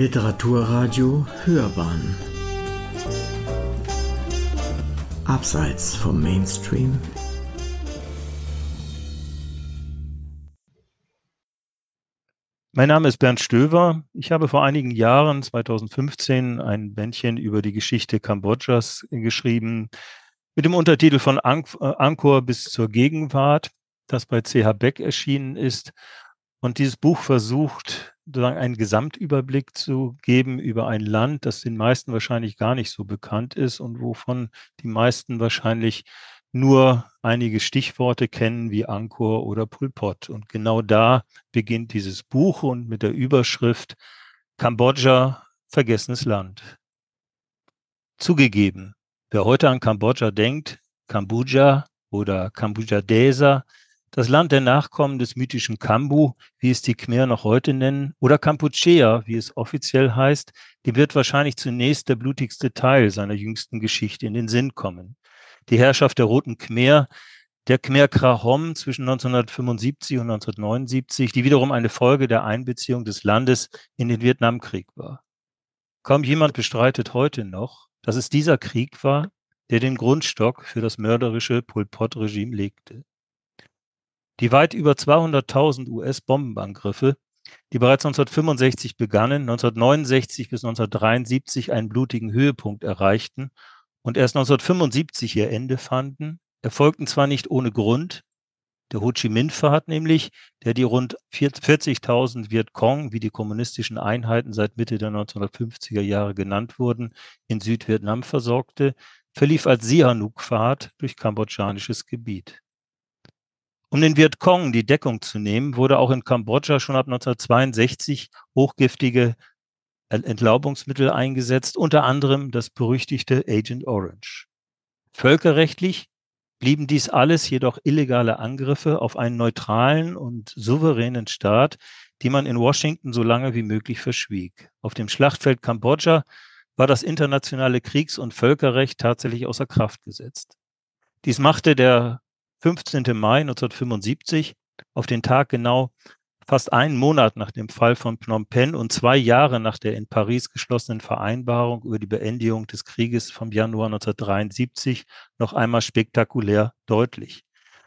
Literaturradio Hörbahn Abseits vom Mainstream Mein Name ist Bernd Stöver. Ich habe vor einigen Jahren, 2015, ein Bändchen über die Geschichte Kambodschas geschrieben, mit dem Untertitel von äh, Angkor bis zur Gegenwart, das bei CH Beck erschienen ist. Und dieses Buch versucht, sozusagen einen Gesamtüberblick zu geben über ein Land, das den meisten wahrscheinlich gar nicht so bekannt ist und wovon die meisten wahrscheinlich nur einige Stichworte kennen wie Angkor oder Pol Pot. Und genau da beginnt dieses Buch und mit der Überschrift Kambodscha, vergessenes Land. Zugegeben, wer heute an Kambodscha denkt, Kambodscha oder Kambodscha Desa, das Land der Nachkommen des mythischen Kambu, wie es die Khmer noch heute nennen, oder Kampuchea, wie es offiziell heißt, dem wird wahrscheinlich zunächst der blutigste Teil seiner jüngsten Geschichte in den Sinn kommen. Die Herrschaft der Roten Khmer, der Khmer Krahom zwischen 1975 und 1979, die wiederum eine Folge der Einbeziehung des Landes in den Vietnamkrieg war. Kaum jemand bestreitet heute noch, dass es dieser Krieg war, der den Grundstock für das mörderische Pol Pot-Regime legte. Die weit über 200.000 US-Bombenangriffe, die bereits 1965 begannen, 1969 bis 1973 einen blutigen Höhepunkt erreichten und erst 1975 ihr Ende fanden, erfolgten zwar nicht ohne Grund, der Ho Chi Minh-Pfad nämlich, der die rund 40.000 Vietcong, wie die kommunistischen Einheiten seit Mitte der 1950er Jahre genannt wurden, in Südvietnam versorgte, verlief als Sihanouk-Pfad durch kambodschanisches Gebiet. Um den Vietcong die Deckung zu nehmen, wurde auch in Kambodscha schon ab 1962 hochgiftige Entlaubungsmittel eingesetzt, unter anderem das berüchtigte Agent Orange. Völkerrechtlich blieben dies alles jedoch illegale Angriffe auf einen neutralen und souveränen Staat, die man in Washington so lange wie möglich verschwieg. Auf dem Schlachtfeld Kambodscha war das internationale Kriegs- und Völkerrecht tatsächlich außer Kraft gesetzt. Dies machte der 15. Mai 1975, auf den Tag genau fast einen Monat nach dem Fall von Phnom Penh und zwei Jahre nach der in Paris geschlossenen Vereinbarung über die Beendigung des Krieges vom Januar 1973 noch einmal spektakulär deutlich.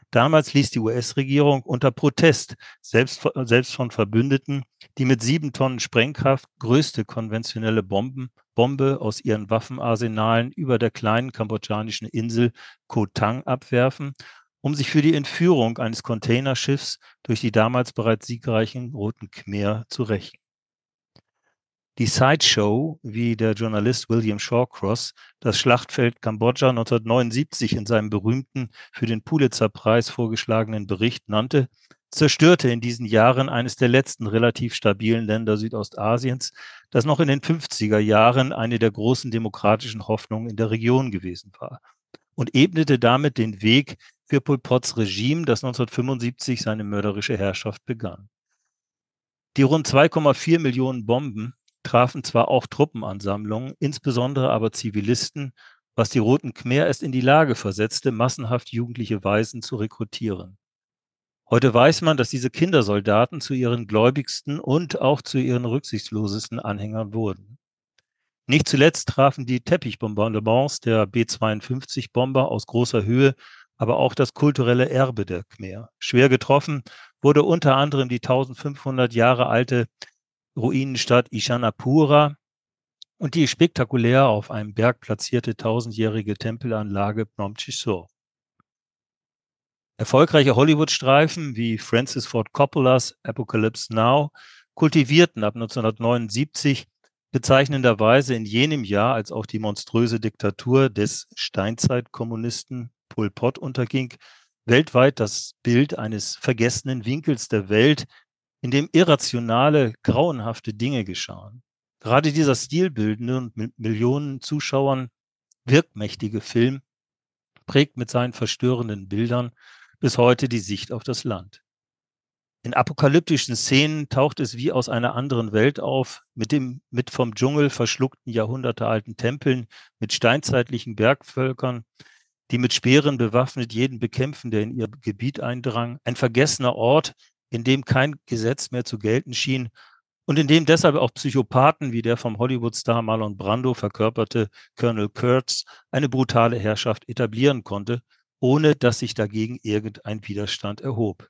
Damals ließ die US-Regierung unter Protest, selbst, selbst von Verbündeten, die mit sieben Tonnen Sprengkraft größte konventionelle Bomben, Bombe aus ihren Waffenarsenalen über der kleinen kambodschanischen Insel Koh Tang abwerfen um sich für die Entführung eines Containerschiffs durch die damals bereits siegreichen Roten Khmer zu rächen. Die Sideshow, wie der Journalist William Shawcross das Schlachtfeld Kambodscha 1979 in seinem berühmten für den Pulitzer-Preis vorgeschlagenen Bericht nannte, zerstörte in diesen Jahren eines der letzten relativ stabilen Länder Südostasiens, das noch in den 50er Jahren eine der großen demokratischen Hoffnungen in der Region gewesen war und ebnete damit den Weg für Pol Pots Regime, das 1975 seine mörderische Herrschaft begann. Die rund 2,4 Millionen Bomben trafen zwar auch Truppenansammlungen, insbesondere aber Zivilisten, was die Roten Khmer erst in die Lage versetzte, massenhaft jugendliche Waisen zu rekrutieren. Heute weiß man, dass diese Kindersoldaten zu ihren gläubigsten und auch zu ihren rücksichtslosesten Anhängern wurden. Nicht zuletzt trafen die Teppichbombardements der B-52-Bomber aus großer Höhe aber auch das kulturelle Erbe der Khmer. Schwer getroffen wurde unter anderem die 1500 Jahre alte Ruinenstadt Ishanapura und die spektakulär auf einem Berg platzierte tausendjährige Tempelanlage Phnom Chisor. Erfolgreiche Hollywood-Streifen wie Francis Ford Coppolas Apocalypse Now kultivierten ab 1979 bezeichnenderweise in jenem Jahr, als auch die monströse Diktatur des Steinzeitkommunisten Pol Pot unterging, weltweit das Bild eines vergessenen Winkels der Welt, in dem irrationale, grauenhafte Dinge geschahen. Gerade dieser stilbildende und mit Millionen Zuschauern wirkmächtige Film prägt mit seinen verstörenden Bildern bis heute die Sicht auf das Land. In apokalyptischen Szenen taucht es wie aus einer anderen Welt auf, mit dem mit vom Dschungel verschluckten jahrhundertealten Tempeln, mit steinzeitlichen Bergvölkern, die mit Speeren bewaffnet jeden bekämpfen, der in ihr Gebiet eindrang. Ein vergessener Ort, in dem kein Gesetz mehr zu gelten schien und in dem deshalb auch Psychopathen wie der vom Hollywood-Star Marlon Brando verkörperte Colonel Kurtz eine brutale Herrschaft etablieren konnte, ohne dass sich dagegen irgendein Widerstand erhob.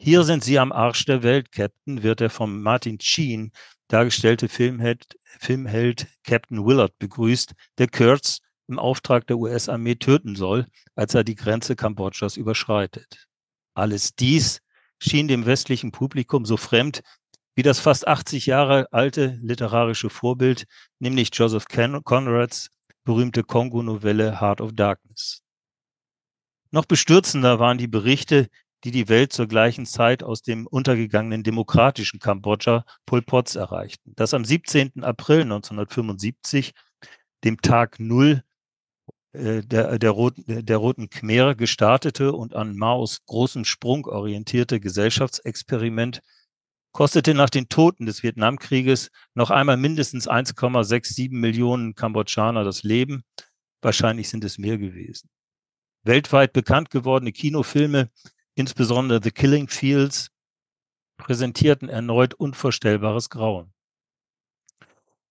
Hier sind Sie am Arsch der Welt, Captain, wird der vom Martin Sheen dargestellte Filmheld, Filmheld Captain Willard begrüßt, der Kurtz im Auftrag der US-Armee töten soll, als er die Grenze Kambodschas überschreitet. Alles dies schien dem westlichen Publikum so fremd wie das fast 80 Jahre alte literarische Vorbild, nämlich Joseph Conrads berühmte Kongo-Novelle Heart of Darkness. Noch bestürzender waren die Berichte, die die Welt zur gleichen Zeit aus dem untergegangenen demokratischen Kambodscha Pol Pots erreichten, das am 17. April 1975, dem Tag Null der, der, Roten, der Roten Khmer gestartete und an Maos großen Sprung orientierte Gesellschaftsexperiment kostete nach den Toten des Vietnamkrieges noch einmal mindestens 1,67 Millionen Kambodschaner das Leben. Wahrscheinlich sind es mehr gewesen. Weltweit bekannt gewordene Kinofilme, insbesondere The Killing Fields, präsentierten erneut unvorstellbares Grauen.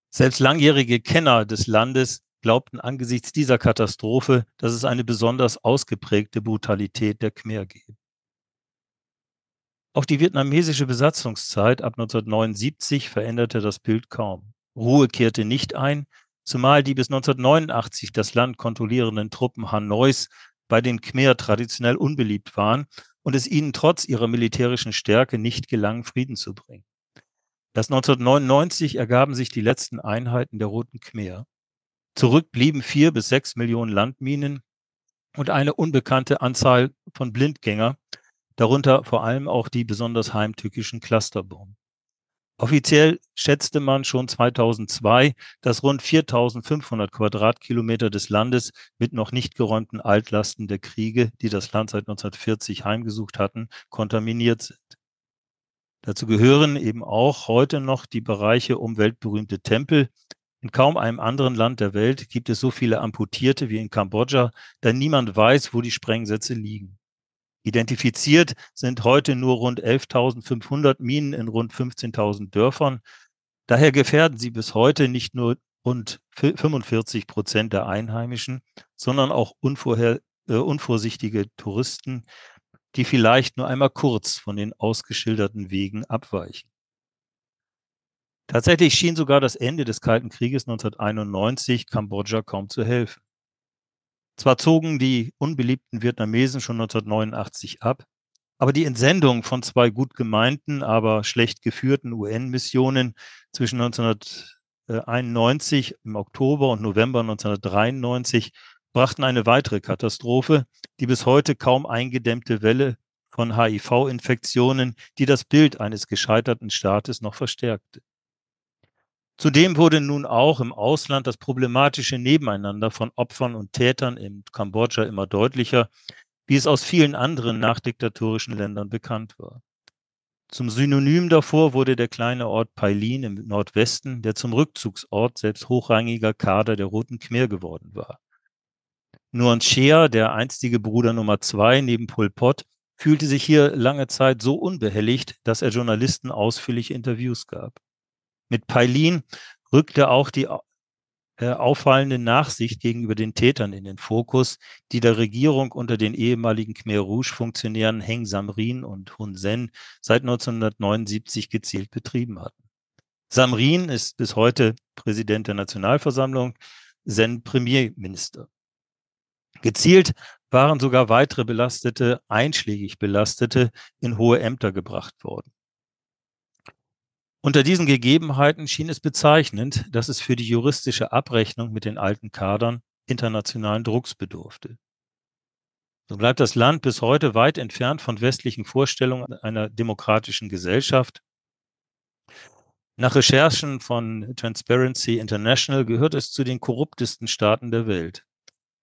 Selbst langjährige Kenner des Landes glaubten angesichts dieser Katastrophe, dass es eine besonders ausgeprägte Brutalität der Khmer gebe. Auch die vietnamesische Besatzungszeit ab 1979 veränderte das Bild kaum. Ruhe kehrte nicht ein, zumal die bis 1989 das Land kontrollierenden Truppen Hanois bei den Khmer traditionell unbeliebt waren und es ihnen trotz ihrer militärischen Stärke nicht gelang, Frieden zu bringen. Erst 1999 ergaben sich die letzten Einheiten der Roten Khmer. Zurück blieben vier bis sechs Millionen Landminen und eine unbekannte Anzahl von Blindgänger, darunter vor allem auch die besonders heimtückischen Clusterbomben. Offiziell schätzte man schon 2002, dass rund 4500 Quadratkilometer des Landes mit noch nicht geräumten Altlasten der Kriege, die das Land seit 1940 heimgesucht hatten, kontaminiert sind. Dazu gehören eben auch heute noch die Bereiche um weltberühmte Tempel. In kaum einem anderen Land der Welt gibt es so viele Amputierte wie in Kambodscha, da niemand weiß, wo die Sprengsätze liegen. Identifiziert sind heute nur rund 11.500 Minen in rund 15.000 Dörfern. Daher gefährden sie bis heute nicht nur rund 45 Prozent der Einheimischen, sondern auch unvorher, äh, unvorsichtige Touristen, die vielleicht nur einmal kurz von den ausgeschilderten Wegen abweichen. Tatsächlich schien sogar das Ende des Kalten Krieges 1991 Kambodscha kaum zu helfen. Zwar zogen die unbeliebten Vietnamesen schon 1989 ab, aber die Entsendung von zwei gut gemeinten, aber schlecht geführten UN-Missionen zwischen 1991 im Oktober und November 1993 brachten eine weitere Katastrophe, die bis heute kaum eingedämmte Welle von HIV-Infektionen, die das Bild eines gescheiterten Staates noch verstärkte. Zudem wurde nun auch im Ausland das problematische Nebeneinander von Opfern und Tätern in Kambodscha immer deutlicher, wie es aus vielen anderen nachdiktatorischen Ländern bekannt war. Zum Synonym davor wurde der kleine Ort Pailin im Nordwesten, der zum Rückzugsort selbst hochrangiger Kader der Roten Khmer geworden war. Nuan Shea, der einstige Bruder Nummer zwei neben Pol Pot, fühlte sich hier lange Zeit so unbehelligt, dass er Journalisten ausführliche Interviews gab. Mit Pailin rückte auch die äh, auffallende Nachsicht gegenüber den Tätern in den Fokus, die der Regierung unter den ehemaligen Khmer Rouge-Funktionären Heng Samrin und Hun Sen seit 1979 gezielt betrieben hatten. Samrin ist bis heute Präsident der Nationalversammlung, Sen Premierminister. Gezielt waren sogar weitere Belastete, einschlägig Belastete, in hohe Ämter gebracht worden. Unter diesen Gegebenheiten schien es bezeichnend, dass es für die juristische Abrechnung mit den alten Kadern internationalen Drucks bedurfte. So bleibt das Land bis heute weit entfernt von westlichen Vorstellungen einer demokratischen Gesellschaft. Nach Recherchen von Transparency International gehört es zu den korruptesten Staaten der Welt.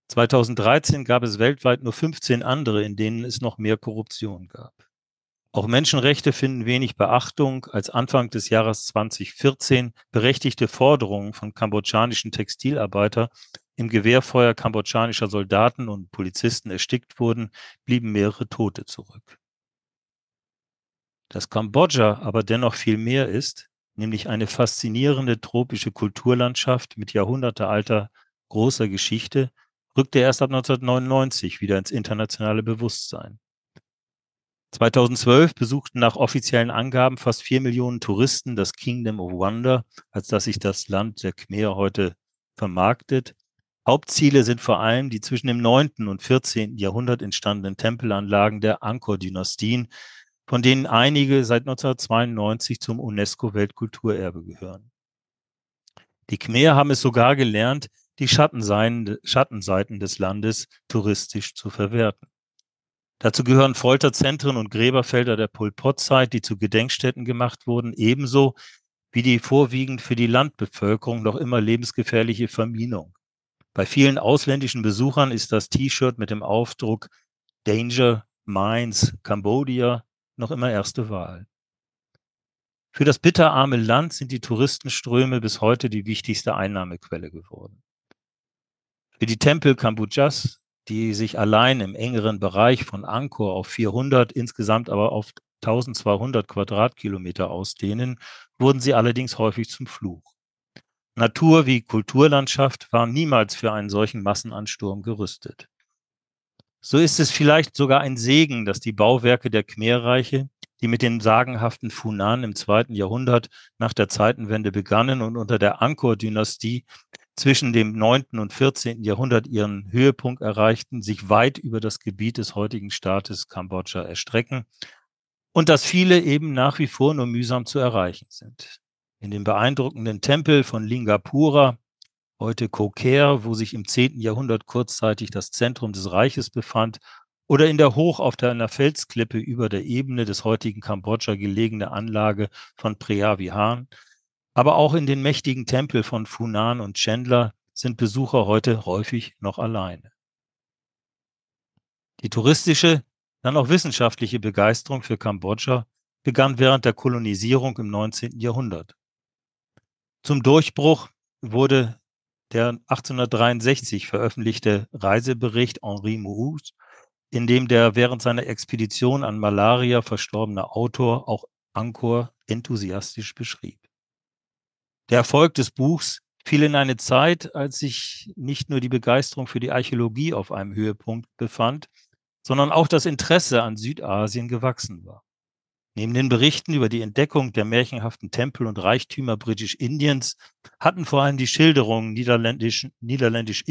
2013 gab es weltweit nur 15 andere, in denen es noch mehr Korruption gab. Auch Menschenrechte finden wenig Beachtung, als Anfang des Jahres 2014 berechtigte Forderungen von kambodschanischen Textilarbeiter im Gewehrfeuer kambodschanischer Soldaten und Polizisten erstickt wurden, blieben mehrere Tote zurück. Dass Kambodscha aber dennoch viel mehr ist, nämlich eine faszinierende tropische Kulturlandschaft mit jahrhundertealter großer Geschichte, rückte erst ab 1999 wieder ins internationale Bewusstsein. 2012 besuchten nach offiziellen Angaben fast vier Millionen Touristen das Kingdom of Wonder, als das sich das Land der Khmer heute vermarktet. Hauptziele sind vor allem die zwischen dem 9. und 14. Jahrhundert entstandenen Tempelanlagen der Angkor-Dynastien, von denen einige seit 1992 zum UNESCO-Weltkulturerbe gehören. Die Khmer haben es sogar gelernt, die Schattenseiten des Landes touristisch zu verwerten. Dazu gehören Folterzentren und Gräberfelder der Pol Pot-Zeit, die zu Gedenkstätten gemacht wurden, ebenso wie die vorwiegend für die Landbevölkerung noch immer lebensgefährliche Verminung. Bei vielen ausländischen Besuchern ist das T-Shirt mit dem Aufdruck Danger Mines Cambodia noch immer erste Wahl. Für das bitterarme Land sind die Touristenströme bis heute die wichtigste Einnahmequelle geworden. Für die Tempel Kambodschas die sich allein im engeren Bereich von Angkor auf 400, insgesamt aber auf 1200 Quadratkilometer ausdehnen, wurden sie allerdings häufig zum Fluch. Natur wie Kulturlandschaft waren niemals für einen solchen Massenansturm gerüstet. So ist es vielleicht sogar ein Segen, dass die Bauwerke der Khmerreiche, die mit den sagenhaften Funan im zweiten Jahrhundert nach der Zeitenwende begannen und unter der Angkor-Dynastie zwischen dem 9. und 14. Jahrhundert ihren Höhepunkt erreichten, sich weit über das Gebiet des heutigen Staates Kambodscha erstrecken und dass viele eben nach wie vor nur mühsam zu erreichen sind. In dem beeindruckenden Tempel von Lingapura, heute Koker, wo sich im 10. Jahrhundert kurzzeitig das Zentrum des Reiches befand, oder in der hoch auf einer Felsklippe über der Ebene des heutigen Kambodscha gelegene Anlage von Preavihan, aber auch in den mächtigen Tempel von Funan und Chandler sind Besucher heute häufig noch alleine. Die touristische, dann auch wissenschaftliche Begeisterung für Kambodscha begann während der Kolonisierung im 19. Jahrhundert. Zum Durchbruch wurde der 1863 veröffentlichte Reisebericht Henri Mous, in dem der während seiner Expedition an Malaria verstorbene Autor auch Angkor enthusiastisch beschrieb. Der Erfolg des Buchs fiel in eine Zeit, als sich nicht nur die Begeisterung für die Archäologie auf einem Höhepunkt befand, sondern auch das Interesse an Südasien gewachsen war. Neben den Berichten über die Entdeckung der märchenhaften Tempel und Reichtümer Britisch-Indiens hatten vor allem die Schilderungen Niederländisch-Indiens Niederländisch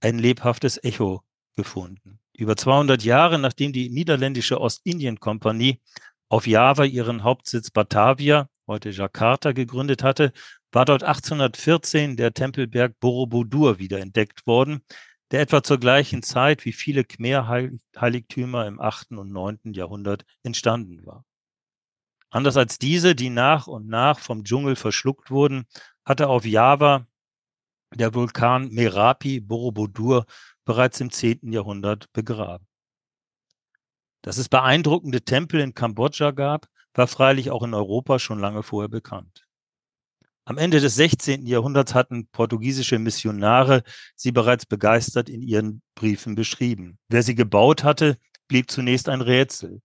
ein lebhaftes Echo gefunden. Über 200 Jahre nachdem die niederländische Ostindien-Kompanie auf Java ihren Hauptsitz Batavia heute Jakarta, gegründet hatte, war dort 1814 der Tempelberg Borobudur wiederentdeckt worden, der etwa zur gleichen Zeit wie viele Khmer-Heiligtümer im 8. und 9. Jahrhundert entstanden war. Anders als diese, die nach und nach vom Dschungel verschluckt wurden, hatte auf Java der Vulkan Merapi Borobudur bereits im 10. Jahrhundert begraben. Dass es beeindruckende Tempel in Kambodscha gab, war freilich auch in Europa schon lange vorher bekannt. Am Ende des 16. Jahrhunderts hatten portugiesische Missionare sie bereits begeistert in ihren Briefen beschrieben. Wer sie gebaut hatte, blieb zunächst ein Rätsel.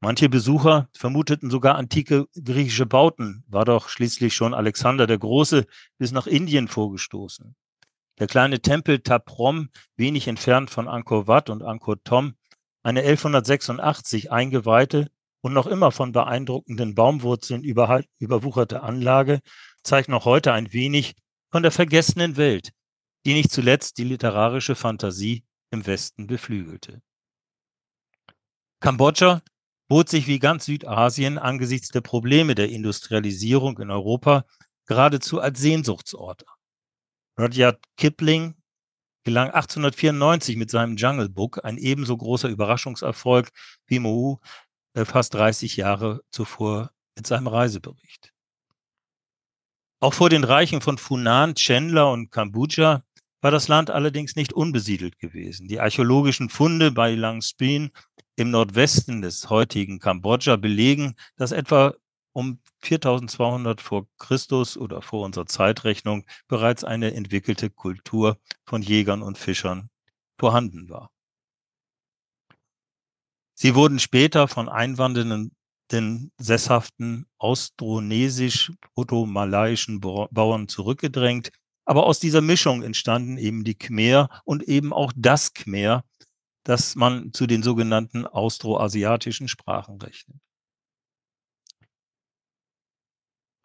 Manche Besucher vermuteten sogar antike griechische Bauten, war doch schließlich schon Alexander der Große bis nach Indien vorgestoßen. Der kleine Tempel Taprom, wenig entfernt von Angkor Wat und Angkor Thom, eine 1186 eingeweihte und noch immer von beeindruckenden Baumwurzeln überwucherte Anlage zeigt noch heute ein wenig von der vergessenen Welt, die nicht zuletzt die literarische Fantasie im Westen beflügelte. Kambodscha bot sich wie ganz Südasien angesichts der Probleme der Industrialisierung in Europa geradezu als Sehnsuchtsort Rudyard Kipling gelang 1894 mit seinem Jungle Book ein ebenso großer Überraschungserfolg wie äh, fast 30 Jahre zuvor mit seinem Reisebericht. Auch vor den Reichen von Funan, Chenla und Kambodscha war das Land allerdings nicht unbesiedelt gewesen. Die archäologischen Funde bei Langspin im Nordwesten des heutigen Kambodscha belegen, dass etwa um 4200 vor Christus oder vor unserer Zeitrechnung bereits eine entwickelte Kultur von Jägern und Fischern vorhanden war. Sie wurden später von einwandernden den sesshaften austronesisch-proto-malaiischen Bauern zurückgedrängt. Aber aus dieser Mischung entstanden eben die Khmer und eben auch das Khmer, das man zu den sogenannten austroasiatischen Sprachen rechnet.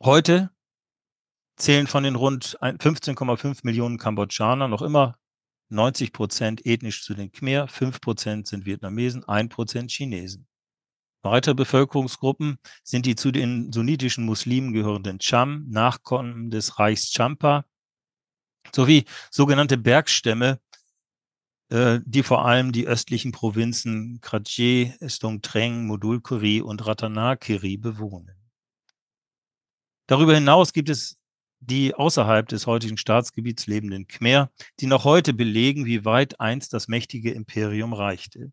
Heute zählen von den rund 15,5 Millionen Kambodschanern noch immer 90 Prozent ethnisch zu den Khmer, 5 Prozent sind Vietnamesen, 1 Prozent Chinesen. Weitere Bevölkerungsgruppen sind die zu den sunnitischen Muslimen gehörenden Cham, Nachkommen des Reichs Champa, sowie sogenannte Bergstämme, äh, die vor allem die östlichen Provinzen Kratje, Stongtreng, Modulkuri und Ratanakiri bewohnen. Darüber hinaus gibt es die außerhalb des heutigen Staatsgebiets lebenden Khmer, die noch heute belegen, wie weit einst das mächtige Imperium reichte.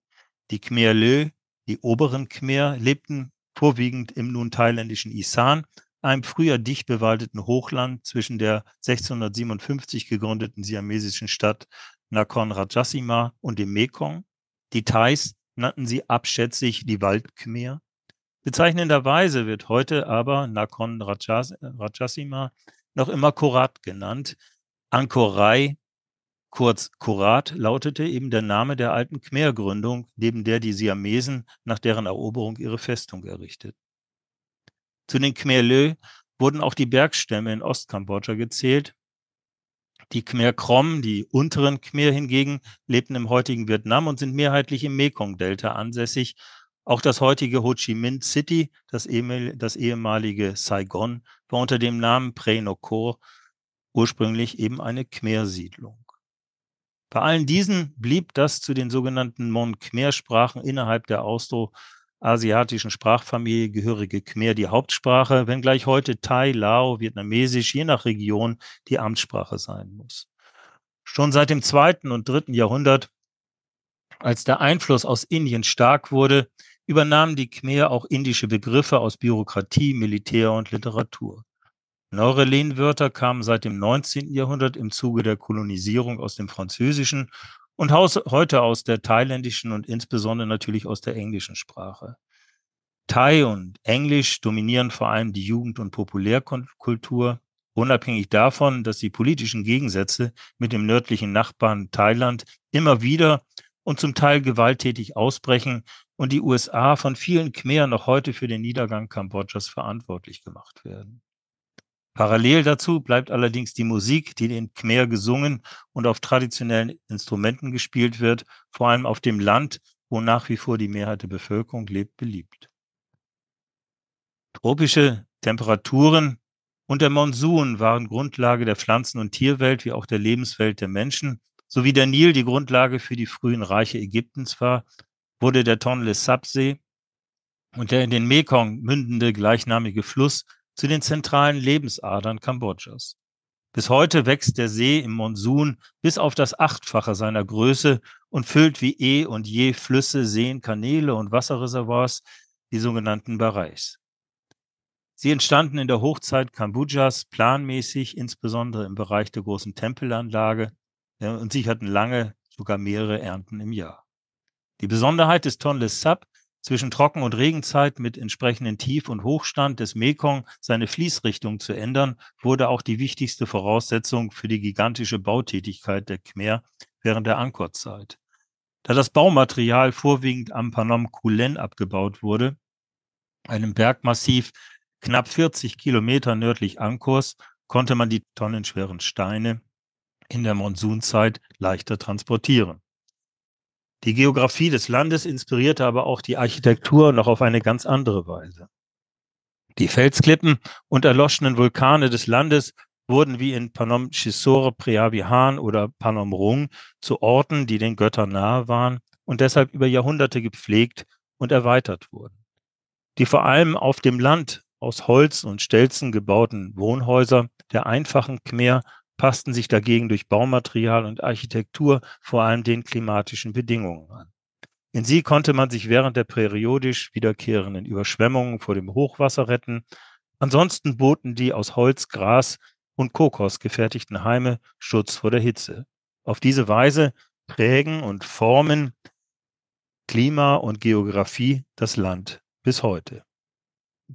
Die Khmer Lö die oberen Khmer lebten vorwiegend im nun thailändischen Isan, einem früher dicht bewaldeten Hochland zwischen der 1657 gegründeten siamesischen Stadt Nakhon Ratchasima und dem Mekong. Die Thais nannten sie abschätzig die Waldkhmer. Bezeichnenderweise wird heute aber Nakhon Ratchasima noch immer Korat genannt. Angkorai Kurz Kurat lautete eben der Name der alten Khmer-Gründung, neben der die Siamesen nach deren Eroberung ihre Festung errichteten. Zu den Khmer Lö wurden auch die Bergstämme in Ostkambodscha gezählt. Die Khmer Krom, die unteren Khmer hingegen, lebten im heutigen Vietnam und sind mehrheitlich im Mekong-Delta ansässig. Auch das heutige Ho Chi Minh City, das, ehemalige Saigon, war unter dem Namen Pre Nokor ursprünglich eben eine Khmer-Siedlung. Bei allen diesen blieb das zu den sogenannten Mon-Khmer-Sprachen innerhalb der austroasiatischen Sprachfamilie gehörige Khmer die Hauptsprache, wenngleich heute Thai, Lao, Vietnamesisch je nach Region die Amtssprache sein muss. Schon seit dem zweiten und dritten Jahrhundert, als der Einfluss aus Indien stark wurde, übernahmen die Khmer auch indische Begriffe aus Bürokratie, Militär und Literatur. Neurelin-Wörter kamen seit dem 19. Jahrhundert im Zuge der Kolonisierung aus dem Französischen und heute aus der thailändischen und insbesondere natürlich aus der englischen Sprache. Thai und Englisch dominieren vor allem die Jugend- und Populärkultur, unabhängig davon, dass die politischen Gegensätze mit dem nördlichen Nachbarn Thailand immer wieder und zum Teil gewalttätig ausbrechen und die USA von vielen Khmer noch heute für den Niedergang Kambodschas verantwortlich gemacht werden. Parallel dazu bleibt allerdings die Musik, die in Khmer gesungen und auf traditionellen Instrumenten gespielt wird, vor allem auf dem Land, wo nach wie vor die Mehrheit der Bevölkerung lebt, beliebt. Tropische Temperaturen und der Monsun waren Grundlage der Pflanzen- und Tierwelt wie auch der Lebenswelt der Menschen. Sowie der Nil die Grundlage für die frühen Reiche Ägyptens war, wurde der Tonle Sap See und der in den Mekong mündende gleichnamige Fluss zu den zentralen Lebensadern Kambodschas. Bis heute wächst der See im Monsun bis auf das Achtfache seiner Größe und füllt wie eh und je Flüsse, Seen, Kanäle und Wasserreservoirs, die sogenannten Barais. Sie entstanden in der Hochzeit Kambodschas planmäßig, insbesondere im Bereich der großen Tempelanlage, und sicherten lange sogar mehrere Ernten im Jahr. Die Besonderheit des Tonle Sap zwischen Trocken- und Regenzeit mit entsprechenden Tief- und Hochstand des Mekong seine Fließrichtung zu ändern, wurde auch die wichtigste Voraussetzung für die gigantische Bautätigkeit der Khmer während der Angkorzeit. Da das Baumaterial vorwiegend am Panom Kulen abgebaut wurde, einem Bergmassiv knapp 40 Kilometer nördlich Angkors, konnte man die tonnenschweren Steine in der Monsunzeit leichter transportieren. Die Geografie des Landes inspirierte aber auch die Architektur noch auf eine ganz andere Weise. Die Felsklippen und erloschenen Vulkane des Landes wurden wie in Panom Chisor Preavihan oder Panom Rung zu Orten, die den Göttern nahe waren und deshalb über Jahrhunderte gepflegt und erweitert wurden. Die vor allem auf dem Land aus Holz und Stelzen gebauten Wohnhäuser der einfachen Khmer passten sich dagegen durch Baumaterial und Architektur vor allem den klimatischen Bedingungen an. In sie konnte man sich während der periodisch wiederkehrenden Überschwemmungen vor dem Hochwasser retten. Ansonsten boten die aus Holz, Gras und Kokos gefertigten Heime Schutz vor der Hitze. Auf diese Weise prägen und formen Klima und Geografie das Land bis heute.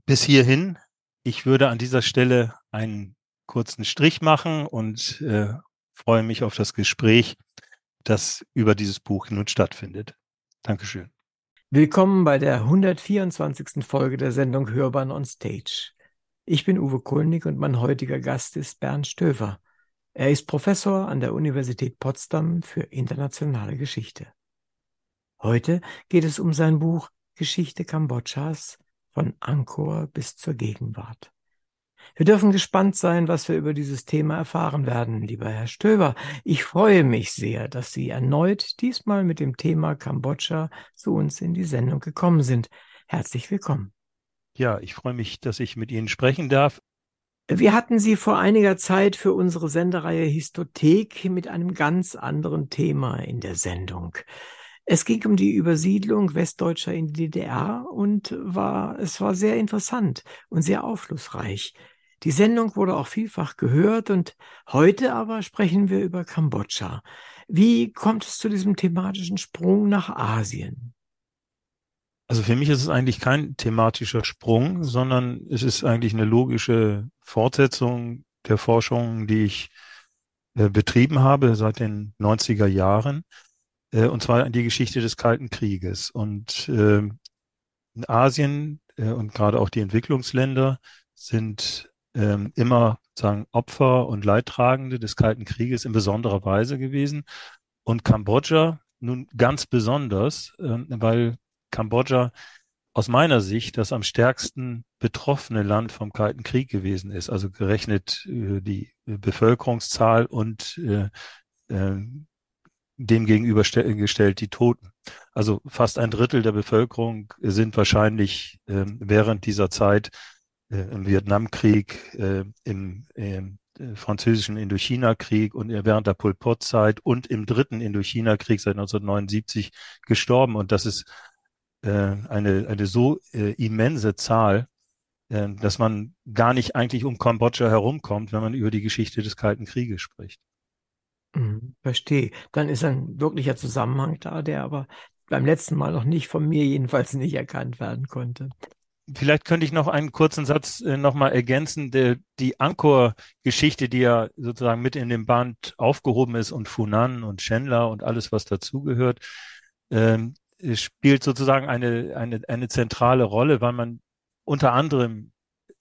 bis hierhin. Ich würde an dieser Stelle einen kurzen Strich machen und äh, freue mich auf das Gespräch, das über dieses Buch nun stattfindet. Dankeschön. Willkommen bei der 124. Folge der Sendung Hörbahn on Stage. Ich bin Uwe Kulnig und mein heutiger Gast ist Bernd Stöver. Er ist Professor an der Universität Potsdam für internationale Geschichte. Heute geht es um sein Buch Geschichte Kambodschas von Angkor bis zur Gegenwart. Wir dürfen gespannt sein, was wir über dieses Thema erfahren werden, lieber Herr Stöber. Ich freue mich sehr, dass Sie erneut diesmal mit dem Thema Kambodscha zu uns in die Sendung gekommen sind. Herzlich willkommen. Ja, ich freue mich, dass ich mit Ihnen sprechen darf. Wir hatten Sie vor einiger Zeit für unsere Sendereihe Histothek mit einem ganz anderen Thema in der Sendung. Es ging um die Übersiedlung Westdeutscher in die DDR und war, es war sehr interessant und sehr aufschlussreich. Die Sendung wurde auch vielfach gehört und heute aber sprechen wir über Kambodscha. Wie kommt es zu diesem thematischen Sprung nach Asien? Also für mich ist es eigentlich kein thematischer Sprung, sondern es ist eigentlich eine logische Fortsetzung der Forschung, die ich äh, betrieben habe seit den 90er Jahren. Äh, und zwar die Geschichte des Kalten Krieges. Und äh, in Asien äh, und gerade auch die Entwicklungsländer sind ähm, immer sagen Opfer und Leidtragende des Kalten Krieges in besonderer Weise gewesen. Und Kambodscha nun ganz besonders, äh, weil Kambodscha aus meiner Sicht das am stärksten betroffene Land vom Kalten Krieg gewesen ist. Also gerechnet äh, die Bevölkerungszahl und äh, äh, dem gegenübergestellt die Toten. Also fast ein Drittel der Bevölkerung sind wahrscheinlich äh, während dieser Zeit äh, im Vietnamkrieg, äh, im, im äh, französischen Indochina-Krieg und während der Pol Pot-Zeit und im dritten Indochina-Krieg seit 1979 gestorben. Und das ist äh, eine, eine so äh, immense Zahl, äh, dass man gar nicht eigentlich um Kambodscha herumkommt, wenn man über die Geschichte des Kalten Krieges spricht. Mhm, verstehe. Dann ist ein wirklicher Zusammenhang da, der aber beim letzten Mal noch nicht von mir jedenfalls nicht erkannt werden konnte. Vielleicht könnte ich noch einen kurzen Satz äh, nochmal ergänzen. Der, die Angkor-Geschichte, die ja sozusagen mit in dem Band aufgehoben ist und Funan und Chenla und alles, was dazugehört, ähm, spielt sozusagen eine, eine, eine zentrale Rolle, weil man unter anderem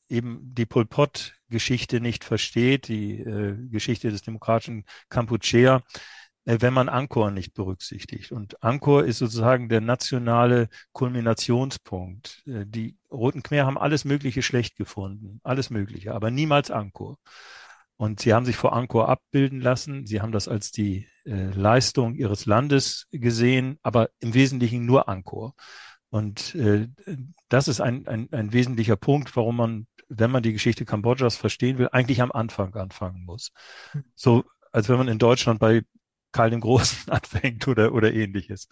eben die Pol Pot-Geschichte nicht versteht, die äh, Geschichte des demokratischen Kampuchea, wenn man Angkor nicht berücksichtigt. Und Angkor ist sozusagen der nationale Kulminationspunkt. Äh, die Roten Khmer haben alles Mögliche schlecht gefunden, alles Mögliche, aber niemals Angkor. Und sie haben sich vor Angkor abbilden lassen. Sie haben das als die äh, Leistung ihres Landes gesehen, aber im Wesentlichen nur Angkor. Und äh, das ist ein, ein, ein wesentlicher Punkt, warum man wenn man die Geschichte Kambodschas verstehen will, eigentlich am Anfang anfangen muss. Hm. So, als wenn man in Deutschland bei Karl dem Großen anfängt oder, oder ähnliches.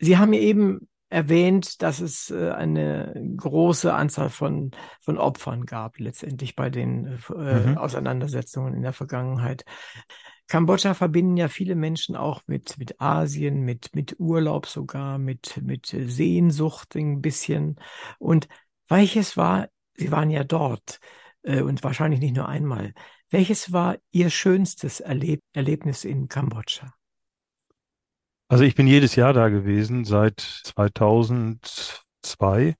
Sie haben eben erwähnt, dass es äh, eine große Anzahl von, von Opfern gab, letztendlich bei den äh, mhm. Auseinandersetzungen in der Vergangenheit. Kambodscha verbinden ja viele Menschen auch mit, mit Asien, mit, mit Urlaub sogar, mit, mit Sehnsucht ein bisschen. Und welches war Sie waren ja dort äh, und wahrscheinlich nicht nur einmal. Welches war Ihr schönstes Erleb Erlebnis in Kambodscha? Also ich bin jedes Jahr da gewesen, seit 2002,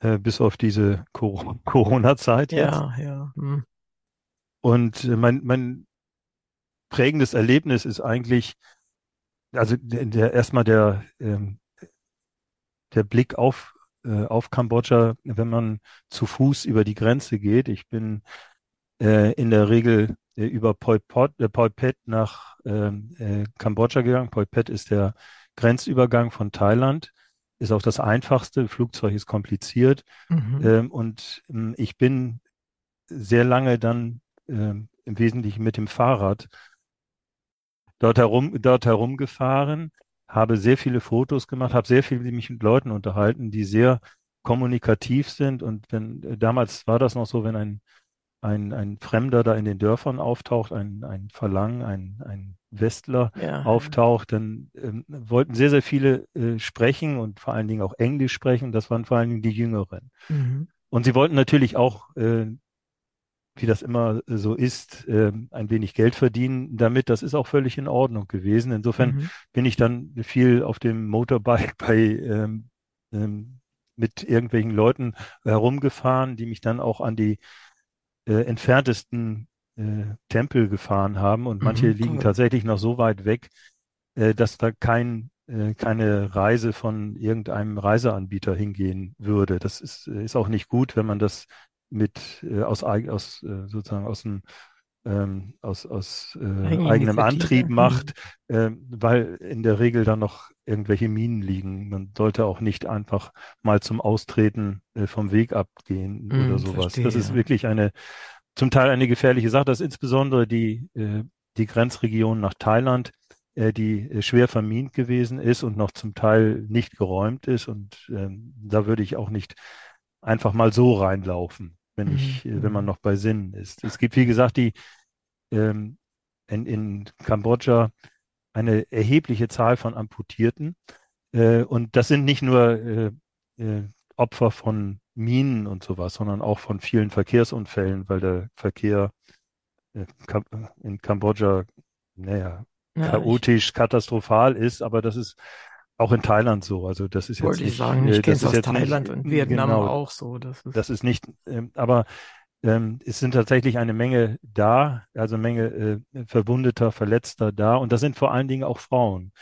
äh, bis auf diese Corona-Zeit jetzt. Ja, ja. Hm. Und äh, mein, mein prägendes Erlebnis ist eigentlich, also der, der erstmal der, ähm, der Blick auf äh, auf Kambodscha, wenn man zu Fuß über die Grenze geht. Ich bin äh, in der Regel äh, über Pol Pot, äh, Pol Pot nach ähm, äh, Kambodscha gegangen. Pol Pot ist der Grenzübergang von Thailand, ist auch das einfachste. Flugzeug ist kompliziert. Mhm. Ähm, und ähm, ich bin sehr lange dann ähm, im Wesentlichen mit dem Fahrrad dort herum, dort herumgefahren habe sehr viele Fotos gemacht, habe sehr viel mich mit Leuten unterhalten, die sehr kommunikativ sind. Und wenn damals war das noch so, wenn ein ein, ein Fremder da in den Dörfern auftaucht, ein, ein Verlangen, ein, ein Westler Ja. auftaucht, dann ähm, wollten sehr, sehr viele äh, sprechen und vor allen Dingen auch Englisch sprechen. Das waren vor allen Dingen die Jüngeren. Mhm. Und sie wollten natürlich auch, äh, wie das immer so ist, äh, ein wenig Geld verdienen damit. Das ist auch völlig in Ordnung gewesen. Insofern Mhm. bin ich dann viel auf dem Motorbike bei ähm, ähm, mit irgendwelchen Leuten herumgefahren, die mich dann auch an die äh, entferntesten äh, Tempel gefahren haben. Und manche Mhm, liegen tatsächlich noch so weit weg, äh, dass da kein, äh, keine Reise von irgendeinem Reiseanbieter hingehen würde. Das ist, ist auch nicht gut, wenn man das mit äh, aus, aus äh, sozusagen aus dem ähm, aus, aus äh, eigenem. Antrieb Mhm. macht, ähm, weil in der Regel dann noch irgendwelche Minen liegen. Man sollte auch nicht einfach mal zum Austreten äh, vom Weg abgehen Mhm, oder sowas. verstehe, Das ist ja. wirklich eine, zum Teil eine gefährliche Sache. Das ist insbesondere die, äh, die Grenzregion nach Thailand, äh, die äh, schwer vermint gewesen ist und noch zum Teil nicht geräumt ist. Und ähm, da würde ich auch nicht einfach mal so reinlaufen, wenn Mhm, ich, äh, wenn man mhm. noch bei Sinnen ist. Es gibt, wie gesagt, die ähm, in, in Kambodscha eine erhebliche Zahl von Amputierten. Äh, und das sind nicht nur äh, äh, Opfer von Minen und sowas, sondern auch von vielen Verkehrsunfällen, weil der Verkehr äh, Kam in Kambodscha, naja, Ja, ich chaotisch, katastrophal ist, aber das ist auch in Thailand so. Also das ist jetzt wollte ich sagen, äh, ich kenne das es aus jetzt nicht, Thailand und Vietnam genau, auch so. Das ist, das ist nicht, ähm, aber ähm, es sind tatsächlich eine Menge da, also eine Menge äh, Verwundeter, Verletzter da. Und das sind vor allen Dingen auch Frauen,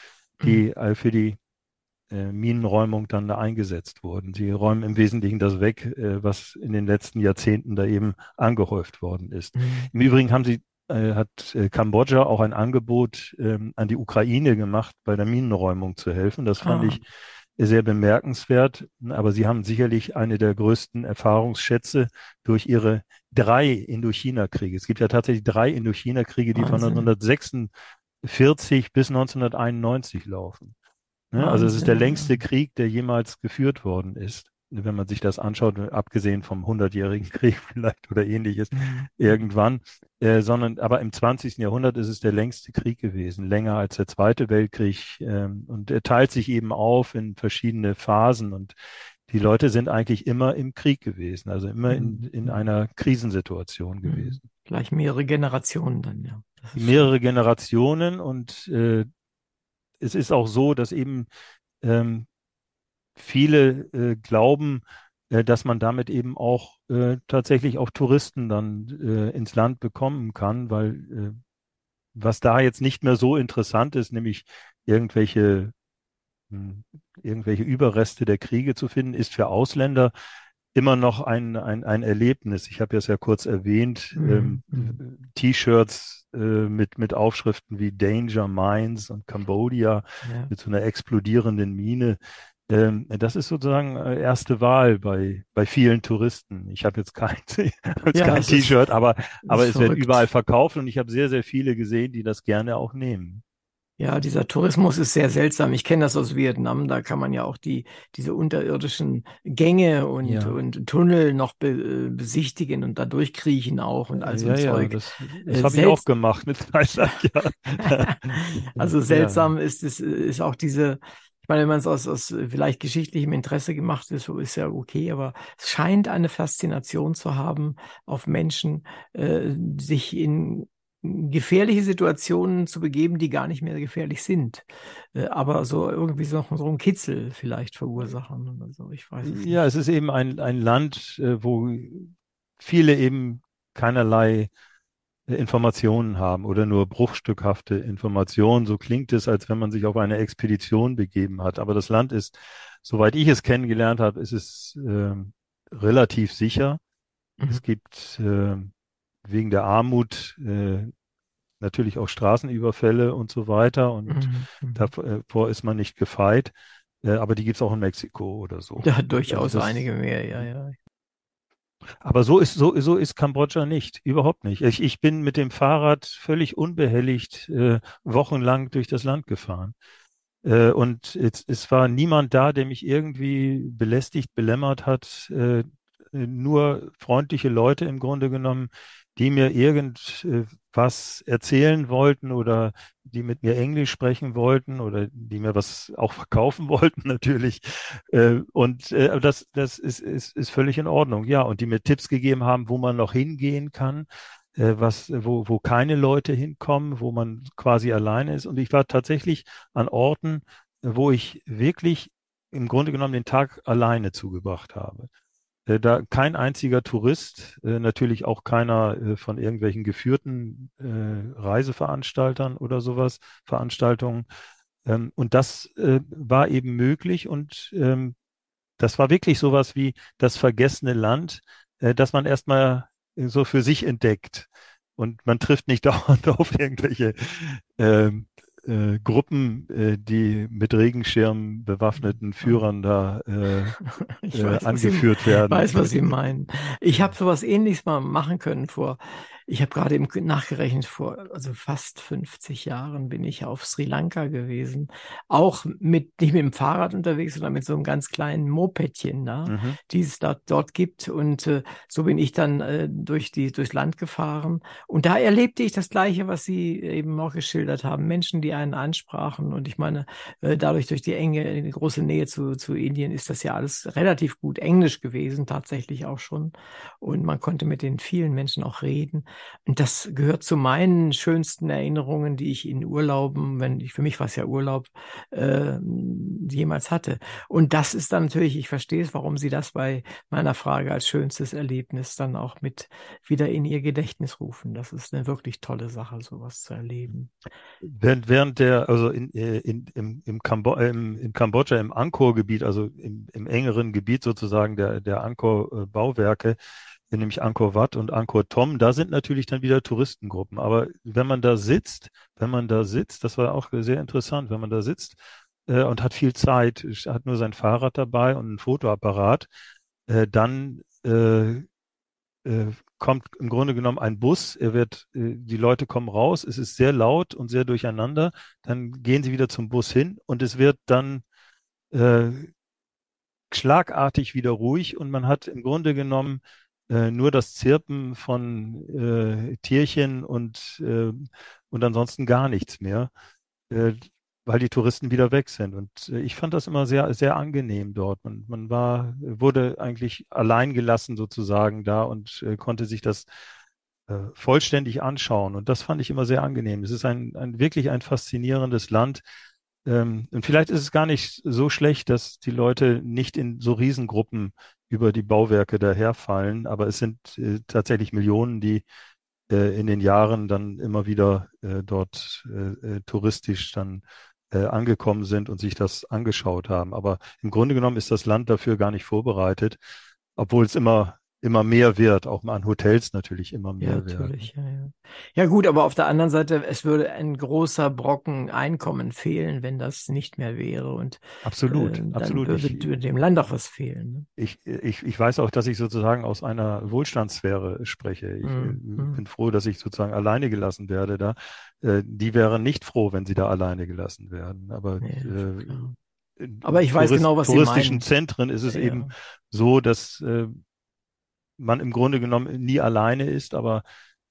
die äh, für die äh, Minenräumung dann da eingesetzt wurden. Sie räumen im Wesentlichen das weg, äh, was in den letzten Jahrzehnten da eben angehäuft worden ist. Mhm. Im Übrigen haben sie, äh, hat äh, Kambodscha auch ein Angebot ähm, an die Ukraine gemacht, bei der Minenräumung zu helfen. Das fand Ah. ich sehr bemerkenswert. Aber sie haben sicherlich eine der größten Erfahrungsschätze durch ihre drei Indochina-Kriege. Es gibt ja tatsächlich drei Indochina-Kriege, die von Wahnsinn. 1946 bis 1991 laufen. Ne? Also es ist der längste. Krieg, der jemals geführt worden ist. Wenn man sich das anschaut, abgesehen vom Hundertjährigen Krieg vielleicht oder ähnliches Mhm. irgendwann, äh, sondern aber im 20. Jahrhundert ist es der längste Krieg gewesen, länger als der Zweite Weltkrieg. Ähm, und er teilt sich eben auf in verschiedene Phasen und die Leute sind eigentlich immer im Krieg gewesen, also immer in, in Mhm. einer Krisensituation Mhm. gewesen. Gleich mehrere Generationen dann, ja. Mehrere Generationen und äh, es ist auch so, dass eben ähm, viele äh, glauben, äh, dass man damit eben auch äh, tatsächlich auch Touristen dann äh, ins Land bekommen kann, weil äh, was da jetzt nicht mehr so interessant ist, nämlich irgendwelche mh, irgendwelche Überreste der Kriege zu finden, ist für Ausländer immer noch ein, ein, ein Erlebnis. Ich habe es ja kurz erwähnt, Mhm, ähm, T-Shirts äh, mit, mit Aufschriften wie Danger Mines und Cambodia ja. mit so einer explodierenden Mine. Ähm, das ist sozusagen äh, erste Wahl bei, bei vielen Touristen. Ich habe jetzt kein, Ja, kein ist- T-Shirt, aber, aber ist es wird verrückt. überall verkauft und ich habe sehr, sehr viele gesehen, die das gerne auch nehmen. Ja, dieser Tourismus ist sehr seltsam. Ich kenne das aus Vietnam. Da kann man ja auch die, diese unterirdischen Gänge und, Ja. und Tunnel noch be, äh, besichtigen und da durchkriechen auch und all so ja, ein ja, Zeug. das, Äh, das habe ich auch gemacht mit Zeit lang, ja. Also seltsam ist es, ist auch diese, meine, wenn man es aus, aus vielleicht geschichtlichem Interesse gemacht ist, so ist ja okay, aber es scheint eine Faszination zu haben auf Menschen, äh, sich in gefährliche Situationen zu begeben, die gar nicht mehr gefährlich sind, äh, aber so irgendwie so, so einen Kitzel vielleicht verursachen oder so. Ich weiß es Ja, nicht. es ist eben ein, ein Land, äh, wo viele eben keinerlei Informationen haben oder nur bruchstückhafte Informationen. So klingt es, als wenn man sich auf eine Expedition begeben hat. Aber das Land ist, soweit ich es kennengelernt habe, ist es ähm, relativ sicher. Mhm. Es gibt äh, wegen der Armut äh, natürlich auch Straßenüberfälle und so weiter. Und Mhm, mhm. davor ist man nicht gefeit. Äh, aber die gibt es auch in Mexiko oder so. Ja, durchaus Also das- einige mehr, ja, ja. Aber so ist, so, so ist Kambodscha nicht. Überhaupt nicht. Ich, ich bin mit dem Fahrrad völlig unbehelligt äh, wochenlang durch das Land gefahren. Äh, und es, es war niemand da, der mich irgendwie belästigt, belämmert hat. Äh, nur freundliche Leute im Grunde genommen, die mir irgendwas erzählen wollten oder die mit mir Englisch sprechen wollten oder die mir was auch verkaufen wollten natürlich. Äh, und äh, das, das ist, ist, ist völlig in Ordnung. Ja, und die mir Tipps gegeben haben, wo man noch hingehen kann, äh, was, wo, wo keine Leute hinkommen, wo man quasi alleine ist. Und ich war tatsächlich an Orten, wo ich wirklich im Grunde genommen den Tag alleine zugebracht habe. Äh, da kein einziger Tourist, äh, natürlich auch keiner äh, von irgendwelchen geführten Reiseveranstaltern oder sowas, Veranstaltungen. Ähm, und das war eben möglich und ähm, das war wirklich sowas wie das vergessene Land, das man erstmal so für sich entdeckt. Und man trifft nicht dauernd auf irgendwelche ähm, äh, Gruppen, äh, die mit Regenschirmen bewaffneten Führern da äh, weiß, angeführt Sie, werden. Ich weiß, was Sie meinen. Ich habe sowas ähnliches mal machen können vor ich habe gerade eben nachgerechnet, vor also fast 50 Jahren bin ich auf Sri Lanka gewesen. Auch mit, nicht mit dem Fahrrad unterwegs, sondern mit so einem ganz kleinen Mopedchen da, mhm. die es dort, dort gibt. Und äh, so bin ich dann äh, durch die, durchs Land gefahren. Und da erlebte ich das Gleiche, was Sie eben auch geschildert haben. Menschen, die einen ansprachen. Und ich meine, äh, dadurch durch die enge, die große Nähe zu, zu Indien ist das ja alles relativ gut Englisch gewesen, tatsächlich auch schon. Und man konnte mit den vielen Menschen auch reden. Und das gehört zu meinen schönsten Erinnerungen, die ich in Urlauben, wenn ich, für mich war es ja Urlaub, äh, jemals hatte. Und das ist dann natürlich, ich verstehe es, warum Sie das bei meiner Frage als schönstes Erlebnis dann auch mit wieder in Ihr Gedächtnis rufen. Das ist eine wirklich tolle Sache, sowas zu erleben. Während, während der, also in, äh, in, im, im, Kambo im, in Kambodscha, im Angkor-Gebiet, also im, im engeren Gebiet sozusagen der, der Angkor-Bauwerke, nämlich Angkor Wat und Angkor Thom, da sind natürlich dann wieder Touristengruppen. Aber wenn man da sitzt, wenn man da sitzt, das war auch sehr interessant, wenn man da sitzt äh, und hat viel Zeit, hat nur sein Fahrrad dabei und einen Fotoapparat, äh, dann äh, äh, kommt im Grunde genommen ein Bus, er wird, äh, die Leute kommen raus, es ist sehr laut und sehr durcheinander, dann gehen sie wieder zum Bus hin und es wird dann äh, schlagartig wieder ruhig und man hat im Grunde genommen äh, nur das Zirpen von äh, Tierchen und, äh, und ansonsten gar nichts mehr, äh, weil die Touristen wieder weg sind. Und äh, ich fand das immer sehr, sehr angenehm dort. Man, man war, wurde eigentlich allein gelassen sozusagen da und konnte sich das vollständig anschauen. Und das fand ich immer sehr angenehm. Es ist ein, ein wirklich ein faszinierendes Land. Ähm, und vielleicht ist es gar nicht so schlecht, dass die Leute nicht in so Riesengruppen über die Bauwerke daherfallen, aber es sind äh, tatsächlich Millionen, die äh, in den Jahren dann immer wieder äh, dort äh, äh, touristisch dann äh, angekommen sind und sich das angeschaut haben. Aber im Grunde genommen ist das Land dafür gar nicht vorbereitet, obwohl es immer immer mehr wird, auch an Hotels natürlich immer mehr ja, natürlich, werden. Ja, ja. ja gut, aber auf der anderen Seite, es würde ein großer Brocken Einkommen fehlen, wenn das nicht mehr wäre. Und absolut, äh, dann absolut. würde ich, dem Land auch was fehlen. Ne? Ich, ich, ich weiß auch, dass ich sozusagen aus einer Wohlstandssphäre spreche. Ich mhm. bin froh, dass ich sozusagen alleine gelassen werde da. Äh, die wären nicht froh, wenn sie da alleine gelassen werden. Aber äh, aber ich weiß Tourist, genau, was touristischen Zentren ist es ja. eben so, dass äh, man im Grunde genommen nie alleine ist, aber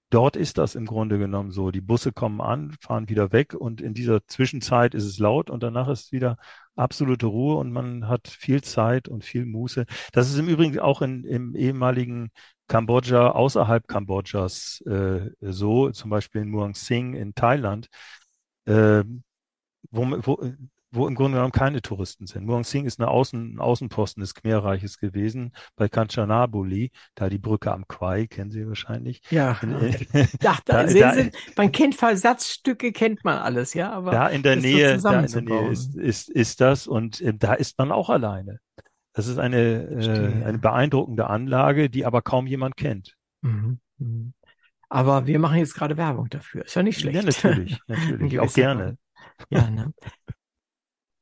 dort ist das im Grunde genommen so. Die Busse kommen an, fahren wieder weg und in dieser Zwischenzeit ist es laut und danach ist wieder absolute Ruhe und man hat viel Zeit und viel Muße. Das ist im Übrigen auch in, im ehemaligen Kambodscha, außerhalb Kambodschas äh, so, zum Beispiel in Muang Sing in Thailand, äh, wo, wo wo im Grunde genommen keine Touristen sind. Muang Sing ist eine Außen, ein Außenposten des Khmerreiches gewesen, bei Kanchanaburi, da die Brücke am Quai, kennen Sie wahrscheinlich. Ja. Äh, da, da, sehen da, Sie, man kennt Versatzstücke, kennt man alles, ja, aber da in der Nähe, so da in der Nähe ist, ist, ist das und äh, da ist man auch alleine. Das ist eine, äh, eine beeindruckende Anlage, die aber kaum jemand kennt. Mhm. Mhm. Aber wir machen jetzt gerade Werbung dafür. Ist ja nicht schlecht. Ja, natürlich, natürlich. auch gerne. Ja, ne?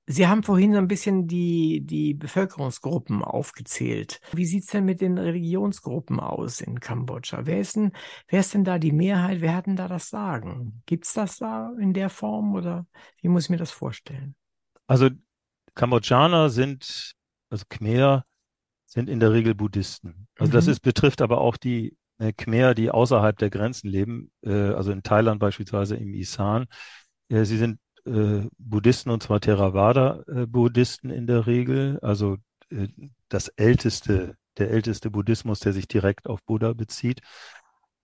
Sie haben vorhin ein bisschen die, die Bevölkerungsgruppen aufgezählt. Wie sieht's denn mit den Religionsgruppen aus in Kambodscha? Wer ist denn, wer ist denn da die Mehrheit? Wer hat denn da das Sagen? Gibt's das da in der Form oder wie muss ich mir das vorstellen? Also Kambodschaner sind, also Khmer, sind in der Regel Buddhisten. Also das Mhm. ist, betrifft aber auch die äh, Khmer, die außerhalb der Grenzen leben, äh, also in Thailand beispielsweise im Isan. Äh, sie sind äh, Buddhisten und zwar Theravada-Buddhisten in der Regel, also äh, das älteste, der älteste Buddhismus, der sich direkt auf Buddha bezieht,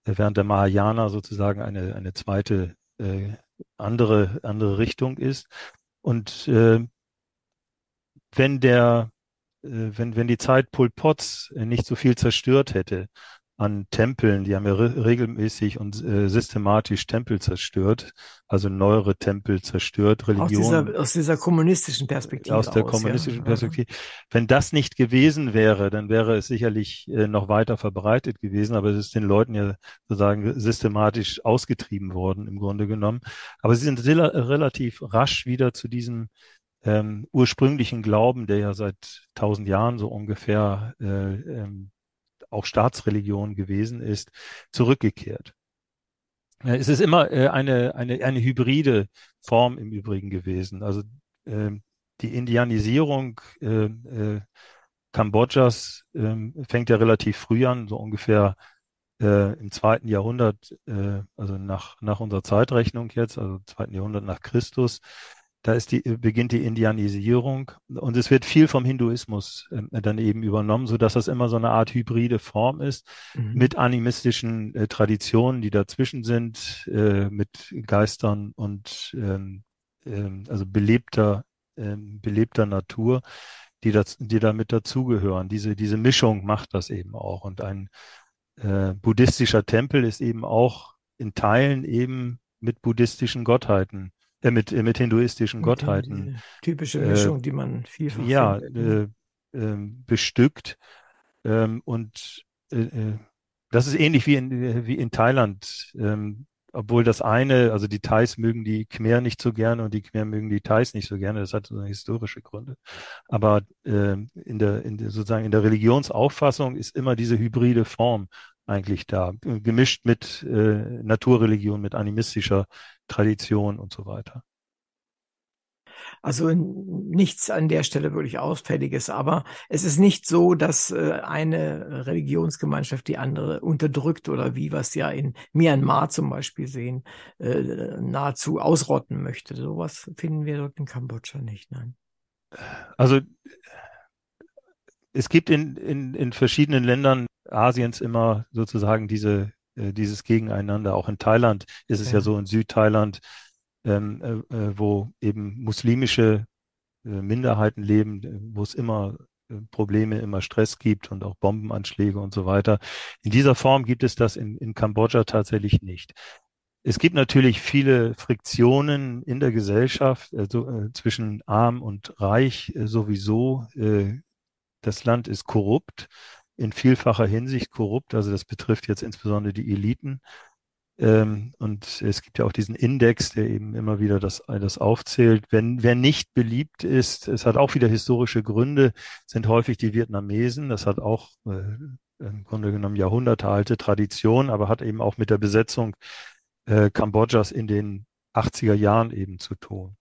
äh, während der Mahayana sozusagen eine, eine zweite äh, andere, andere Richtung ist. Und äh, wenn der, äh, wenn, wenn die Zeit Pol Pots äh, nicht so viel zerstört hätte an Tempeln, die haben ja re regelmäßig und äh, systematisch Tempel zerstört, also neuere Tempel zerstört, Aus Religionen dieser, aus dieser kommunistischen Perspektive aus der aus, kommunistischen ja. Perspektive. Wenn das nicht gewesen wäre, dann wäre es sicherlich äh, noch weiter verbreitet gewesen, aber es ist den Leuten ja sozusagen systematisch ausgetrieben worden, im Grunde genommen. Aber sie sind rela- relativ rasch wieder zu diesem ähm, ursprünglichen Glauben, der ja seit tausend Jahren so ungefähr äh, ähm, auch Staatsreligion gewesen ist, zurückgekehrt. Es ist immer äh, eine, eine, eine hybride Form im Übrigen gewesen. Also ähm, die Indianisierung äh, äh, Kambodschas ähm, fängt ja relativ früh an, so ungefähr äh, im zweiten Jahrhundert, also nach, nach unserer Zeitrechnung jetzt, also zweiten Jahrhundert nach Christus. Da ist die, beginnt die Indianisierung und es wird viel vom Hinduismus äh, dann eben übernommen, so dass das immer so eine Art hybride Form ist Mhm. mit animistischen äh, Traditionen, die dazwischen sind, äh, mit Geistern und ähm, ähm, also belebter, ähm, belebter Natur, die, das, die damit dazugehören. Diese, diese Mischung macht das eben auch. Und ein äh, buddhistischer Tempel ist eben auch in Teilen eben mit buddhistischen Gottheiten, äh, mit, äh, mit hinduistischen Mit den- Gottheiten diese typische äh, Mischung, die man vielfach ja, findet. ne? äh, ähm, bestückt. Ähm, und äh, äh, das ist ähnlich wie in, äh, wie in Thailand. Ähm, obwohl das eine, also die Thais mögen die Khmer nicht so gerne und die Khmer mögen die Thais nicht so gerne. Das hat so historische Gründe. Aber ähm, in der, in der, sozusagen in der Religionsauffassung ist immer diese hybride Form eigentlich da, äh, gemischt mit äh, Naturreligion, mit animistischer Tradition und so weiter. Also nichts an der Stelle wirklich Ausfälliges, aber es ist nicht so, dass äh, eine Religionsgemeinschaft die andere unterdrückt oder wie wir es ja in Myanmar zum Beispiel sehen, äh, nahezu ausrotten möchte. Sowas finden wir dort in Kambodscha nicht, nein. Also es gibt in, in, in verschiedenen Ländern Asiens immer sozusagen diese, dieses Gegeneinander. Auch in Thailand ist es ja, Ja. so, in Südthailand, ähm, äh, äh, wo eben muslimische äh, Minderheiten leben, äh, wo es immer äh, Probleme, immer Stress gibt und auch Bombenanschläge und so weiter. In dieser Form gibt es das in, in Kambodscha tatsächlich nicht. Es gibt natürlich viele Friktionen in der Gesellschaft, also äh, zwischen arm und reich äh, sowieso. Äh, das Land ist korrupt, in vielfacher Hinsicht korrupt. Also das betrifft jetzt insbesondere die Eliten. Ähm, und es gibt ja auch diesen Index, der eben immer wieder das, das aufzählt. Wenn, wer nicht beliebt ist, es hat auch wieder historische Gründe, sind häufig die Vietnamesen. Das hat auch äh, im Grunde genommen jahrhundertealte Tradition, aber hat eben auch mit der Besetzung äh, Kambodschas in den 80er Jahren eben zu tun.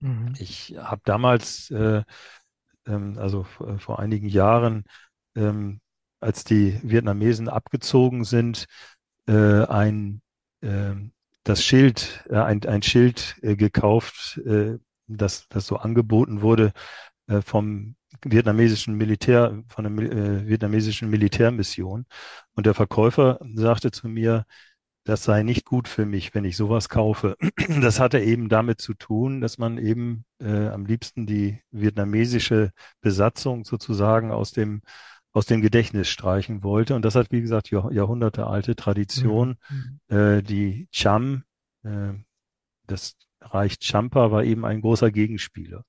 Mhm. Ich habe damals, äh, ähm, also vor, vor einigen Jahren, ähm, als die Vietnamesen abgezogen sind, äh, ein ähm, das Schild, äh, ein, ein Schild äh, gekauft, äh, das, das so angeboten wurde äh, vom vietnamesischen Militär, von der äh, vietnamesischen Militärmission. Und der Verkäufer sagte zu mir, das sei nicht gut für mich, wenn ich sowas kaufe. Das hatte eben damit zu tun, dass man eben äh, am liebsten die vietnamesische Besatzung sozusagen aus dem aus dem Gedächtnis streichen wollte. Und das hat, wie gesagt, Jahr, Jahrhunderte Tradition. Mhm. Äh, die Cham, äh, das Reich Champa war eben ein großer Gegenspieler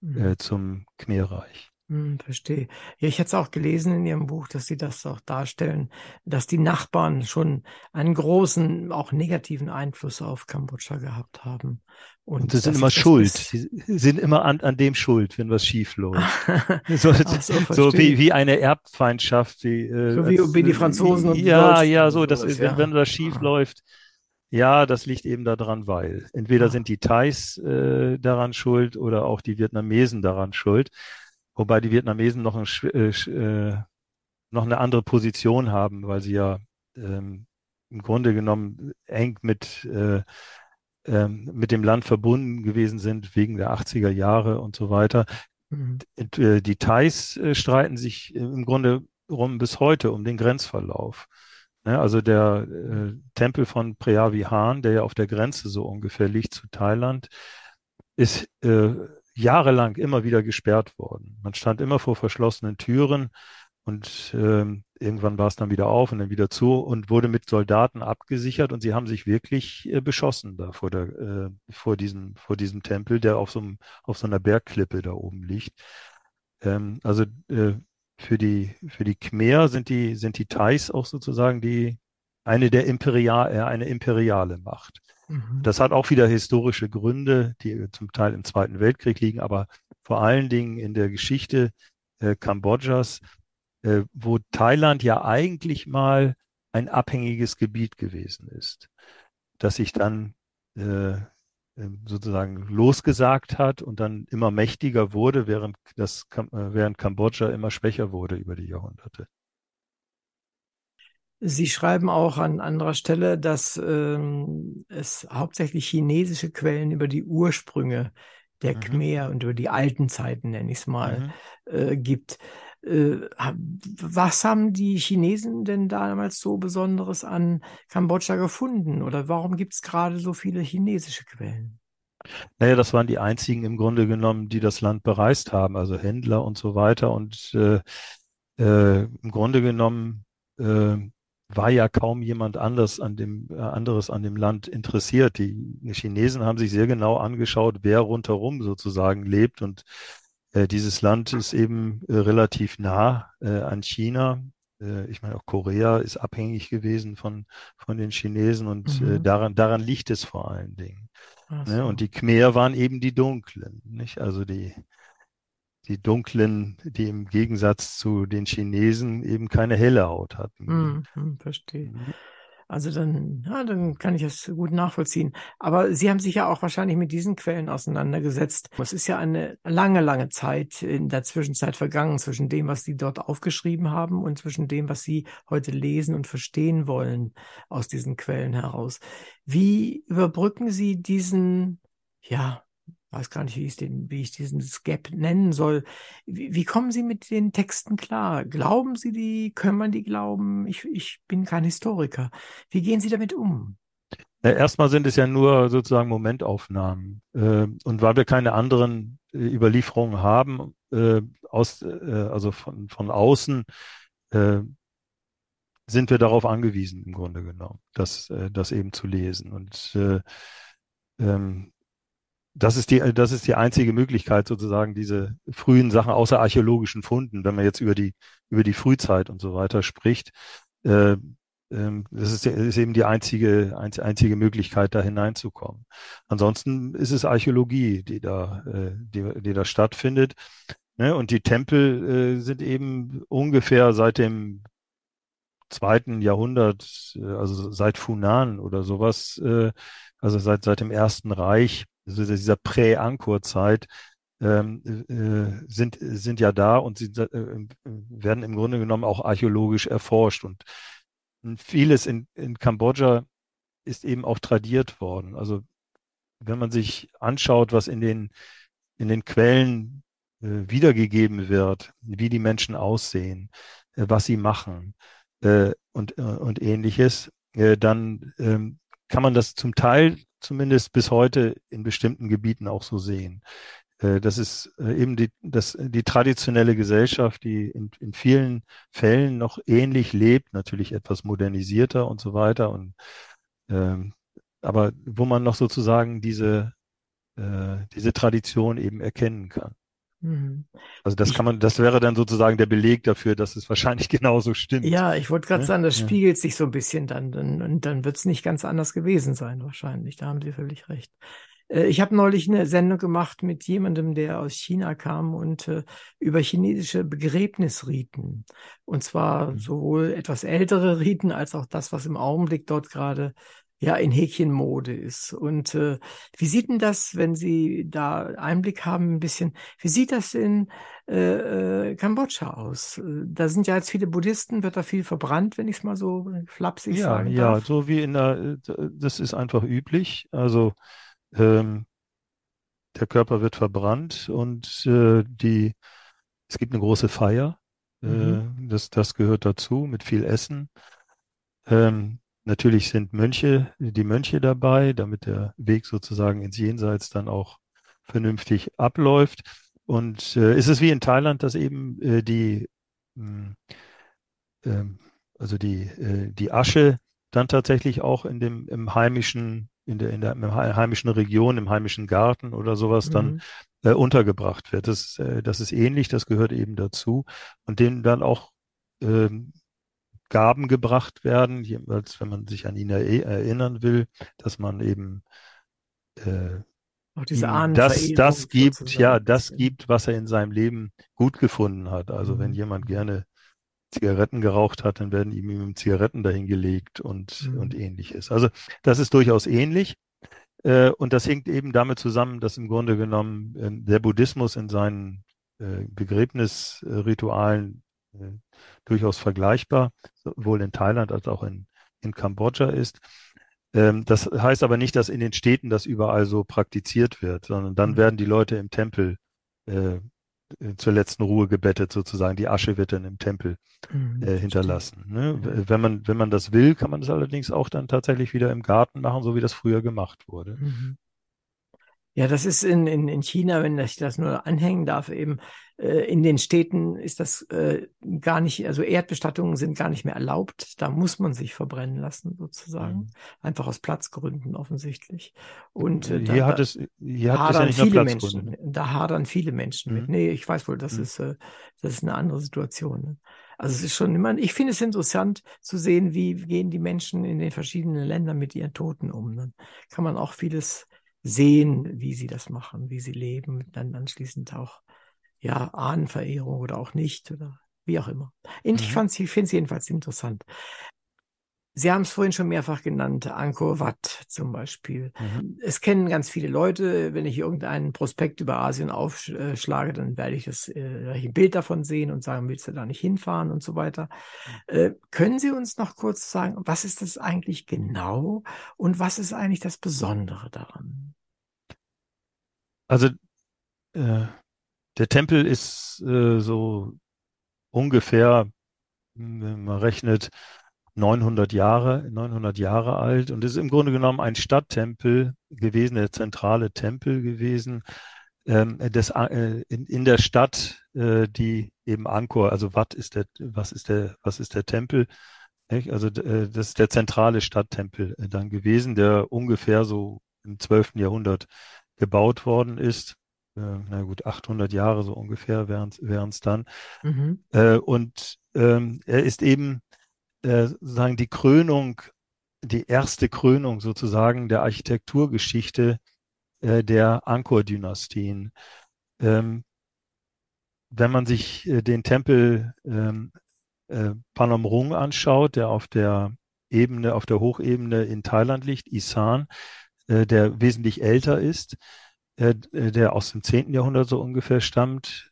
Mhm. äh, zum Khmerreich. Hm, verstehe. Ja, ich hatte es auch gelesen in Ihrem Buch, dass Sie das auch darstellen, dass die Nachbarn schon einen großen, auch negativen Einfluss auf Kambodscha gehabt haben. Und sie sind immer schuld. Sie sind immer an, an dem schuld, wenn was schief läuft. So, so, so wie, wie eine Erbfeindschaft. Die, äh, So wie- als, wie die äh, Franzosen und die Ja, Deutschen ja, und so, das sowas, ist, wenn, ja. wenn das schief Ah. läuft. Ja, das liegt eben daran, weil entweder Ah. sind die Thais äh, daran schuld oder auch die Vietnamesen daran schuld. Wobei die Vietnamesen noch, ein, äh, äh, noch eine andere Position haben, weil sie ja ähm, im Grunde genommen eng mit, äh, äh, mit dem Land verbunden gewesen sind wegen der 80er Jahre und so weiter. Mhm. Äh, die Thais äh, streiten sich im Grunde rum bis heute um den Grenzverlauf. Ne, also der Tempel von Preavihan, der ja auf der Grenze so ungefähr liegt zu Thailand, ist äh, jahrelang immer wieder gesperrt worden. Man stand immer vor verschlossenen Türen und ähm, irgendwann war es dann wieder auf und dann wieder zu und wurde mit Soldaten abgesichert und sie haben sich wirklich äh, beschossen da vor der äh, vor diesem vor diesem Tempel, der auf so einem auf so einer Bergklippe da oben liegt. Ähm, also äh, für die für die Khmer sind die sind die Thais auch sozusagen die eine der imperial äh, eine imperiale Macht. Mhm. Das hat auch wieder historische Gründe, die zum Teil im Zweiten Weltkrieg liegen, aber vor allen Dingen in der Geschichte äh, Kambodschas äh, wo Thailand ja eigentlich mal ein abhängiges Gebiet gewesen ist, das sich dann äh, ähm, sozusagen losgesagt hat und dann immer mächtiger wurde, während, das, äh, während Kambodscha immer schwächer wurde über die Jahrhunderte. Sie schreiben auch an anderer Stelle, dass ähm, es hauptsächlich chinesische Quellen über die Ursprünge der mhm. Khmer und über die alten Zeiten, nenne ich es mal, mhm. äh, gibt. Äh, was haben die Chinesen denn damals so Besonderes an Kambodscha gefunden? Oder warum gibt es gerade so viele chinesische Quellen? Naja, das waren die einzigen im Grunde genommen, die das Land bereist haben, also Händler und so weiter. Und äh, äh, im Grunde genommen äh, war ja kaum jemand anders an dem, äh, anderes an dem Land interessiert. Die Chinesen haben sich sehr genau angeschaut, wer rundherum sozusagen lebt und äh, dieses Land ist eben äh, relativ nah äh, an China. Äh, ich meine, auch Korea ist abhängig gewesen von, von den Chinesen und mhm. daran, daran liegt es vor allen Dingen. Ne? So. Und die Khmer waren eben die Dunklen, nicht? Also die, die Dunklen, die im Gegensatz zu den Chinesen eben keine helle Haut hatten. Mhm, verstehe. Mhm. Also dann, ja, dann kann ich das gut nachvollziehen. Aber Sie haben sich ja auch wahrscheinlich mit diesen Quellen auseinandergesetzt. Es ist ja eine lange, lange Zeit in der Zwischenzeit vergangen zwischen dem, was Sie dort aufgeschrieben haben und zwischen dem, was Sie heute lesen und verstehen wollen aus diesen Quellen heraus. Wie überbrücken Sie diesen, ja, weiß gar nicht, wie ich, den, wie ich diesen Gap nennen soll. Wie, wie, kommen Sie mit den Texten klar? Glauben Sie die? Können man die glauben? Ich, ich bin kein Historiker. Wie gehen Sie damit um? Ja, erstmal sind es ja nur sozusagen Momentaufnahmen. Äh, und weil wir keine anderen äh, Überlieferungen haben, äh, aus, äh, also von, von außen, sind wir darauf angewiesen, im Grunde genommen, das, das eben zu lesen. Und ähm, das ist die, das ist die einzige Möglichkeit, sozusagen diese frühen Sachen außer archäologischen Funden, wenn man jetzt über die, über die Frühzeit und so weiter spricht. Äh, ähm, das ist, ist, eben die einzige, einzige Möglichkeit, da hineinzukommen. Ansonsten ist es Archäologie, die da, äh, die, die da stattfindet. Ne? Und die Tempel äh, sind eben ungefähr seit dem zweiten Jahrhundert, äh, also seit Funan oder sowas, äh, also seit, seit dem Ersten Reich, also dieser Prä-Angkor-Zeit, ähm, äh, sind, sind ja da und sie äh, werden im Grunde genommen auch archäologisch erforscht. Und vieles in, in Kambodscha ist eben auch tradiert worden. Also wenn man sich anschaut, was in den, in den Quellen äh, wiedergegeben wird, wie die Menschen aussehen, äh, was sie machen äh, und, äh, und ähnliches, äh, dann ähm, kann man das zum Teil zumindest bis heute in bestimmten Gebieten auch so sehen. Äh, das ist äh, eben die, das, die traditionelle Gesellschaft, die in, in vielen Fällen noch ähnlich lebt, natürlich etwas modernisierter und so weiter. Und, ähm, aber wo man noch sozusagen diese, äh, diese Tradition eben erkennen kann. Mhm. Also das kann man, das wäre dann sozusagen der Beleg dafür, dass es wahrscheinlich genauso stimmt. Ja, ich wollte gerade ja? sagen, das ja. spiegelt sich so ein bisschen dann, dann und dann wird es nicht ganz anders gewesen sein wahrscheinlich. Da haben Sie völlig recht. Äh, ich habe neulich eine Sendung gemacht mit jemandem, der aus China kam und äh, über chinesische Begräbnisriten. Und zwar mhm. sowohl etwas ältere Riten als auch das, was im Augenblick dort gerade ja in Häkchenmode ist. Und äh, wie sieht denn das, wenn Sie da Einblick haben, ein bisschen, wie sieht das in äh, äh, Kambodscha aus? Da sind ja jetzt viele Buddhisten, wird da viel verbrannt, wenn ich es mal so flapsig Ja, sagen ja, darf? so wie in der, das ist einfach üblich. Also ähm, der Körper wird verbrannt und äh, die, es gibt eine große Feier. Äh, Mhm. das, das gehört dazu mit viel Essen. Ähm, natürlich sind Mönche, die Mönche dabei, damit der Weg sozusagen ins Jenseits dann auch vernünftig abläuft. Und äh, ist es wie in Thailand, dass eben äh, die, mh, ähm, also die, äh, die Asche dann tatsächlich auch in dem, im heimischen, in der, in der im heimischen Region, im heimischen Garten oder sowas dann Mhm. äh, untergebracht wird. Das, äh, das ist ähnlich, das gehört eben dazu. Und denen dann auch ähm, Gaben gebracht werden, jeweils wenn man sich an ihn er erinnern will, dass man eben äh, Auch diese ihm das, das gibt, sozusagen ja, das gibt, was er in seinem Leben gut gefunden hat. Also wenn Mhm. jemand gerne Zigaretten geraucht hat, dann werden ihm ihm Zigaretten dahingelegt und, und Mhm. ähnliches. Also das ist durchaus ähnlich. Äh, und das hängt eben damit zusammen, dass im Grunde genommen äh, der Buddhismus in seinen äh, Begräbnisritualen durchaus vergleichbar, sowohl in Thailand als auch in, in Kambodscha ist. Ähm, das heißt aber nicht, dass in den Städten das überall so praktiziert wird, sondern dann Mhm. werden die Leute im Tempel äh, zur letzten Ruhe gebettet sozusagen. Die Asche wird dann im Tempel Mhm. äh, hinterlassen. Ne? Ja. Wenn man, wenn man das will, kann man das allerdings auch dann tatsächlich wieder im Garten machen, so wie das früher gemacht wurde. Mhm. Ja, das ist in, in, in China, wenn ich das nur anhängen darf, eben äh, in den Städten ist das äh, gar nicht, also Erdbestattungen sind gar nicht mehr erlaubt. Da muss man sich verbrennen lassen, sozusagen. Mhm. Einfach aus Platzgründen offensichtlich. Und äh, da, Hier hat es, hier hat es ja hadern nicht viele. Menschen, da hadern viele Menschen mit. Mhm. Nee, ich weiß wohl, das Mhm. ist, äh, das ist eine andere Situation. Ne? Also es ist schon immer, ich finde es interessant zu sehen, wie gehen die Menschen in den verschiedenen Ländern mit ihren Toten um. Dann kann man auch vieles sehen, wie sie das machen, wie sie leben, dann anschließend auch, ja, Ahnenverehrung oder auch nicht oder wie auch immer. Ich Mhm. fand's, ich finde es jedenfalls interessant. Sie haben es vorhin schon mehrfach genannt, Angkor Wat zum Beispiel. Mhm. Es kennen ganz viele Leute. Wenn ich irgendeinen Prospekt über Asien aufschlage, dann werde ich das, äh, ich ein Bild davon sehen und sagen, willst du da nicht hinfahren und so weiter. Äh, können Sie uns noch kurz sagen, was ist das eigentlich genau und was ist eigentlich das Besondere daran? Also äh, der Tempel ist äh, so ungefähr, wenn man rechnet, 900 Jahre, 900 Jahre alt und ist im Grunde genommen ein Stadttempel gewesen, der zentrale Tempel gewesen, ähm, des, äh, in, in der Stadt, äh, die eben Angkor, also Wat ist der, was ist der, was ist der Tempel? Nicht? Also äh, das ist der zentrale Stadttempel äh, dann gewesen, der ungefähr so im 12. Jahrhundert gebaut worden ist. Äh, na gut, 800 Jahre so ungefähr wären es dann. Mhm. Äh, und ähm, er ist eben äh, sozusagen die Krönung, die erste Krönung sozusagen der Architekturgeschichte äh, der Angkor-Dynastien. Ähm, wenn man sich äh, den Tempel ähm, äh, Panom Rung anschaut, der auf der Ebene, auf der Hochebene in Thailand liegt, Isan, äh, der wesentlich älter ist, der aus dem 10. Jahrhundert so ungefähr stammt,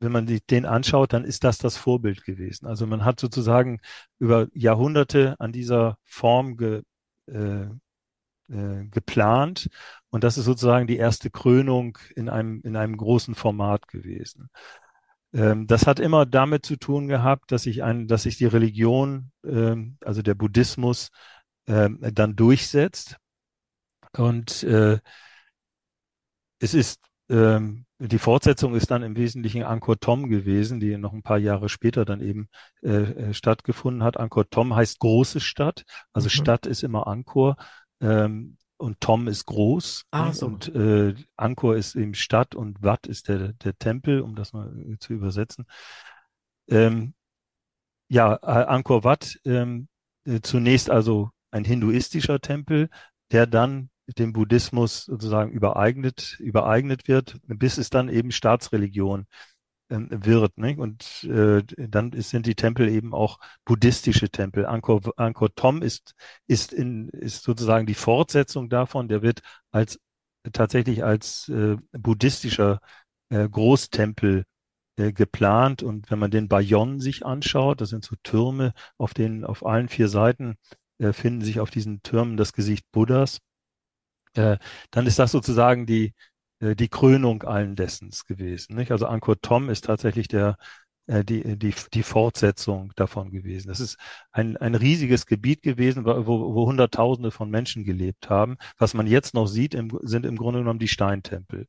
wenn man sich den anschaut, dann ist das das Vorbild gewesen. Also man hat sozusagen über Jahrhunderte an dieser Form ge, äh, äh, geplant und das ist sozusagen die erste Krönung in einem, in einem großen Format gewesen. Ähm, das hat immer damit zu tun gehabt, dass sich ein, dass sich die Religion, ähm, also der Buddhismus, ähm, dann durchsetzt und äh, es ist ähm, die Fortsetzung ist dann im Wesentlichen Angkor Thom gewesen, die noch ein paar Jahre später dann eben äh, stattgefunden hat. Angkor Thom heißt große Stadt, also Mhm. Stadt ist immer Angkor ähm, und Thom ist groß Ah, ne? so. und äh, Angkor ist eben Stadt und Wat ist der der Tempel, um das mal äh, zu übersetzen. Ähm, ja, äh, Angkor Wat ähm, äh, zunächst also ein hinduistischer Tempel, der dann dem Buddhismus sozusagen übereignet, übereignet wird, bis es dann eben Staatsreligion ähm, wird. Nicht? Und äh, dann ist, sind die Tempel eben auch buddhistische Tempel. Angkor, Angkor Thom ist, ist, in, ist sozusagen die Fortsetzung davon. Der wird als tatsächlich als äh, buddhistischer äh, Großtempel äh, geplant. Und wenn man den Bayon sich anschaut, das sind so Türme, auf denen auf allen vier Seiten äh, finden sich auf diesen Türmen das Gesicht Buddhas, äh, dann ist das sozusagen die, äh, die Krönung allen Dessens gewesen. Nicht? Also Angkor Thom ist tatsächlich der, äh, die, die, die Fortsetzung davon gewesen. Das ist ein, ein riesiges Gebiet gewesen, wo, wo Hunderttausende von Menschen gelebt haben. Was man jetzt noch sieht, im, sind im Grunde genommen die Steintempel,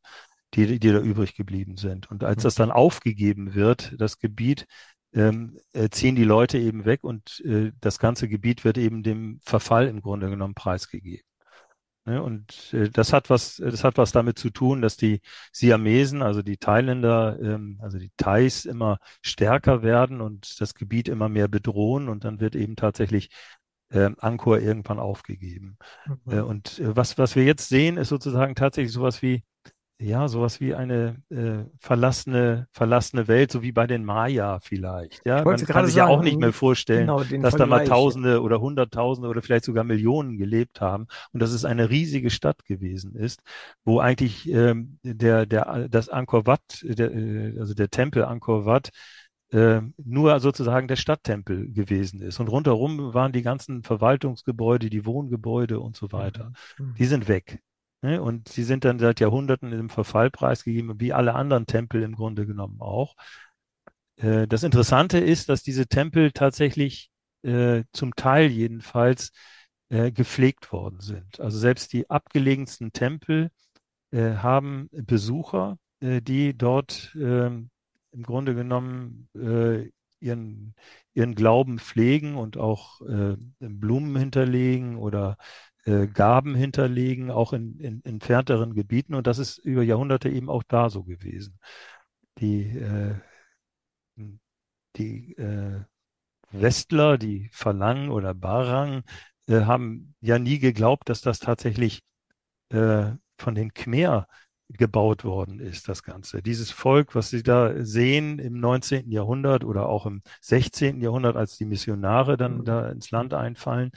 die, die da übrig geblieben sind. Und als das dann aufgegeben wird, das Gebiet, ähm, äh, ziehen die Leute eben weg und äh, das ganze Gebiet wird eben dem Verfall im Grunde genommen preisgegeben. Ne? Und äh, das hat was, das hat was damit zu tun, dass die Siamesen, also die Thailänder, ähm, also die Thais immer stärker werden und das Gebiet immer mehr bedrohen und dann wird eben tatsächlich äh, Angkor irgendwann aufgegeben. Mhm. Äh, und äh, was, was wir jetzt sehen, ist sozusagen tatsächlich sowas wie ja, sowas wie eine äh, verlassene, verlassene Welt, so wie bei den Maya vielleicht. Ja, man kann sich sagen, ja auch nicht mehr vorstellen, genau, dass da mal Tausende oder Hunderttausende oder vielleicht sogar Millionen gelebt haben und dass es eine riesige Stadt gewesen ist, wo eigentlich ähm, der, der, das Angkor Wat, der, äh, also der Tempel Angkor Wat, äh, nur sozusagen der Stadttempel gewesen ist. Und rundherum waren die ganzen Verwaltungsgebäude, die Wohngebäude und so weiter. Mhm. Die sind weg. Ne? Und sie sind dann seit Jahrhunderten im Verfall preisgegeben, wie alle anderen Tempel im Grunde genommen auch. Äh, das Interessante ist, dass diese Tempel tatsächlich äh, zum Teil jedenfalls äh, gepflegt worden sind. Also selbst die abgelegensten Tempel äh, haben Besucher, äh, die dort ähm, im Grunde genommen ihren, ihren Glauben pflegen und auch Blumen hinterlegen oder äh, Gaben hinterlegen, auch in, in, entfernteren Gebieten. Und das ist über Jahrhunderte eben auch da so gewesen. Die, äh, die äh, Westler, die Falang oder Barang, äh, haben ja nie geglaubt, dass das tatsächlich äh, von den Khmer gebaut worden ist, das Ganze. Dieses Volk, was Sie da sehen im 19. Jahrhundert oder auch im 16. Jahrhundert, als die Missionare dann mhm. da ins Land einfallen,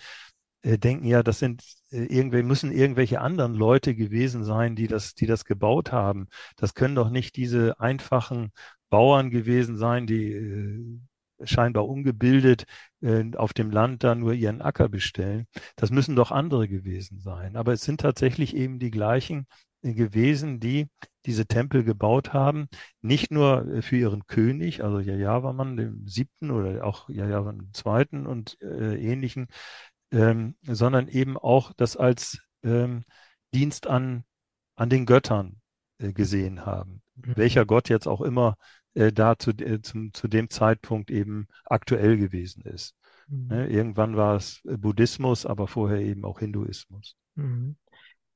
äh, denken ja, das sind äh, irgendwelche, müssen irgendwelche anderen Leute gewesen sein, die das, die das gebaut haben. Das können doch nicht diese einfachen Bauern gewesen sein, die äh, scheinbar ungebildet äh, auf dem Land da nur ihren Acker bestellen. Das müssen doch andere gewesen sein. Aber es sind tatsächlich eben die gleichen äh, gewesen, die diese Tempel gebaut haben, nicht nur äh, für ihren König, also Jajawaman, dem siebten oder auch Jajawan dem zweiten und äh, ähnlichen, ähm, sondern eben auch das als ähm, Dienst an, an den Göttern äh, gesehen haben. Mhm. Welcher Gott jetzt auch immer äh, da zu, äh, zum, zu dem Zeitpunkt eben aktuell gewesen ist. Mhm. Ne? Irgendwann war es äh, Buddhismus, aber vorher eben auch Hinduismus. Mhm.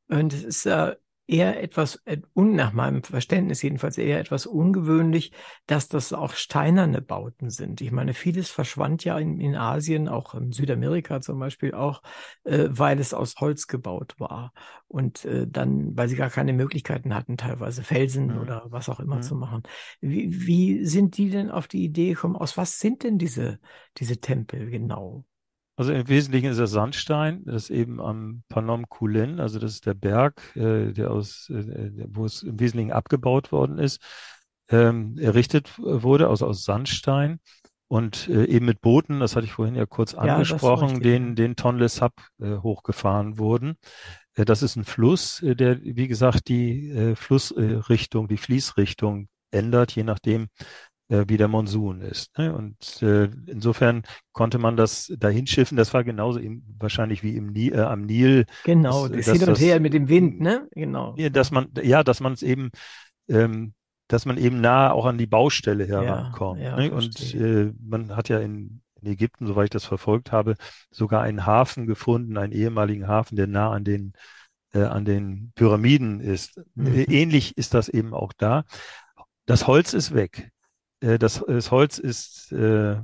Und es ist ja eher etwas, äh, nach meinem Verständnis jedenfalls eher etwas ungewöhnlich, dass das auch steinerne Bauten sind. Ich meine, vieles verschwand ja in, in Asien, auch in Südamerika zum Beispiel auch, äh, weil es aus Holz gebaut war. Und äh, dann, weil sie gar keine Möglichkeiten hatten, teilweise Felsen mhm. oder was auch immer mhm. zu machen. Wie, wie sind die denn auf die Idee gekommen? Aus was sind denn diese, diese Tempel genau? Also im Wesentlichen ist das Sandstein, das ist eben am Panom Kulin, also das ist der Berg, äh, der aus, äh, wo es im Wesentlichen abgebaut worden ist, ähm, errichtet wurde, also aus Sandstein und äh, eben mit Booten, das hatte ich vorhin ja kurz angesprochen, ja, den, den Tonle Sap äh, hochgefahren wurden. Äh, das ist ein Fluss, äh, der, wie gesagt, die äh, Flussrichtung, die Fließrichtung ändert, je nachdem, äh, wie der Monsun ist. Ne? Und äh, insofern konnte man das dahin schiffen. Das war genauso im, wahrscheinlich wie im Nil, äh, am Nil. Genau, das, das hin und her mit dem Wind, ne? Genau. Ja, dass man, ja, dass man es eben, ähm, dass man eben nah auch an die Baustelle herankommt. Ja, ja, ne? Und äh, man hat ja in, in Ägypten, soweit ich das verfolgt habe, sogar einen Hafen gefunden, einen ehemaligen Hafen, der nah an den äh, an den Pyramiden ist. Mhm. Ähnlich ist das eben auch da. Das Holz ist weg. Äh, das, das, Holz ist äh, äh,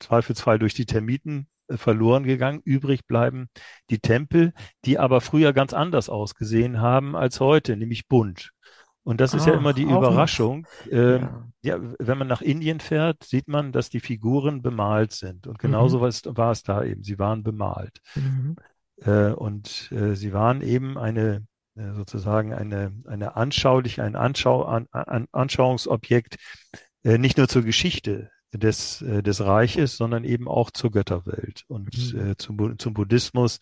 zweifelsfrei durch die Termiten äh, verloren gegangen. Übrig bleiben die Tempel, die aber früher ganz anders ausgesehen haben als heute, nämlich bunt. Und das ist ja Ah, immer die. Überraschung. Ähm, Ja. ja, wenn man nach Indien fährt, sieht man, dass die Figuren bemalt sind. Und genauso Mhm. war es, war es da eben. Sie waren bemalt. Mhm. Äh, und äh, sie waren eben eine, äh, sozusagen eine, eine anschauliche, ein Anschau, an, an, Anschauungsobjekt, äh, nicht nur zur Geschichte des, äh, des Reiches, sondern eben auch zur Götterwelt und Mhm. äh, zum, zum Buddhismus,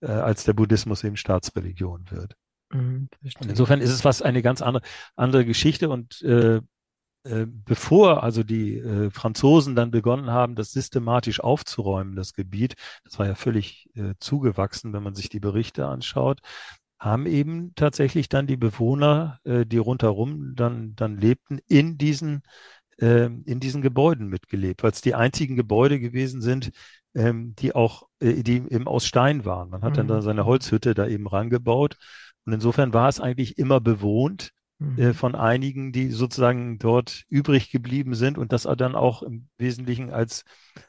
äh, als der Buddhismus eben Staatsreligion wird. Mhm. Insofern ist es was eine ganz andere, andere Geschichte. Und äh, äh, bevor also die äh, Franzosen dann begonnen haben, das systematisch aufzuräumen, das Gebiet, das war ja völlig äh, zugewachsen, wenn man sich die Berichte anschaut, haben eben tatsächlich dann die Bewohner, äh, die rundherum dann, dann lebten, in diesen, äh, in diesen Gebäuden mitgelebt, weil es die einzigen Gebäude gewesen sind, ähm, die auch, äh, die eben aus Stein waren. Man hat dann da Mhm. seine Holzhütte da eben rangebaut. Und insofern war es eigentlich immer bewohnt äh, Mhm. von einigen, die sozusagen dort übrig geblieben sind und das dann auch im Wesentlichen als,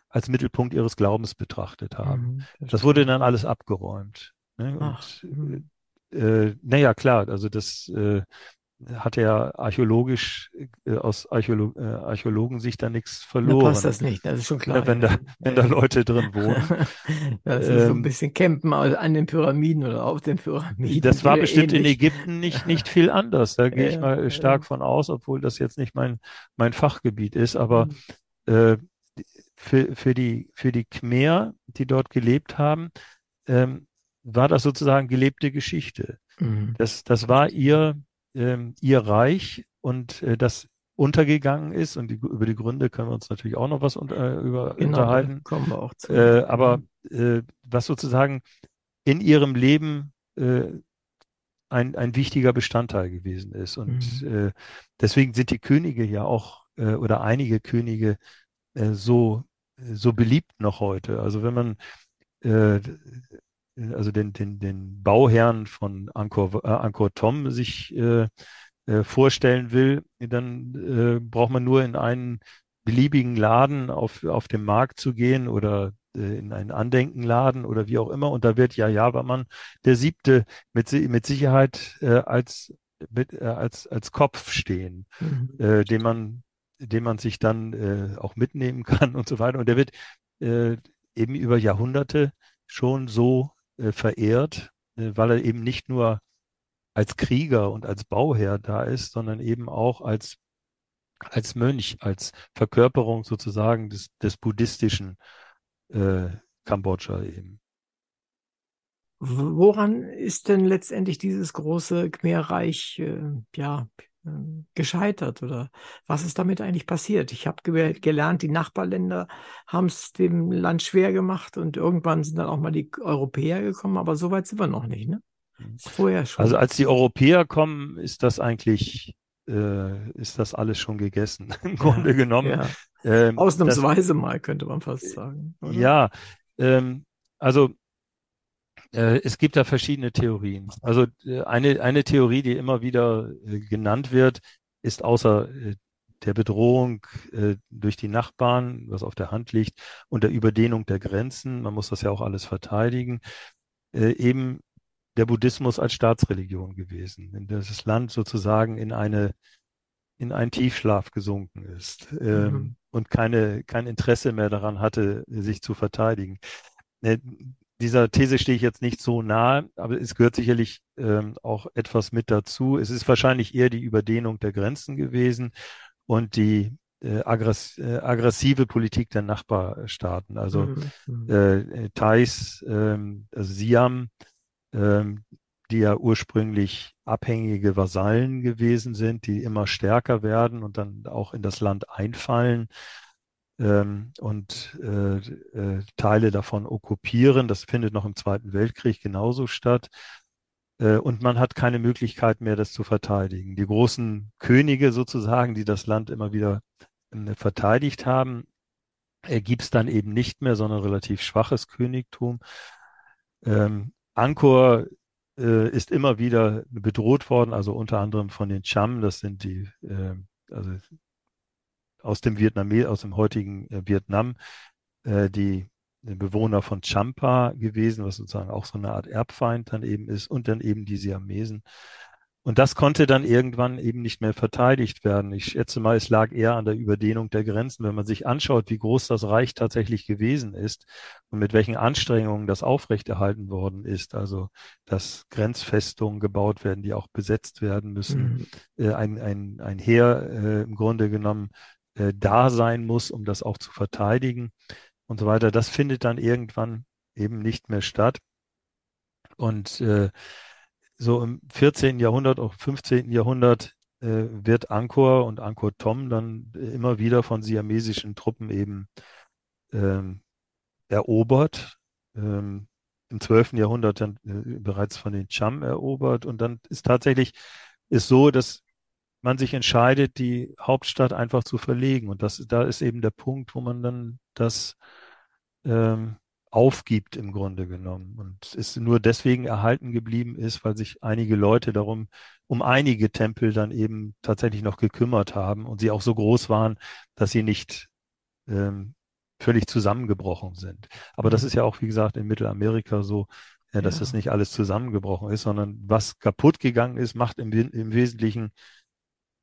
als Mittelpunkt ihres Glaubens betrachtet haben. Mhm. Das wurde Verstehe. dann alles abgeräumt. Ne? Ach, Und mhm. Äh, naja, klar, also das äh, hat ja archäologisch äh, aus Archäolo äh, Archäologensicht da nichts Da passt verloren. das nicht, das ist schon Ja, klar. wenn Ja, da, ja, wenn da. Leute drin wohnen. Das ist so ein Ähm, bisschen Campen an den Pyramiden oder auf den Pyramiden Das war bestimmt in ähnlich. Ägypten nicht, nicht viel anders. Da gehe ich mal ja. stark von aus, obwohl das jetzt nicht mein, mein Fachgebiet ist. Aber Mhm. äh, für, für die, für die Khmer, die dort gelebt haben, ähm, war das sozusagen gelebte Geschichte. Mhm. Das, das war ihr, ähm, ihr Reich und äh, das untergegangen ist. Und die, über die Gründe können wir uns natürlich auch noch was unter, äh, über, Genau, unterhalten. kommen wir auch zu. Äh, aber Mhm. äh, was sozusagen in ihrem Leben äh, ein, ein wichtiger Bestandteil gewesen ist. Und Mhm. äh, deswegen sind die Könige ja auch äh, oder einige Könige äh, so, so beliebt noch heute. Also wenn man äh, also den, den, den Bauherrn von Angkor, äh, Angkor Thom sich äh, äh, vorstellen will, dann äh, braucht man nur in einen beliebigen Laden auf, auf dem Markt zu gehen oder äh, in einen Andenkenladen oder wie auch immer. Und da wird ja Jabermann der Siebte mit, mit Sicherheit äh, als, mit, äh, als, als Kopf stehen, Mhm. äh, den man, den man sich dann äh, auch mitnehmen kann und so weiter. Und der wird äh, eben über Jahrhunderte schon so äh, verehrt, äh, weil er eben nicht nur als Krieger und als Bauherr da ist, sondern eben auch als, als Mönch, als Verkörperung sozusagen des, des buddhistischen äh, Kambodscha eben. Woran ist denn letztendlich dieses große Khmerreich äh, ja, äh, gescheitert oder was ist damit eigentlich passiert? Ich habe ge gelernt, die Nachbarländer haben es dem Land schwer gemacht und irgendwann sind dann auch mal die Europäer gekommen, aber so weit sind wir noch nicht, ne? Ist vorher schon. Also als die Europäer kommen, ist das eigentlich, äh, ist das alles schon gegessen, im Grunde ja, genommen. ja. Ähm, das, Ausnahmsweise mal, könnte man fast sagen, oder? ja, ähm, also äh, es gibt da verschiedene Theorien. Also äh, eine, eine Theorie, die immer wieder äh, genannt wird, ist außer äh, der Bedrohung äh, durch die Nachbarn, was auf der Hand liegt, und der Überdehnung der Grenzen, man muss das ja auch alles verteidigen, äh, eben der Buddhismus als Staatsreligion gewesen, das Land sozusagen in eine in einen Tiefschlaf gesunken ist ähm, Mhm. und keine kein Interesse mehr daran hatte, sich zu verteidigen. Äh, dieser These stehe ich jetzt nicht so nahe, aber es gehört sicherlich ähm, auch etwas mit dazu. Es ist wahrscheinlich eher die Überdehnung der Grenzen gewesen und die äh, aggress äh, aggressive Politik der Nachbarstaaten. Also Mhm. Mhm. äh, Thais, ähm, also Siam, ähm, die ja ursprünglich abhängige Vasallen gewesen sind, die immer stärker werden und dann auch in das Land einfallen ähm, und äh, äh, Teile davon okkupieren. Das findet noch im Zweiten Weltkrieg genauso statt. Äh, und man hat keine Möglichkeit mehr, das zu verteidigen. Die großen Könige sozusagen, die das Land immer wieder äh, verteidigt haben, äh, gibt es dann eben nicht mehr, sondern relativ schwaches Königtum. Ähm, Angkor äh, ist immer wieder bedroht worden, also unter anderem von den Cham, das sind die, äh, also aus dem Vietnam, aus dem heutigen äh, Vietnam, äh, die Bewohner von Champa gewesen, was sozusagen auch so eine Art Erbfeind dann eben ist, und dann eben die Siamesen. und das konnte dann irgendwann eben nicht mehr verteidigt werden. Ich schätze mal, es lag eher an der Überdehnung der Grenzen. Wenn man sich anschaut, wie groß das Reich tatsächlich gewesen ist und mit welchen Anstrengungen das aufrechterhalten worden ist, also dass Grenzfestungen gebaut werden, die auch besetzt werden müssen, mhm. äh, ein, ein, ein Heer äh, im Grunde genommen äh, da sein muss, um das auch zu verteidigen und so weiter, das findet dann irgendwann eben nicht mehr statt. Und äh, so im 14. Jahrhundert, auch 15. Jahrhundert äh, wird Angkor und Angkor Thom dann immer wieder von siamesischen Truppen eben ähm, erobert. Ähm, Im 12. Jahrhundert dann äh, bereits von den Cham erobert. Und dann ist tatsächlich ist so, dass man sich entscheidet, die Hauptstadt einfach zu verlegen. Und das, da ist eben der Punkt, wo man dann das ähm, aufgibt im Grunde genommen und es nur deswegen erhalten geblieben ist, weil sich einige Leute darum, um einige Tempel dann eben tatsächlich noch gekümmert haben und sie auch so groß waren, dass sie nicht ähm, völlig zusammengebrochen sind. Aber das mhm. ist ja auch, wie gesagt, in Mittelamerika so, ja, dass ja. das nicht alles zusammengebrochen ist, sondern was kaputt gegangen ist, macht im, im Wesentlichen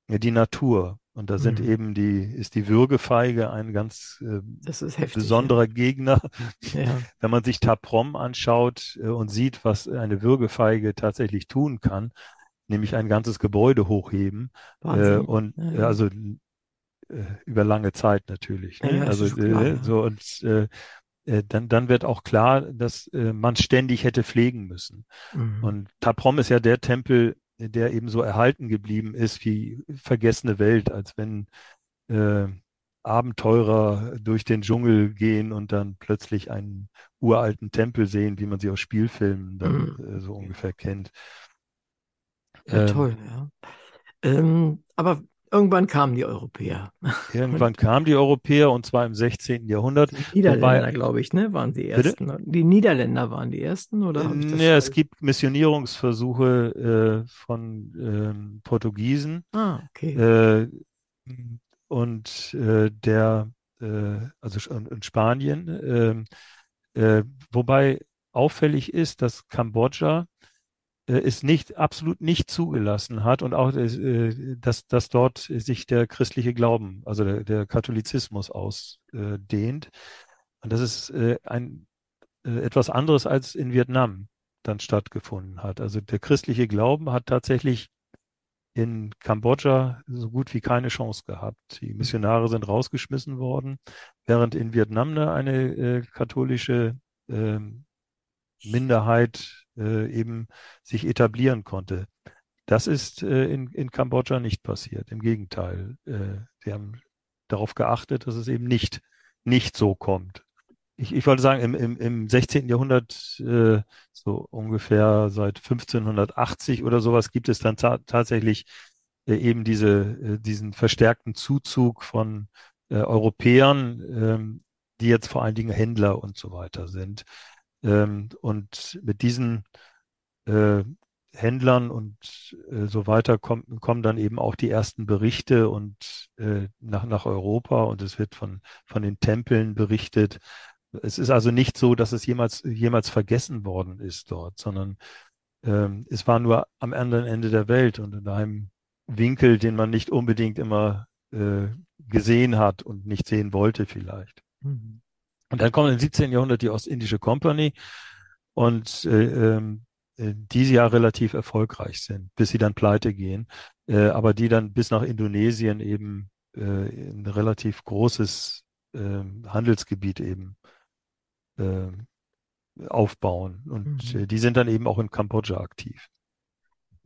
die Natur. Und da sind mhm. eben die, ist die Würgefeige ein ganz äh, heftig, besonderer ja. Gegner. Ja. Wenn man sich Taprom anschaut äh, und sieht, was eine Würgefeige tatsächlich tun kann, nämlich ein ganzes Gebäude hochheben. Äh, und ja, also äh, über lange Zeit natürlich. Ne? also klar, äh, so und äh, äh, dann, dann wird auch klar, dass äh, man ständig hätte pflegen müssen. Mhm. Und Taprom ist ja der Tempel, der eben so erhalten geblieben ist wie vergessene Welt, als wenn äh, Abenteurer durch den Dschungel gehen und dann plötzlich einen uralten Tempel sehen, wie man sie aus Spielfilmen dann mhm. äh, so ungefähr kennt. Ja, ähm, toll, ja. Ähm, aber Irgendwann kamen die Europäer. Irgendwann kamen die Europäer und zwar im 16. Jahrhundert. Die Niederländer, glaube ich, ne, waren die ersten. Bitte? Die Niederländer waren die ersten, oder? Ja, es gibt Missionierungsversuche äh, von ähm, Portugiesen. Ah, okay. Äh, und äh, der, äh, also in Spanien, ähm, äh, wobei auffällig ist, dass Kambodscha es nicht absolut nicht zugelassen hat und auch, äh, dass, dass dort sich der christliche Glauben, also der, der Katholizismus ausdehnt. Und das ist äh, ein etwas anderes als in Vietnam dann stattgefunden hat. Also der christliche Glauben hat tatsächlich in Kambodscha so gut wie keine Chance gehabt. Die Missionare sind rausgeschmissen worden, während in Vietnam eine äh, katholische äh, Minderheit äh, eben sich etablieren konnte. Das ist äh, in, in Kambodscha nicht passiert. Im Gegenteil, äh, sie haben darauf geachtet, dass es eben nicht, nicht so kommt. Ich, ich wollte sagen, im, im, im 16. Jahrhundert, äh, so ungefähr seit 1580 oder sowas, gibt es dann ta tatsächlich äh, eben diese, äh, diesen verstärkten Zuzug von äh, Europäern, ähm, die jetzt vor allen Dingen Händler und so weiter sind. Ähm, und mit diesen äh, Händlern und äh, so weiter kommt, kommen dann eben auch die ersten Berichte und äh, nach, nach Europa und es wird von, von den Tempeln berichtet. Es ist also nicht so, dass es jemals, jemals vergessen worden ist dort, sondern ähm, es war nur am anderen Ende der Welt und in einem Winkel, den man nicht unbedingt immer äh, gesehen hat und nicht sehen wollte vielleicht. Mhm. Und dann kommt im 17. Jahrhundert die Ostindische Company und äh, ähm, äh, die ja relativ erfolgreich sind, bis sie dann pleite gehen, äh, aber die dann bis nach Indonesien eben äh, ein relativ großes äh, Handelsgebiet eben äh, aufbauen. Und mhm. Äh, die sind dann eben auch in Kambodscha aktiv.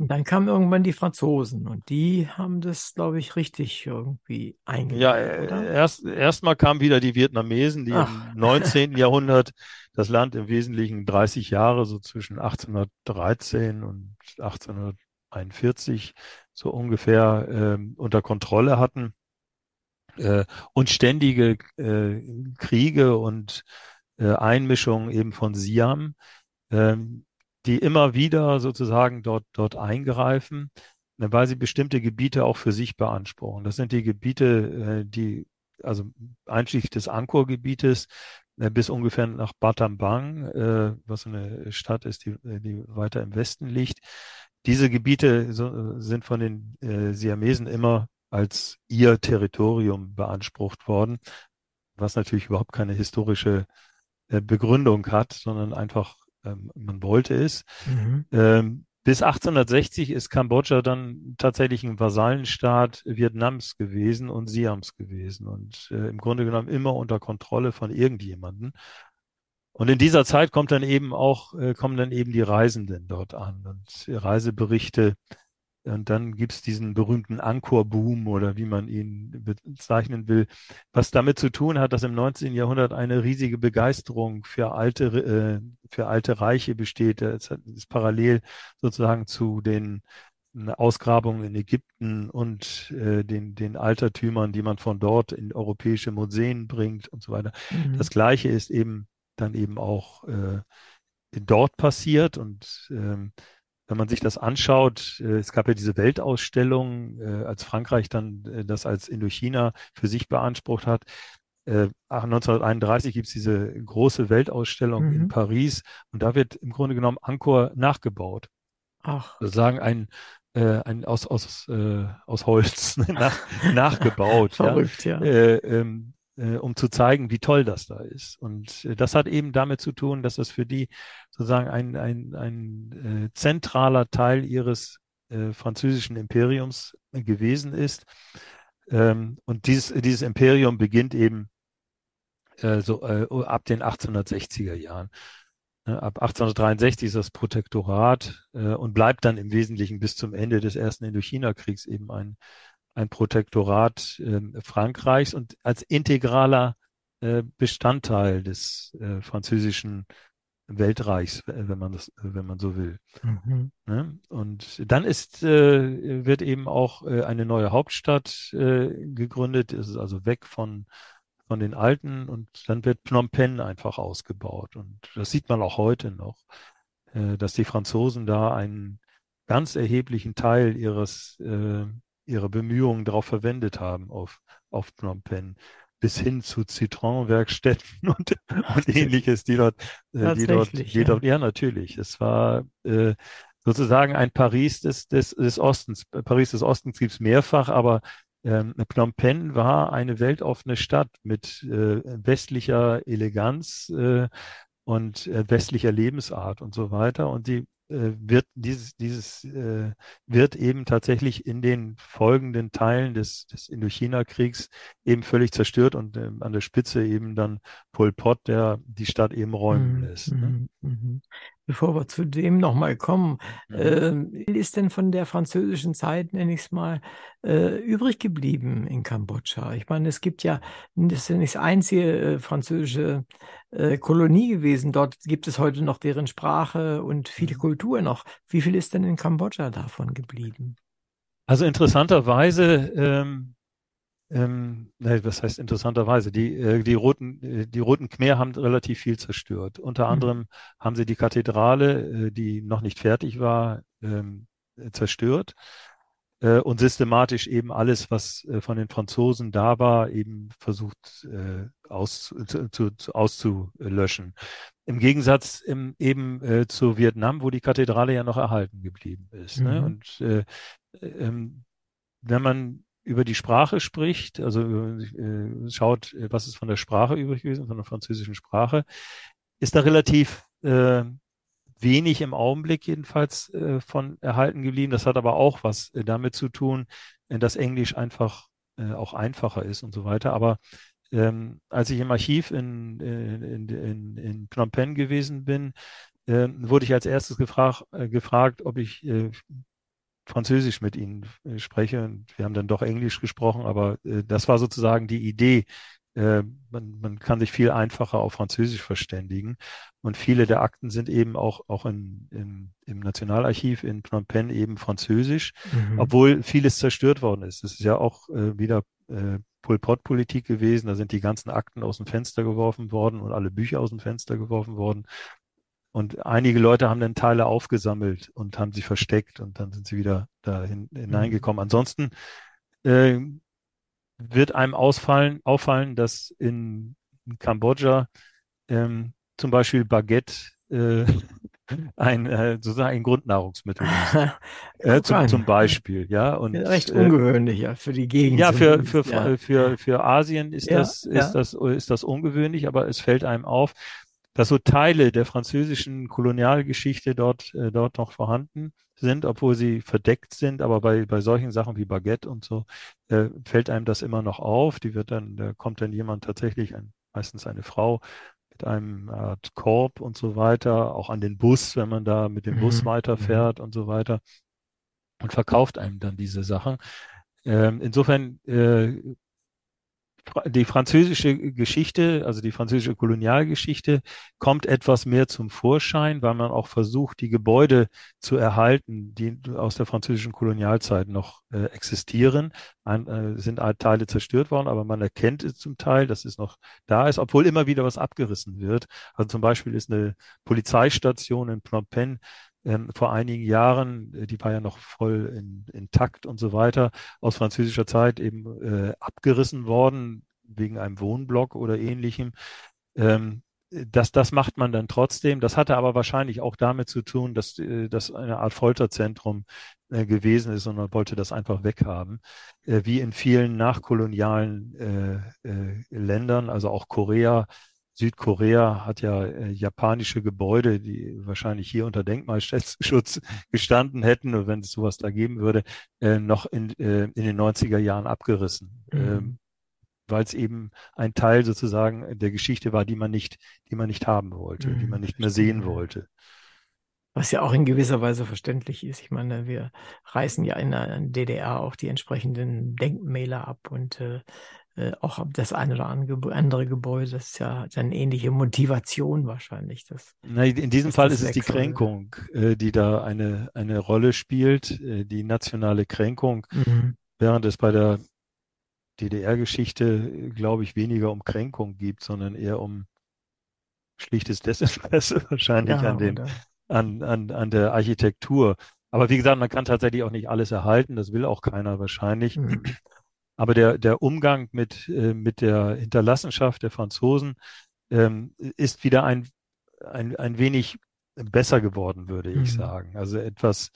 Und dann kamen irgendwann die Franzosen und die haben das, glaube ich, richtig irgendwie eingegangen. Ja, äh, erst erstmal kamen wieder die Vietnamesen, die Ach. im 19. Jahrhundert das Land im Wesentlichen 30 Jahre, so zwischen 1813 und 1841 so ungefähr äh, unter Kontrolle hatten äh, und ständige äh, Kriege und äh, Einmischungen eben von Siam. Die immer wieder sozusagen dort, dort eingreifen, weil sie bestimmte Gebiete auch für sich beanspruchen. Das sind die Gebiete, äh, die, also einschließlich des Angkor-Gebietes äh, bis ungefähr nach Battambang, äh, was eine Stadt ist, die, die weiter im Westen liegt. diese Gebiete sind von den Siamesen immer als ihr Territorium beansprucht worden, was natürlich überhaupt keine historische Begründung hat, sondern einfach ähm, man wollte es. Mhm. Ähm, bis 1860 ist Kambodscha dann tatsächlich ein Vasallenstaat Vietnams gewesen und Siams gewesen und äh, im Grunde genommen immer unter Kontrolle von irgendjemanden. Und in dieser Zeit kommt dann eben auch, äh, kommen dann eben die Reisenden dort an und Reiseberichte. Und dann gibt's diesen berühmten Angkor-Boom oder wie man ihn bezeichnen will, was damit zu tun hat, dass im 19. Jahrhundert eine riesige Begeisterung für alte, äh, für alte Reiche besteht. Es ist parallel sozusagen zu den Ausgrabungen in Ägypten und äh, den, den Altertümern, die man von dort in europäische Museen bringt und so weiter. Mhm. Das Gleiche ist eben dann eben auch äh, dort passiert. Und ähm, wenn man sich das anschaut, äh, es gab ja diese Weltausstellung, äh, als Frankreich dann äh, das als Indochina für sich beansprucht hat. Äh, 1931 gibt es diese große Weltausstellung mhm. in Paris und da wird im Grunde genommen Angkor nachgebaut. Ach. Sozusagen ein, äh, ein aus, aus, äh, aus Holz nach, nachgebaut. Verrückt, ja. ja. Äh, ähm, äh, um zu zeigen, wie toll das da ist. Und äh, das hat eben damit zu tun, dass das für die sozusagen ein, ein, ein äh, zentraler Teil ihres äh, französischen Imperiums gewesen ist. Ähm, und dieses, dieses Imperium beginnt eben äh, so äh, ab den 1860er Jahren. Ne, ab 1863 ist das Protektorat und bleibt dann im Wesentlichen bis zum Ende des ersten Indochina-Kriegs eben ein ein Protektorat äh, Frankreichs und als integraler äh, Bestandteil des äh, französischen Weltreichs, wenn man das, wenn man so will. Mhm. Ne? Und dann ist, äh, wird eben auch äh, eine neue Hauptstadt äh, gegründet. Es ist also weg von von den alten und dann wird Phnom Penh einfach ausgebaut und das sieht man auch heute noch, äh, dass die Franzosen da einen ganz erheblichen Teil ihres äh, ihre Bemühungen darauf verwendet haben auf, auf Phnom Penh bis hin zu Zitronenwerkstätten und, und ähnliches, die dort, äh, die dort, die ja. dort, ja natürlich. Es war äh, sozusagen ein Paris des, des, des Ostens. Paris des Ostens gibt's mehrfach, aber ähm, Phnom Penh war eine weltoffene Stadt mit äh, westlicher Eleganz äh, und äh, westlicher Lebensart und so weiter. Und die wird dieses, dieses äh, wird eben tatsächlich in den folgenden Teilen des, des Indochina-Kriegs eben völlig zerstört und äh, an der Spitze eben dann Pol Pot, der die Stadt eben räumen mhm. lässt. Ne? Mhm. mhm. Bevor wir zu dem nochmal kommen, mhm. äh, ist denn von der französischen Zeit, nenne ich es mal, äh, übrig geblieben in Kambodscha? Ich meine, es gibt ja, das ist ja nicht das einzige äh, französische äh, Kolonie gewesen. Dort gibt es heute noch deren Sprache und viele mhm. Kultur noch. Wie viel ist denn in Kambodscha davon geblieben? Also interessanterweise ähm, ähm, was heißt interessanterweise? Die, äh, die roten, äh, die roten Khmer haben relativ viel zerstört. Unter mhm. anderem haben sie die Kathedrale, äh, die noch nicht fertig war, ähm, zerstört äh, und systematisch eben alles, was äh, von den Franzosen da war, eben versucht äh, aus, zu, zu, auszulöschen. Im Gegensatz im, eben äh, zu Vietnam, wo die Kathedrale ja noch erhalten geblieben ist. Ne? Mhm. Ne? Und äh, ähm, wenn man über die Sprache spricht, also äh, schaut, was ist von der Sprache übrig gewesen, von der französischen Sprache, ist da relativ äh, wenig im Augenblick jedenfalls äh, von erhalten geblieben. Das hat aber auch was äh, damit zu tun, äh, dass Englisch einfach äh, auch einfacher ist und so weiter. Aber ähm, als ich im Archiv in, in, in, in Phnom Penh gewesen bin, äh, wurde ich als erstes gefragt, äh, gefragt ob ich äh, Französisch mit ihnen äh, spreche. Und wir haben dann doch Englisch gesprochen, aber äh, das war sozusagen die Idee. Äh, man, man kann sich viel einfacher auf Französisch verständigen. Und viele der Akten sind eben auch, auch in, in, im Nationalarchiv in Phnom Penh eben Französisch, mhm. obwohl vieles zerstört worden ist. Es ist ja auch äh, wieder äh, Pol Pot-Politik gewesen. Da sind die ganzen Akten aus dem Fenster geworfen worden und alle Bücher aus dem Fenster geworfen worden. Und einige Leute haben dann Teile aufgesammelt und haben sie versteckt und dann sind sie wieder da hin, hineingekommen. Mhm. Ansonsten äh, wird einem ausfallen, auffallen, dass in, Kambodscha ähm, zum Beispiel Baguette äh, ein äh, sozusagen ein Grundnahrungsmittel ist. äh, zum, zum Beispiel, ja. Und, ja, recht ungewöhnlich, ja, für die Gegend. Ja, für, für, ja. für, für Asien ist, ja, das, ist, Das, ist das ungewöhnlich, aber es fällt einem auf, dass so Teile der französischen Kolonialgeschichte dort, äh, dort noch vorhanden sind, obwohl sie verdeckt sind. Aber bei, bei solchen Sachen wie Baguette und so äh, fällt einem das immer noch auf. Die wird dann, da kommt dann jemand tatsächlich, ein, meistens eine Frau, mit einem Art Korb und so weiter, auch an den Bus, wenn man da mit dem Bus mhm. weiterfährt und so weiter und verkauft einem dann diese Sachen. Ähm, insofern äh, die französische Geschichte, also die französische Kolonialgeschichte, kommt etwas mehr zum Vorschein, weil man auch versucht, die Gebäude zu erhalten, die aus der französischen Kolonialzeit noch äh, existieren. Ein, äh, sind Teile zerstört worden, aber man erkennt es zum Teil, dass es noch da ist, obwohl immer wieder was abgerissen wird. Also zum Beispiel ist eine Polizeistation in Phnom Penh ähm, vor einigen Jahren, äh, die war ja noch voll in, intakt und so weiter, aus französischer Zeit eben äh, abgerissen worden wegen einem Wohnblock oder ähnlichem. Ähm, das, das macht man dann trotzdem. Das hatte aber wahrscheinlich auch damit zu tun, dass äh, das eine Art Folterzentrum äh, gewesen ist und man wollte das einfach weghaben. Wie in vielen nachkolonialen Ländern, also auch Korea, Südkorea hat ja äh, japanische Gebäude, die wahrscheinlich hier unter Denkmalschutz gestanden hätten, wenn es sowas da geben würde, äh, noch in, äh, in den 90er Jahren abgerissen. Mhm. Ähm, weil es eben ein Teil sozusagen der Geschichte war, die man nicht, die man nicht haben wollte, mhm. die man nicht mehr sehen wollte. Was ja auch in gewisser Weise verständlich ist. Ich meine, wir reißen ja in der DDR auch die entsprechenden Denkmäler ab und äh, äh, auch das eine oder andere Gebäude, das ist ja eine ähnliche Motivation wahrscheinlich. Das, Na, in diesem Fall ist es die Kränkung, äh, die da eine, eine Rolle spielt, äh, die nationale Kränkung, mhm. während es bei der DDR-Geschichte, glaube ich, weniger um Kränkung gibt, sondern eher um schlichtes Desinteresse wahrscheinlich ja, an, dem, an, an, an der Architektur. Aber wie gesagt, man kann tatsächlich auch nicht alles erhalten, das will auch keiner wahrscheinlich. Mhm. Aber der, der Umgang mit, äh, mit der Hinterlassenschaft der Franzosen ähm, ist wieder ein, ein, ein wenig besser geworden, würde ich mhm. sagen. Also etwas,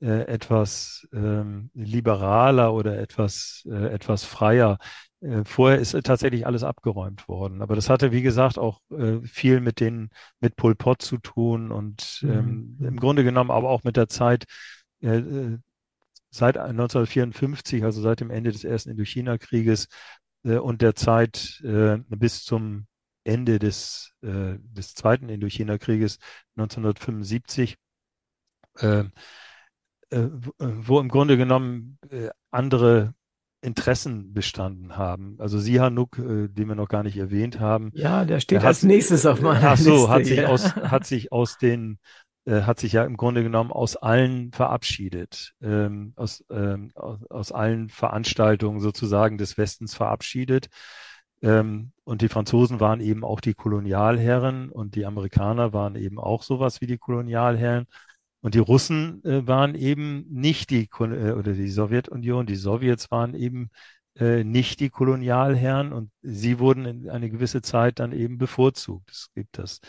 äh, etwas ähm, liberaler oder etwas, äh, etwas freier. Äh, vorher ist tatsächlich alles abgeräumt worden. Aber das hatte, wie gesagt, auch äh, viel mit den, mit Pol Pot zu tun und ähm, mhm. im Grunde genommen aber auch mit der Zeit äh seit 1954, also seit dem Ende des ersten Indochina-Krieges äh, und der Zeit äh, bis zum Ende des, äh, des zweiten Indochina-Krieges 1975, äh, äh, wo im Grunde genommen äh, andere Interessen bestanden haben. Also Sihanouk, äh, den wir noch gar nicht erwähnt haben. Ja, der steht der als hat, nächstes auf meiner Ach so, Liste. Hat sich, ja. aus, hat sich aus den äh, hat sich ja im Grunde genommen aus allen verabschiedet, ähm, aus, ähm, aus, aus allen Veranstaltungen sozusagen des Westens verabschiedet. Ähm, und die Franzosen waren eben auch die Kolonialherren und die Amerikaner waren eben auch sowas wie die Kolonialherren. Und die Russen äh, waren eben nicht die, äh, oder die Sowjetunion, die Sowjets waren eben äh, nicht die Kolonialherren und sie wurden in eine gewisse Zeit dann eben bevorzugt. Es gibt das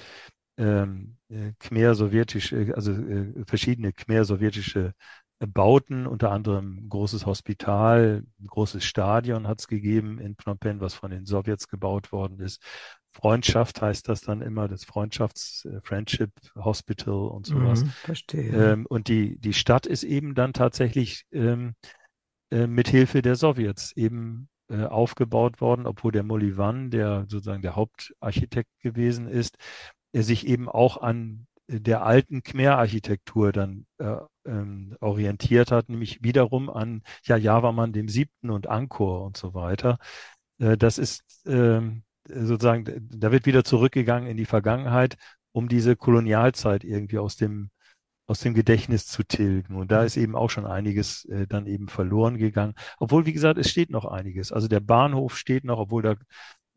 ähm, äh, khmer-sowjetische, also äh, verschiedene khmer-sowjetische Bauten, unter anderem ein großes Hospital, ein großes Stadion hat es gegeben in Phnom Penh, was von den Sowjets gebaut worden ist. Freundschaft heißt das dann immer, das Freundschafts-, äh, Friendship Hospital und sowas. Mhm, verstehe. Ähm, und die, die Stadt ist eben dann tatsächlich ähm, äh, mit Hilfe der Sowjets eben äh, aufgebaut worden, obwohl der Molivan, der sozusagen der Hauptarchitekt gewesen ist, sich eben auch an der alten Khmer-Architektur dann äh, ähm, orientiert hat, nämlich wiederum an ja, Javaman dem Siebten und Angkor und so weiter. Äh, das ist ähm, sozusagen, da wird wieder zurückgegangen in die Vergangenheit, um diese Kolonialzeit irgendwie aus dem aus dem Gedächtnis zu tilgen. Und da ist eben auch schon einiges äh, dann eben verloren gegangen. Obwohl, wie gesagt, es steht noch einiges. Also der Bahnhof steht noch, obwohl da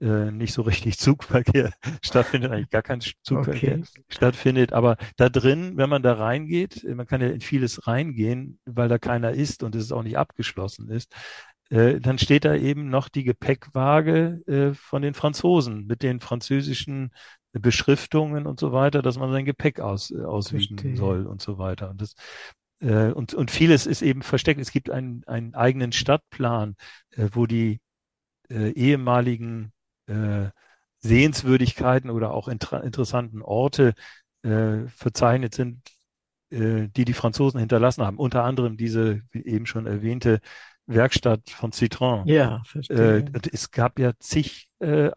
äh, nicht so richtig Zugverkehr stattfindet, eigentlich gar kein Zugverkehr okay. stattfindet. Aber da drin, wenn man da reingeht, man kann ja in vieles reingehen, weil da keiner ist und es auch nicht abgeschlossen ist, äh, dann steht da eben noch die Gepäckwaage äh, von den Franzosen mit den französischen Beschriftungen und so weiter, dass man sein Gepäck aus, äh, auswiegen Verstehe. soll und so weiter. Und, das, äh, und, und vieles ist eben versteckt. Es gibt einen, einen eigenen Stadtplan, äh, wo die äh, ehemaligen äh, Sehenswürdigkeiten oder auch inter interessanten Orte äh, verzeichnet sind, äh, die die Franzosen hinterlassen haben. Unter anderem diese wie eben schon erwähnte Werkstatt von Citroën. Ja, verstehe. Äh, es gab ja zig äh,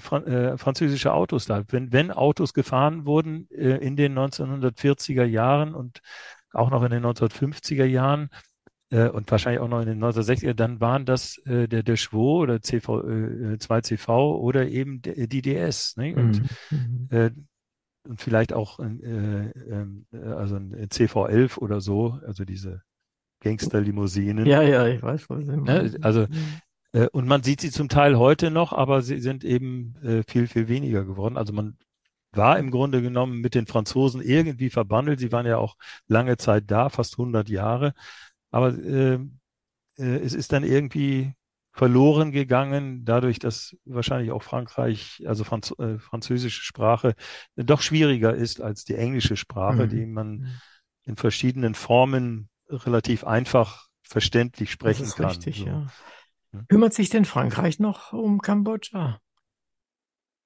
Fran französische Autos da. Wenn, wenn Autos gefahren wurden in den 1940er Jahren und auch noch in den 1950er Jahren äh, und wahrscheinlich auch noch in den 1960er, dann waren das äh, der, der Schwo oder CV, äh, 2CV oder eben der, die DS. Ne? Und, Mhm. Mhm. äh, und vielleicht auch ein, äh, ähm, äh, also ein CV11 oder so, also diese Gangsterlimousinen. Ja, ja, ich weiß, was Sie Ne? meinen. Also Mhm. äh, und man sieht sie zum Teil heute noch, aber sie sind eben äh, viel, viel weniger geworden. Also man war im Grunde genommen mit den Franzosen irgendwie verbandelt. Sie waren ja auch lange Zeit da, fast 100 Jahre. Aber äh, äh, es ist dann irgendwie verloren gegangen, dadurch, dass wahrscheinlich auch Frankreich, also Franz äh, französische Sprache, äh, doch schwieriger ist als die englische Sprache, Mhm. die man Mhm. in verschiedenen Formen relativ einfach verständlich Das sprechen ist kann. richtig, So. ja. Kümmert sich denn Frankreich noch um Kambodscha?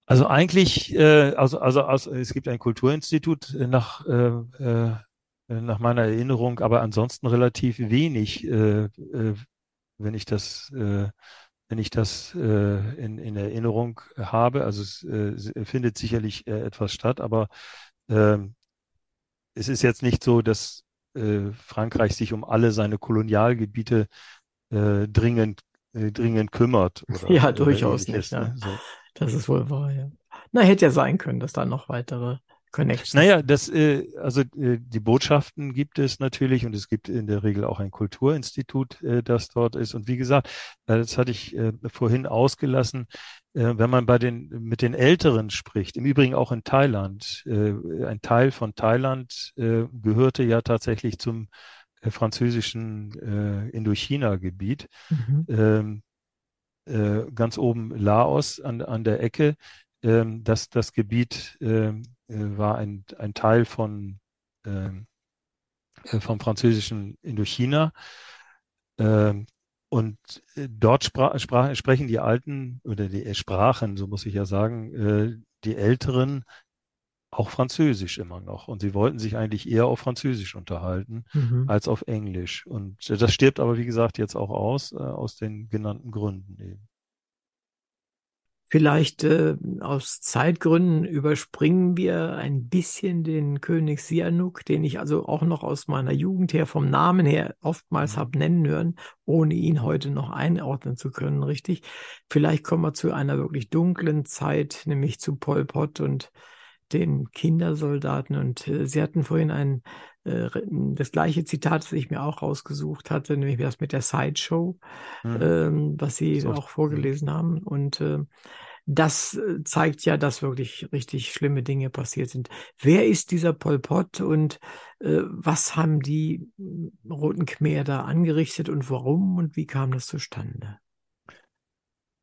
Also eigentlich, äh, also, also, also es gibt ein Kulturinstitut äh, nach, äh, äh, nach meiner Erinnerung, aber ansonsten relativ wenig, äh, äh, wenn ich das, äh, wenn ich das äh, in, in Erinnerung habe. Also es äh, findet sicherlich äh, etwas statt, aber ähm, es ist jetzt nicht so, dass äh, Frankreich sich um alle seine Kolonialgebiete äh, dringend, äh, dringend kümmert oder, Ja, durchaus nicht, ja. ne? So. Das ist wohl wahr, ja. Na, hätte ja sein können, dass da noch weitere Connections. Naja, das, äh, also äh, die Botschaften gibt es natürlich und es gibt in der Regel auch ein Kulturinstitut, äh, das dort ist. Und wie gesagt, äh, das hatte ich äh, vorhin ausgelassen, äh, wenn man bei den mit den Älteren spricht, im Übrigen auch in Thailand, äh, ein Teil von Thailand äh, gehörte ja tatsächlich zum äh, französischen äh, Indochina-Gebiet. Mhm. Ähm, äh, ganz oben Laos an, an der Ecke. Ähm, das, das Gebiet ähm, äh, war ein, ein Teil von, ähm, äh, vom französischen Indochina. Ähm, und äh, dort spra sprach, sprechen die Alten oder die äh, Sprachen, so muss ich ja sagen, äh, die Älteren auch Französisch immer noch. Und sie wollten sich eigentlich eher auf Französisch unterhalten Mhm. als auf Englisch. Und äh, das stirbt aber, wie gesagt, jetzt auch aus, äh, aus den genannten Gründen eben. Vielleicht äh, aus Zeitgründen überspringen wir ein bisschen den König Sihanouk, den ich also auch noch aus meiner Jugend her vom Namen her oftmals Mhm. hab nennen hören, ohne ihn heute noch einordnen zu können, richtig. Vielleicht kommen wir zu einer wirklich dunklen Zeit, nämlich zu Pol Pot und den Kindersoldaten. Und äh, Sie hatten vorhin ein äh, das gleiche Zitat, das ich mir auch rausgesucht hatte, nämlich das mit der Sideshow Mhm. ähm, was Sie So, auch vorgelesen haben. Und äh, das äh, zeigt ja, dass wirklich richtig schlimme Dinge passiert sind. Wer ist dieser Pol Pot und äh, was haben die äh, Roten Khmer da angerichtet und warum und wie kam das zustande?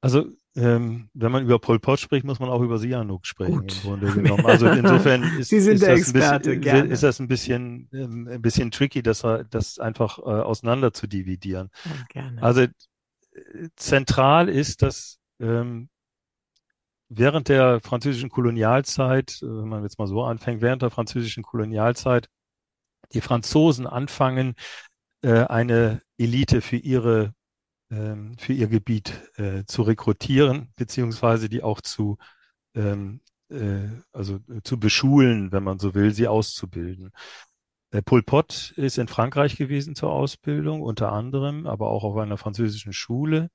Also, ähm, wenn man über Pol Pot spricht, muss man auch über Sihanouk sprechen. Also insofern ist, ist das ein Experte, bisschen, gerne. ist das ein bisschen, ähm, ein bisschen tricky, das, das einfach äh, auseinander zu dividieren. Ja. Also äh, zentral ist, dass ähm, während der französischen Kolonialzeit, äh, wenn man jetzt mal so anfängt, während der französischen Kolonialzeit die Franzosen anfangen, äh, eine Elite für ihre ähm, für ihr Gebiet äh, zu rekrutieren, beziehungsweise die auch zu ähm, äh, also äh, zu beschulen, wenn man so will, sie auszubilden. Äh, Pol Pot ist in Frankreich gewesen zur Ausbildung, unter anderem, aber auch auf einer französischen Schule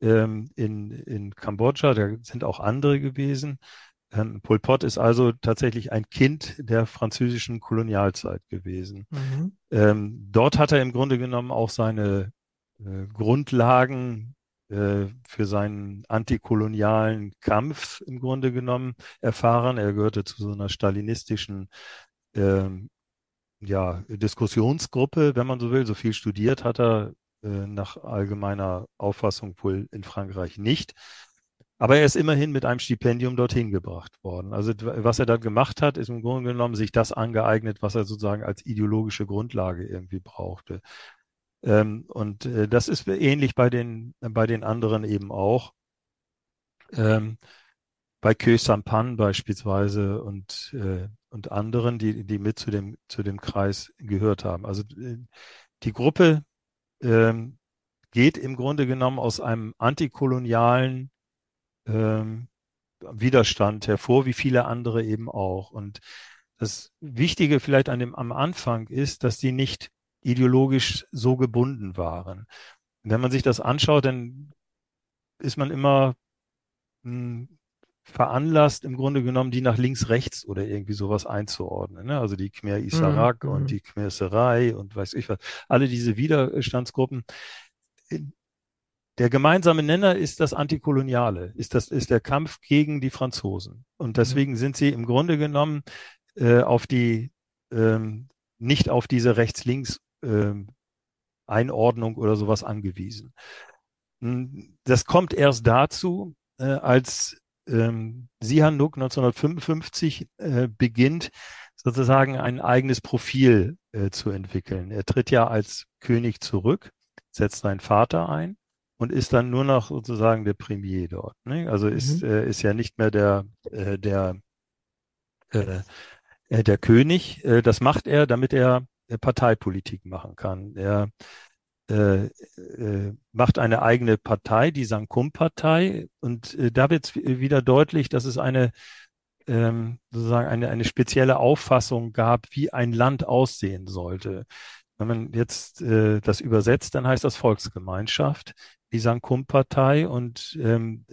ähm, in, in Kambodscha. Da sind auch andere gewesen. Ähm, Pol Pot ist also tatsächlich ein Kind der französischen Kolonialzeit gewesen. Mhm. Ähm, dort hat er im Grunde genommen auch seine äh, Grundlagen äh, für seinen antikolonialen Kampf im Grunde genommen erfahren. Er gehörte zu so einer stalinistischen ähm, ja, Diskussionsgruppe, wenn man so will. So viel studiert hat er äh, nach allgemeiner Auffassung wohl in Frankreich nicht. Aber er ist immerhin mit einem Stipendium dorthin gebracht worden. Also was er dann gemacht hat, ist im Grunde genommen sich das angeeignet, was er sozusagen als ideologische Grundlage irgendwie brauchte. Ähm, und äh, das ist ähnlich bei den, bei den anderen eben auch. Ähm, bei Kö Sampan beispielsweise und, äh, und anderen, die, die mit zu dem, zu dem Kreis gehört haben. Also äh, die Gruppe ähm, geht im Grunde genommen aus einem antikolonialen ähm, Widerstand hervor, wie viele andere eben auch. Und das Wichtige vielleicht an dem, am Anfang ist, dass die nicht ideologisch so gebunden waren. wenn man sich das anschaut, dann ist man immer mh, hm, veranlasst, im Grunde genommen, die nach links, rechts oder irgendwie sowas einzuordnen. Ne? Also die Khmer Isarak mhm. und mhm. die Khmer Serai und weiß ich was. Alle diese Widerstandsgruppen. Der gemeinsame Nenner ist das Antikoloniale, ist das, ist der Kampf gegen die Franzosen. Und mhm. deswegen mhm. sind sie im Grunde genommen äh, auf die, ähm, nicht auf diese rechts-links ähm, Einordnung oder sowas angewiesen. Hm, das kommt erst dazu, äh, als ähm, Sihanouk 1955 äh, beginnt, sozusagen ein eigenes Profil äh, zu entwickeln. Er tritt ja als König zurück, setzt seinen Vater ein und ist dann nur noch sozusagen der Premier dort. Ne? Also mhm. ist, äh, ist ja nicht mehr der, äh, der, äh, äh der König. Äh, das macht er, damit er äh, Parteipolitik machen kann. Er äh, äh, macht eine eigene Partei, die Sankum-Partei. Und äh, da wird wieder deutlich, dass es eine ähm, sozusagen eine, eine spezielle Auffassung gab, wie ein Land aussehen sollte. Wenn man jetzt äh, das übersetzt, dann heißt das Volksgemeinschaft, die Sankum-Partei. Und ähm,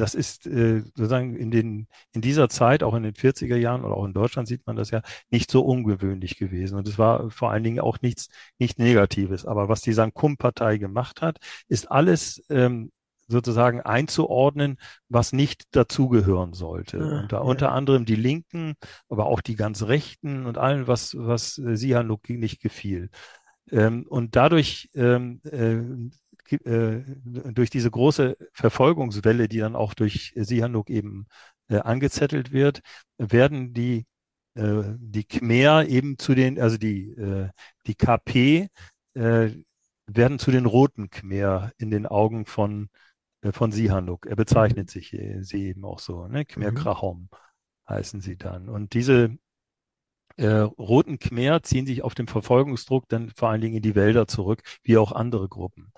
das ist äh, sozusagen in den in dieser Zeit, auch in den 40er Jahren oder auch in Deutschland sieht man das ja, nicht so ungewöhnlich gewesen. Und es war vor allen Dingen auch nichts nicht Negatives. Aber was die Sankum-Partei gemacht hat, ist alles ähm, sozusagen einzuordnen, was nicht dazugehören sollte. Ah, und da ja. unter anderem die Linken, aber auch die ganz Rechten und allen, was, was äh, Sihanouk nicht gefiel. Ähm, und dadurch ähm, äh, äh, durch diese große Verfolgungswelle, die dann auch durch Sihanouk eben äh, angezettelt wird, werden die äh, die Khmer eben zu den, also die äh, die KP werden zu den roten Khmer in den Augen von von Sihanouk. Er bezeichnet sich sie eben auch so, ne? Khmer mhm. Krahom heißen sie dann. Und diese äh, roten Khmer ziehen sich auf dem Verfolgungsdruck dann vor allen Dingen in die Wälder zurück, wie auch andere Gruppen.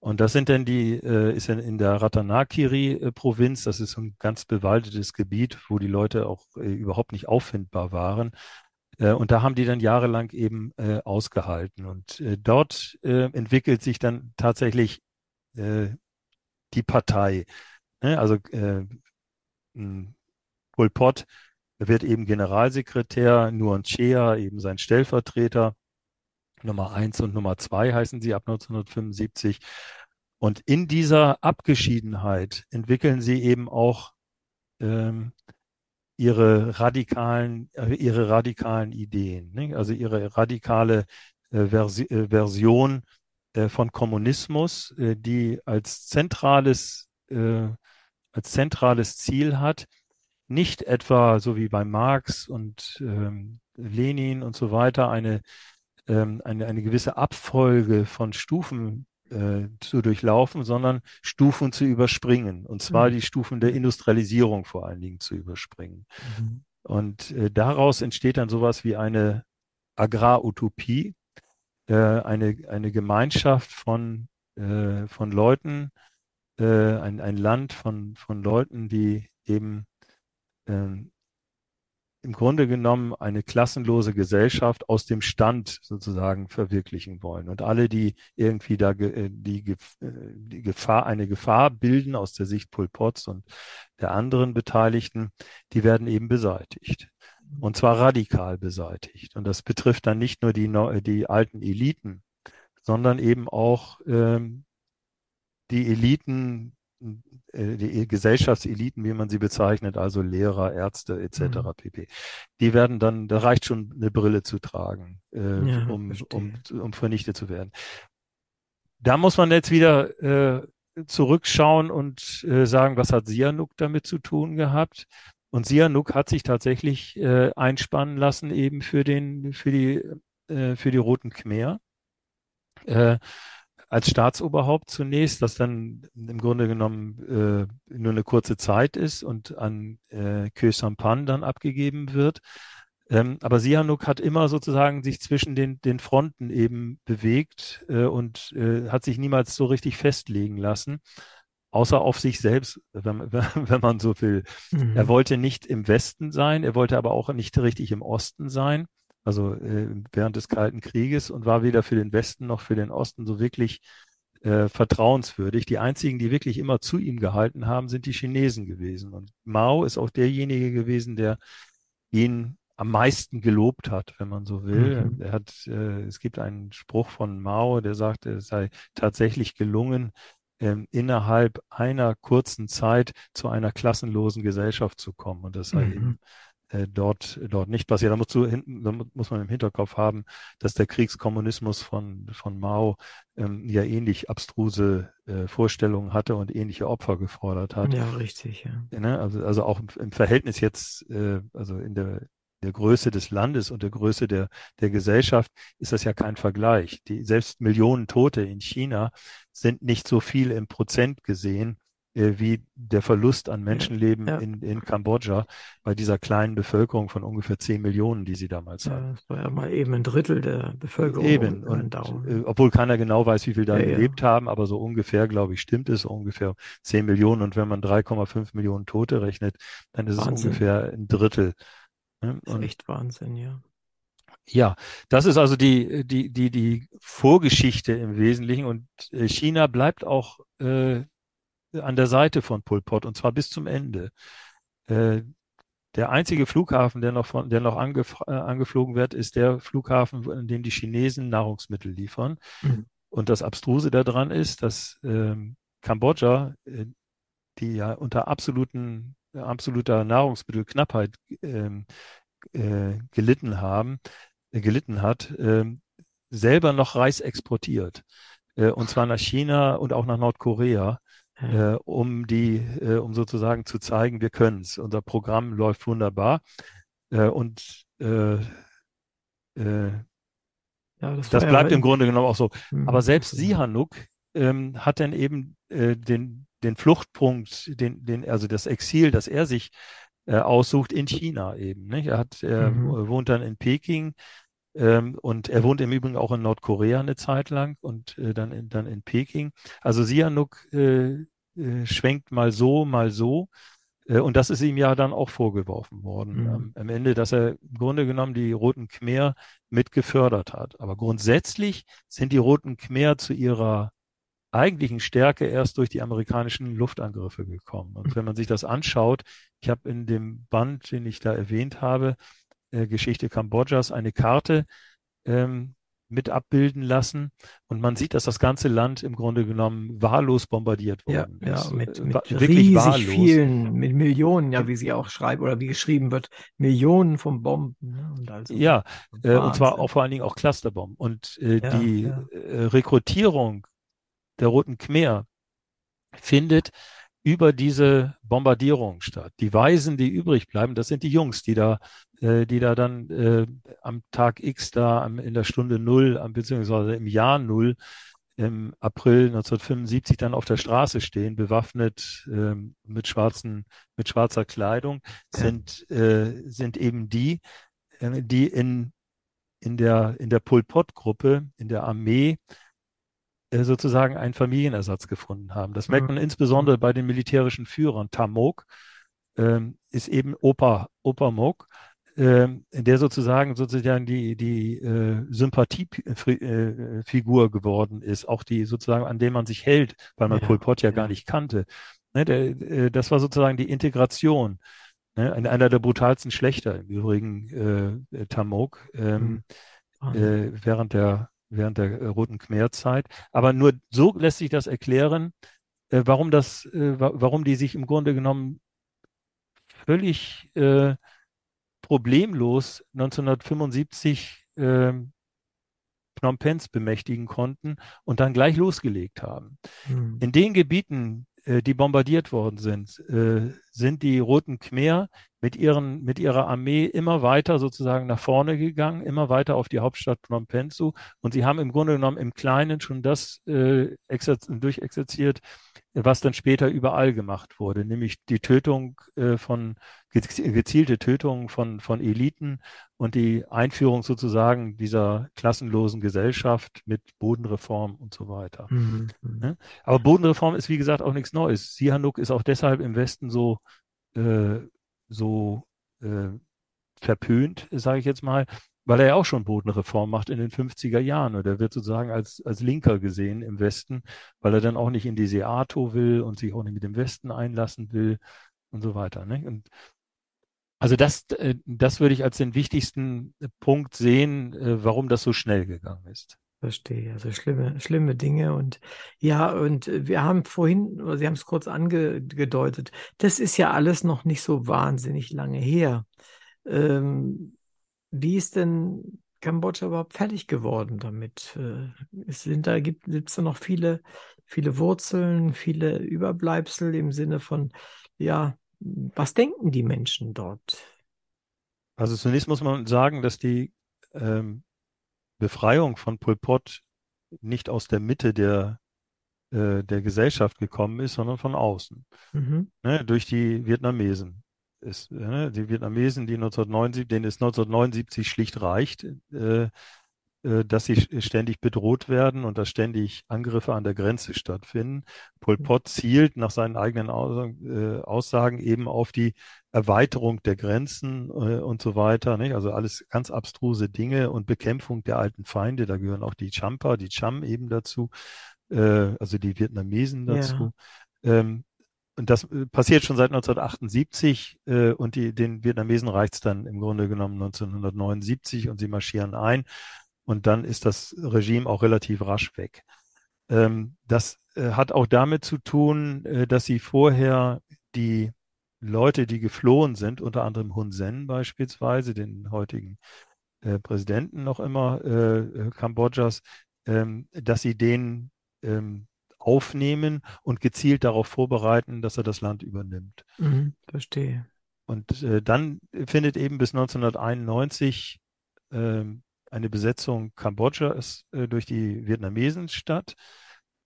Und das sind denn die, äh, ist in, in der Ratanakiri-Provinz, das ist ein ganz bewaldetes Gebiet, wo die Leute auch äh, überhaupt nicht auffindbar waren. Äh, und da haben die dann jahrelang eben ausgehalten. Und dort entwickelt sich dann tatsächlich die Partei. Ne? Also äh, Pol Pot wird eben Generalsekretär, Nuon Chea eben sein Stellvertreter. Nummer eins und Nummer zwei heißen sie ab 1975. Und in dieser Abgeschiedenheit entwickeln sie eben auch ähm, ihre radikalen, äh, ihre radikalen Ideen, ne? also ihre radikale äh, Versi äh, Version äh, von Kommunismus, äh, die als zentrales, äh, als zentrales Ziel hat, nicht etwa so wie bei Marx und ähm, Lenin und so weiter eine ähm, eine, eine gewisse Abfolge von Stufen äh, zu durchlaufen, sondern Stufen zu überspringen. Und zwar mhm. die Stufen der Industrialisierung vor allen Dingen zu überspringen. Mhm. Und äh, daraus entsteht dann sowas wie eine Agrarutopie, äh, eine, eine Gemeinschaft von, äh, von Leuten, äh, ein, ein Land von, von Leuten, die eben ähm, im Grunde genommen eine klassenlose Gesellschaft aus dem Stand sozusagen verwirklichen wollen. Und alle, die irgendwie da äh, die, äh, die Gefahr, eine Gefahr bilden aus der Sicht Pol Pots und der anderen Beteiligten, die werden eben beseitigt. Und zwar radikal beseitigt. Und das betrifft dann nicht nur die, die alten Eliten, sondern eben auch ähm, die Eliten die Gesellschaftseliten, wie man sie bezeichnet, also Lehrer, Ärzte etc. Mhm. pp. Die werden dann, da reicht schon eine Brille zu tragen, äh, ja, um, um, um vernichtet zu werden. Da muss man jetzt wieder äh, zurückschauen und äh, sagen, was hat Sihanouk damit zu tun gehabt? Und Sihanouk hat sich tatsächlich äh, einspannen lassen eben für den, für die, äh, für die Roten Khmer. Äh, als Staatsoberhaupt zunächst, das dann im Grunde genommen äh, nur eine kurze Zeit ist und an äh, Kö Sampan dann abgegeben wird. Ähm, aber Sihanouk hat immer sozusagen sich zwischen den, den Fronten eben bewegt äh, und äh, hat sich niemals so richtig festlegen lassen, außer auf sich selbst, wenn, wenn man so will. Mhm. Er wollte nicht im Westen sein, er wollte aber auch nicht richtig im Osten sein, also äh, während des Kalten Krieges und war weder für den Westen noch für den Osten so wirklich äh, vertrauenswürdig. Die einzigen, die wirklich immer zu ihm gehalten haben, sind die Chinesen gewesen. Und Mao ist auch derjenige gewesen, der ihn am meisten gelobt hat, wenn man so will. Mhm. Er hat, äh, es gibt einen Spruch von Mao, der sagt, es sei tatsächlich gelungen, ähm, innerhalb einer kurzen Zeit zu einer klassenlosen Gesellschaft zu kommen. Und das sei mhm. eben dort, dort nicht passiert. Da, musst du hinten, da muss man im Hinterkopf haben, dass der Kriegskommunismus von, von Mao ähm, ja ähnlich abstruse äh, Vorstellungen hatte und ähnliche Opfer gefordert hat. Ja, richtig. Ja. Ne? Also, also auch im, im Verhältnis jetzt, äh, also in der der Größe des Landes und der Größe der, der Gesellschaft ist das ja kein Vergleich. Die, selbst Millionen Tote in China sind nicht so viel im Prozent gesehen äh, wie der Verlust an Menschenleben ja. in, in Kambodscha bei dieser kleinen Bevölkerung von ungefähr 10 Millionen, die sie damals ja, hatten. Das war ja mal eben ein Drittel der Bevölkerung. Eben, und, äh, obwohl keiner genau weiß, wie viel da gelebt haben, aber so ungefähr, glaube ich, stimmt es, ungefähr 10 Millionen. Und wenn man 3,5 Millionen Tote rechnet, dann ist Wahnsinn. es ungefähr ein Drittel Ne? Ist echt Wahnsinn, ja. Ja, das ist also die, die, die, die Vorgeschichte im Wesentlichen und äh, China bleibt auch äh, an der Seite von Pol Pot und zwar bis zum Ende. Äh, der einzige Flughafen, der noch, von, der noch angef äh, angeflogen wird, ist der Flughafen, in dem die Chinesen Nahrungsmittel liefern. Mhm. Und das Abstruse daran ist, dass ähm, Kambodscha, äh, die ja unter absoluten absoluter Nahrungsmittelknappheit ähm, äh, gelitten haben, äh, gelitten hat, äh, selber noch Reis exportiert. Und zwar nach China und auch nach Nordkorea, äh, um die, äh, um sozusagen zu zeigen, wir können es. Unser Programm läuft wunderbar. und ja, das, das bleibt ja im Grunde genommen auch so. Mhm. Aber selbst Sihanouk ähm, hat dann eben äh, den, den Fluchtpunkt, den, den, also das Exil, das er sich äh, aussucht in China eben. Nicht? Er hat, mhm. wohnt dann in Peking ähm, und er wohnt im Übrigen auch in Nordkorea eine Zeit lang und äh, dann, in, dann in Peking. Also Sihanouk äh, äh, schwenkt mal so, mal so. Äh, und das ist ihm ja dann auch vorgeworfen worden mhm. am, am, Ende, dass er im Grunde genommen die Roten Khmer mit gefördert hat. Aber grundsätzlich sind die Roten Khmer zu ihrer eigentlichen Stärke erst durch die amerikanischen Luftangriffe gekommen. Und wenn man sich das anschaut, ich habe in dem Band, den ich da erwähnt habe, äh, Geschichte Kambodschas, eine Karte ähm, mit abbilden lassen. Und man sieht, dass das ganze Land im Grunde genommen wahllos bombardiert worden ja, ist. Ja, mit, mit wirklich wahllos. vielen, mit Millionen, ja, wie sie auch schreiben oder wie geschrieben wird, Millionen von Bomben. Ne? Und also ja, äh, und zwar auch vor allen Dingen auch Clusterbomben. Und äh, ja, die ja. Äh, Rekrutierung der Roten Khmer findet über diese Bombardierung statt. Die Weisen, die übrig bleiben, das sind die Jungs, die da, äh, die da dann äh, am Tag X da am, in der Stunde Null, beziehungsweise im Jahr Null im April 1975 dann auf der Straße stehen, bewaffnet ähm, mit schwarzen, mit schwarzer Kleidung, sind, äh, sind eben die, äh, die in, in der, in der Pol Pot Gruppe, in der Armee äh, sozusagen einen Familienersatz gefunden haben. Das merkt man insbesondere bei den militärischen Führern. Tamok ähm, ist eben Opa, Opa Mok, ähm, der sozusagen sozusagen die, die äh, Sympathiefigur äh, geworden ist, auch die sozusagen, an dem man sich hält, weil man ja, Pol Pot ja, ja, gar nicht kannte. Ne, der, äh, das war sozusagen die Integration. Ne, einer der brutalsten Schlechter im Übrigen, äh, Tamok, ähm, mhm. äh, während der während der äh, Roten Khmer-Zeit. Aber nur so lässt sich das erklären, äh, warum das, warum die sich im Grunde genommen völlig äh, problemlos 1975 äh, Phnom Penhs bemächtigen konnten und dann gleich losgelegt haben. Mhm. In den Gebieten, äh, die bombardiert worden sind, äh, sind die Roten Khmer mit, ihren, mit ihrer Armee immer weiter sozusagen nach vorne gegangen, immer weiter auf die Hauptstadt Phnom Penh zu. Und sie haben im Grunde genommen im Kleinen schon das äh, durchexerziert, was dann später überall gemacht wurde, nämlich die Tötung äh, von, gezielte Tötung von, von Eliten und die Einführung sozusagen dieser klassenlosen Gesellschaft mit Bodenreform und so weiter. Mhm. mhm. Ne? Aber Bodenreform ist, wie gesagt, auch nichts Neues. Sihanouk ist auch deshalb im Westen so, äh, so äh, verpönt, sage ich jetzt mal, weil er ja auch schon Bodenreform macht in den 50er Jahren. Und er wird sozusagen als, als Linker gesehen im Westen, weil er dann auch nicht in die Seato will und sich auch nicht mit dem Westen einlassen will und so weiter. Ne? Und also das, äh, das würde ich als den wichtigsten Punkt sehen, äh, warum das so schnell gegangen ist. Verstehe, also schlimme, schlimme Dinge. Und ja, und wir haben vorhin, Sie haben es kurz angedeutet, das ist ja alles noch nicht so wahnsinnig lange her. Ähm, wie ist denn Kambodscha überhaupt fertig geworden damit? Äh, es sind da, gibt es da noch viele, viele Wurzeln, viele Überbleibsel im Sinne von, ja, was denken die Menschen dort? Also zunächst muss man sagen, dass die ähm, Befreiung von Pol Pot nicht aus der Mitte der, äh, der Gesellschaft gekommen ist, sondern von außen, Mhm. ne, durch die Vietnamesen. Ist, äh, die Vietnamesen, die 1979, denen es 1979 schlicht reicht, äh, äh, dass sie ständig bedroht werden und dass ständig Angriffe an der Grenze stattfinden. Pol Pot zielt nach seinen eigenen äh, Aussagen eben auf die Erweiterung der Grenzen äh, und so weiter. Nicht? Also alles ganz abstruse Dinge und Bekämpfung der alten Feinde. Da gehören auch die Champa, die Cham eben dazu, also die Vietnamesen dazu. Ja. Ähm, und das passiert schon seit 1978 äh, und die, den Vietnamesen reicht es dann im Grunde genommen 1979 und sie marschieren ein und dann ist das Regime auch relativ rasch weg. Ähm, das äh, hat auch damit zu tun, äh, dass sie vorher die Leute, die geflohen sind, unter anderem Hun Sen beispielsweise, den heutigen äh, Präsidenten noch immer äh, äh, Kambodschas, ähm, dass sie den ähm, aufnehmen und gezielt darauf vorbereiten, dass er das Land übernimmt. Mhm, verstehe. Und äh, dann findet eben bis 1991 ähm, eine Besetzung Kambodschas äh, durch die Vietnamesen statt,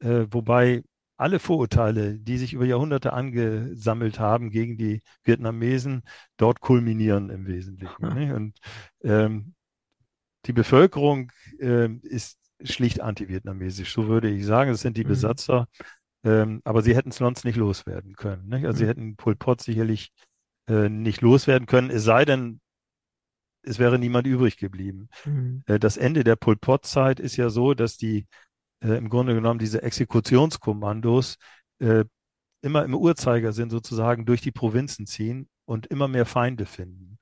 äh, wobei alle Vorurteile, die sich über Jahrhunderte angesammelt haben gegen die Vietnamesen, dort kulminieren im Wesentlichen. Ne? Und ähm, die Bevölkerung äh, ist schlicht anti-vietnamesisch, so würde ich sagen. Es sind die mhm. Besatzer, ähm, aber sie hätten es sonst nicht loswerden können. Ne? Also mhm. sie hätten Pol Pot sicherlich äh, nicht loswerden können, es sei denn, es wäre niemand übrig geblieben. Mhm. Äh, das Ende der Pol Pot-Zeit ist ja so, dass die äh, im Grunde genommen diese Exekutionskommandos äh, immer im Uhrzeigersinn sozusagen durch die Provinzen ziehen und immer mehr Feinde finden.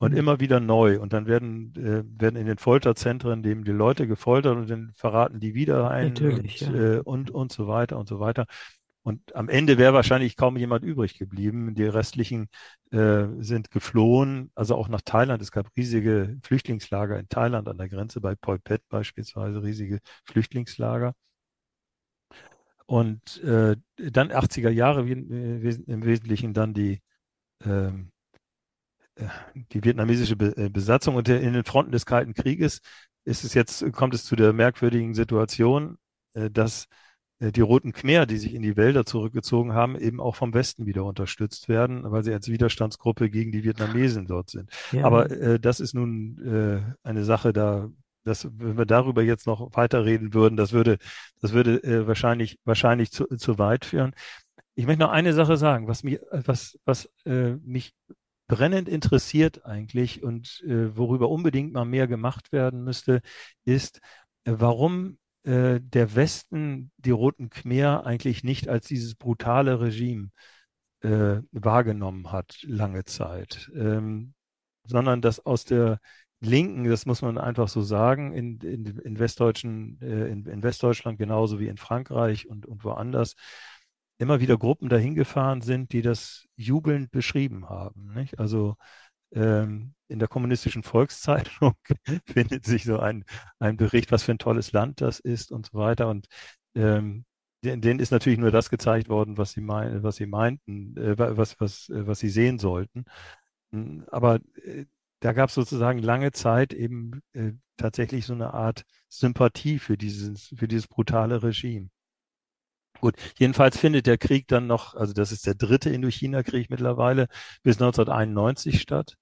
Und mhm. immer wieder neu. Und dann werden, äh, werden in den Folterzentren dem die Leute gefoltert und dann verraten die wieder ein Natürlich, und, ja. äh, und, und so weiter und so weiter. Und am Ende wäre wahrscheinlich kaum jemand übrig geblieben. Die restlichen äh, sind geflohen, also auch nach Thailand. Es gab riesige Flüchtlingslager in Thailand an der Grenze, bei Poi Pet beispielsweise, riesige Flüchtlingslager. Und äh, dann 80er Jahre, äh, im Wesentlichen dann die, ähm, äh, die vietnamesische äh, Besatzung. Und in den Fronten des Kalten Krieges ist es jetzt, kommt es zu der merkwürdigen Situation, dass die Roten Khmer, die sich in die Wälder zurückgezogen haben, eben auch vom Westen wieder unterstützt werden, weil sie als Widerstandsgruppe gegen die Vietnamesen dort sind. Ja. Aber äh, das ist nun äh, eine Sache, da, dass, wenn wir darüber jetzt noch weiterreden würden, das würde, das würde äh, wahrscheinlich, wahrscheinlich zu, zu weit führen. Ich möchte noch eine Sache sagen, was mich, was, was äh, mich brennend interessiert eigentlich und äh, worüber unbedingt mal mehr gemacht werden müsste, ist, äh, warum äh, der Westen die Roten Khmer eigentlich nicht als dieses brutale Regime äh, wahrgenommen hat, lange Zeit, ähm, sondern dass aus der Linken, das muss man einfach so sagen, in, in, in, Westdeutschen, äh, in, in, Westdeutschland genauso wie in Frankreich und, und woanders, immer wieder Gruppen dahin gefahren sind, die das jubelnd beschrieben haben. Nicht? Also ähm, in der kommunistischen Volkszeitung findet sich so ein, ein Bericht, was für ein tolles Land das ist und so weiter. Und ähm, denen ist natürlich nur das gezeigt worden, was sie, mein, was sie meinten, äh, was, was, äh, was sie sehen sollten. Hm, aber äh, da gab es sozusagen lange Zeit eben äh, tatsächlich so eine Art Sympathie für dieses, für dieses brutale Regime. Gut, jedenfalls findet der Krieg dann noch, also das ist der dritte Indochina-Krieg mittlerweile, bis 1991 statt.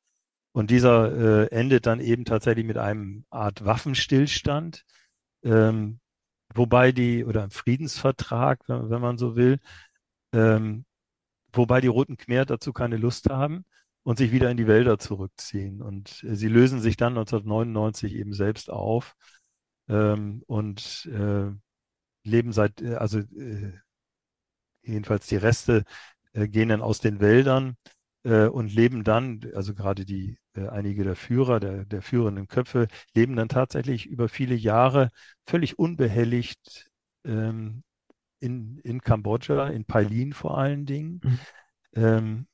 Und dieser äh, endet dann eben tatsächlich mit einem Art Waffenstillstand, ähm, wobei die, oder einem Friedensvertrag, wenn, wenn man so will, ähm, wobei die Roten Khmer dazu keine Lust haben und sich wieder in die Wälder zurückziehen. Und äh, sie lösen sich dann 1999 eben selbst auf ähm, und äh, leben seit, äh, also äh, jedenfalls die Reste äh, gehen dann aus den Wäldern äh, und leben dann, also gerade die äh, einige der Führer, der, der führenden Köpfe, leben dann tatsächlich über viele Jahre völlig unbehelligt ähm, in, in Kambodscha, in Pailin vor allen Dingen. Mhm. Ähm,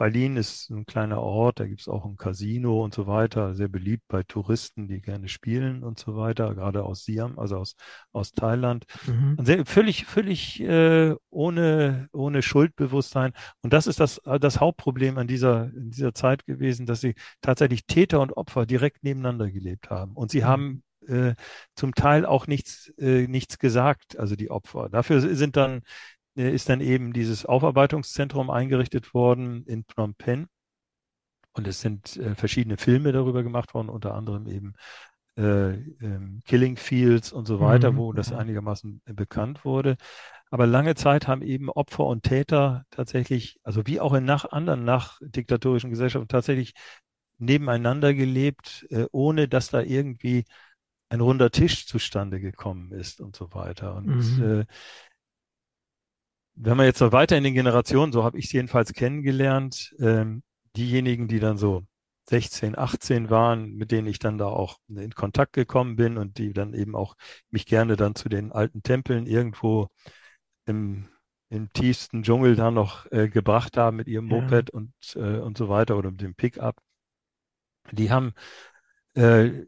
Berlin ist ein kleiner Ort, da gibt es auch ein Casino und so weiter, sehr beliebt bei Touristen, die gerne spielen und so weiter, gerade aus Siam, also aus, aus Thailand. Mhm. Sehr, völlig, völlig äh, ohne, ohne Schuldbewusstsein. Und das ist das, das Hauptproblem an dieser, in dieser Zeit gewesen, dass sie tatsächlich Täter und Opfer direkt nebeneinander gelebt haben. Und sie mhm. haben äh, zum Teil auch nichts, äh, nichts gesagt, also die Opfer. Dafür sind dann ist dann eben dieses Aufarbeitungszentrum eingerichtet worden in Phnom Penh. Und es sind äh, verschiedene Filme darüber gemacht worden, unter anderem eben äh, ähm, Killing Fields und so weiter, mhm, wo das einigermaßen bekannt wurde. Aber lange Zeit haben eben Opfer und Täter tatsächlich, also wie auch in nach anderen nachdiktatorischen Gesellschaften, tatsächlich nebeneinander gelebt, äh, ohne dass da irgendwie ein runder Tisch zustande gekommen ist und so weiter. Und mhm. Wenn man jetzt so weiter in den Generationen, so habe ich es jedenfalls kennengelernt, ähm, diejenigen, die dann so 16, 18 waren, mit denen ich dann da auch in Kontakt gekommen bin und die dann eben auch mich gerne dann zu den alten Tempeln irgendwo im, im tiefsten Dschungel da noch äh, gebracht haben mit ihrem Moped ja. und, äh, und so weiter oder mit dem Pickup. Die haben äh,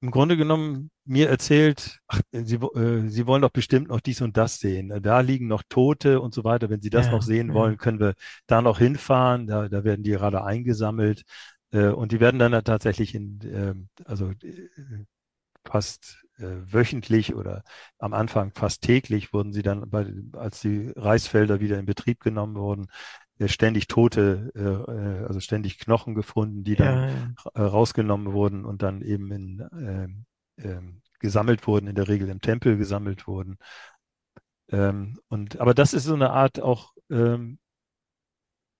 im Grunde genommen mir erzählt, ach, Sie, äh, Sie wollen doch bestimmt noch dies und das sehen. Da liegen noch Tote und so weiter. Wenn Sie das ja, noch sehen ja. wollen, können wir da noch hinfahren. Da, da werden die gerade eingesammelt. Äh, und die werden dann tatsächlich in, äh, also äh, fast äh, wöchentlich oder am Anfang fast täglich wurden sie dann, bei, als die Reisfelder wieder in Betrieb genommen wurden, ständig Tote, äh, also ständig Knochen gefunden, die dann ja, ja. rausgenommen wurden und dann eben in, äh, äh, gesammelt wurden, in der Regel im Tempel gesammelt wurden. Ähm, und aber das ist so eine Art auch, ähm,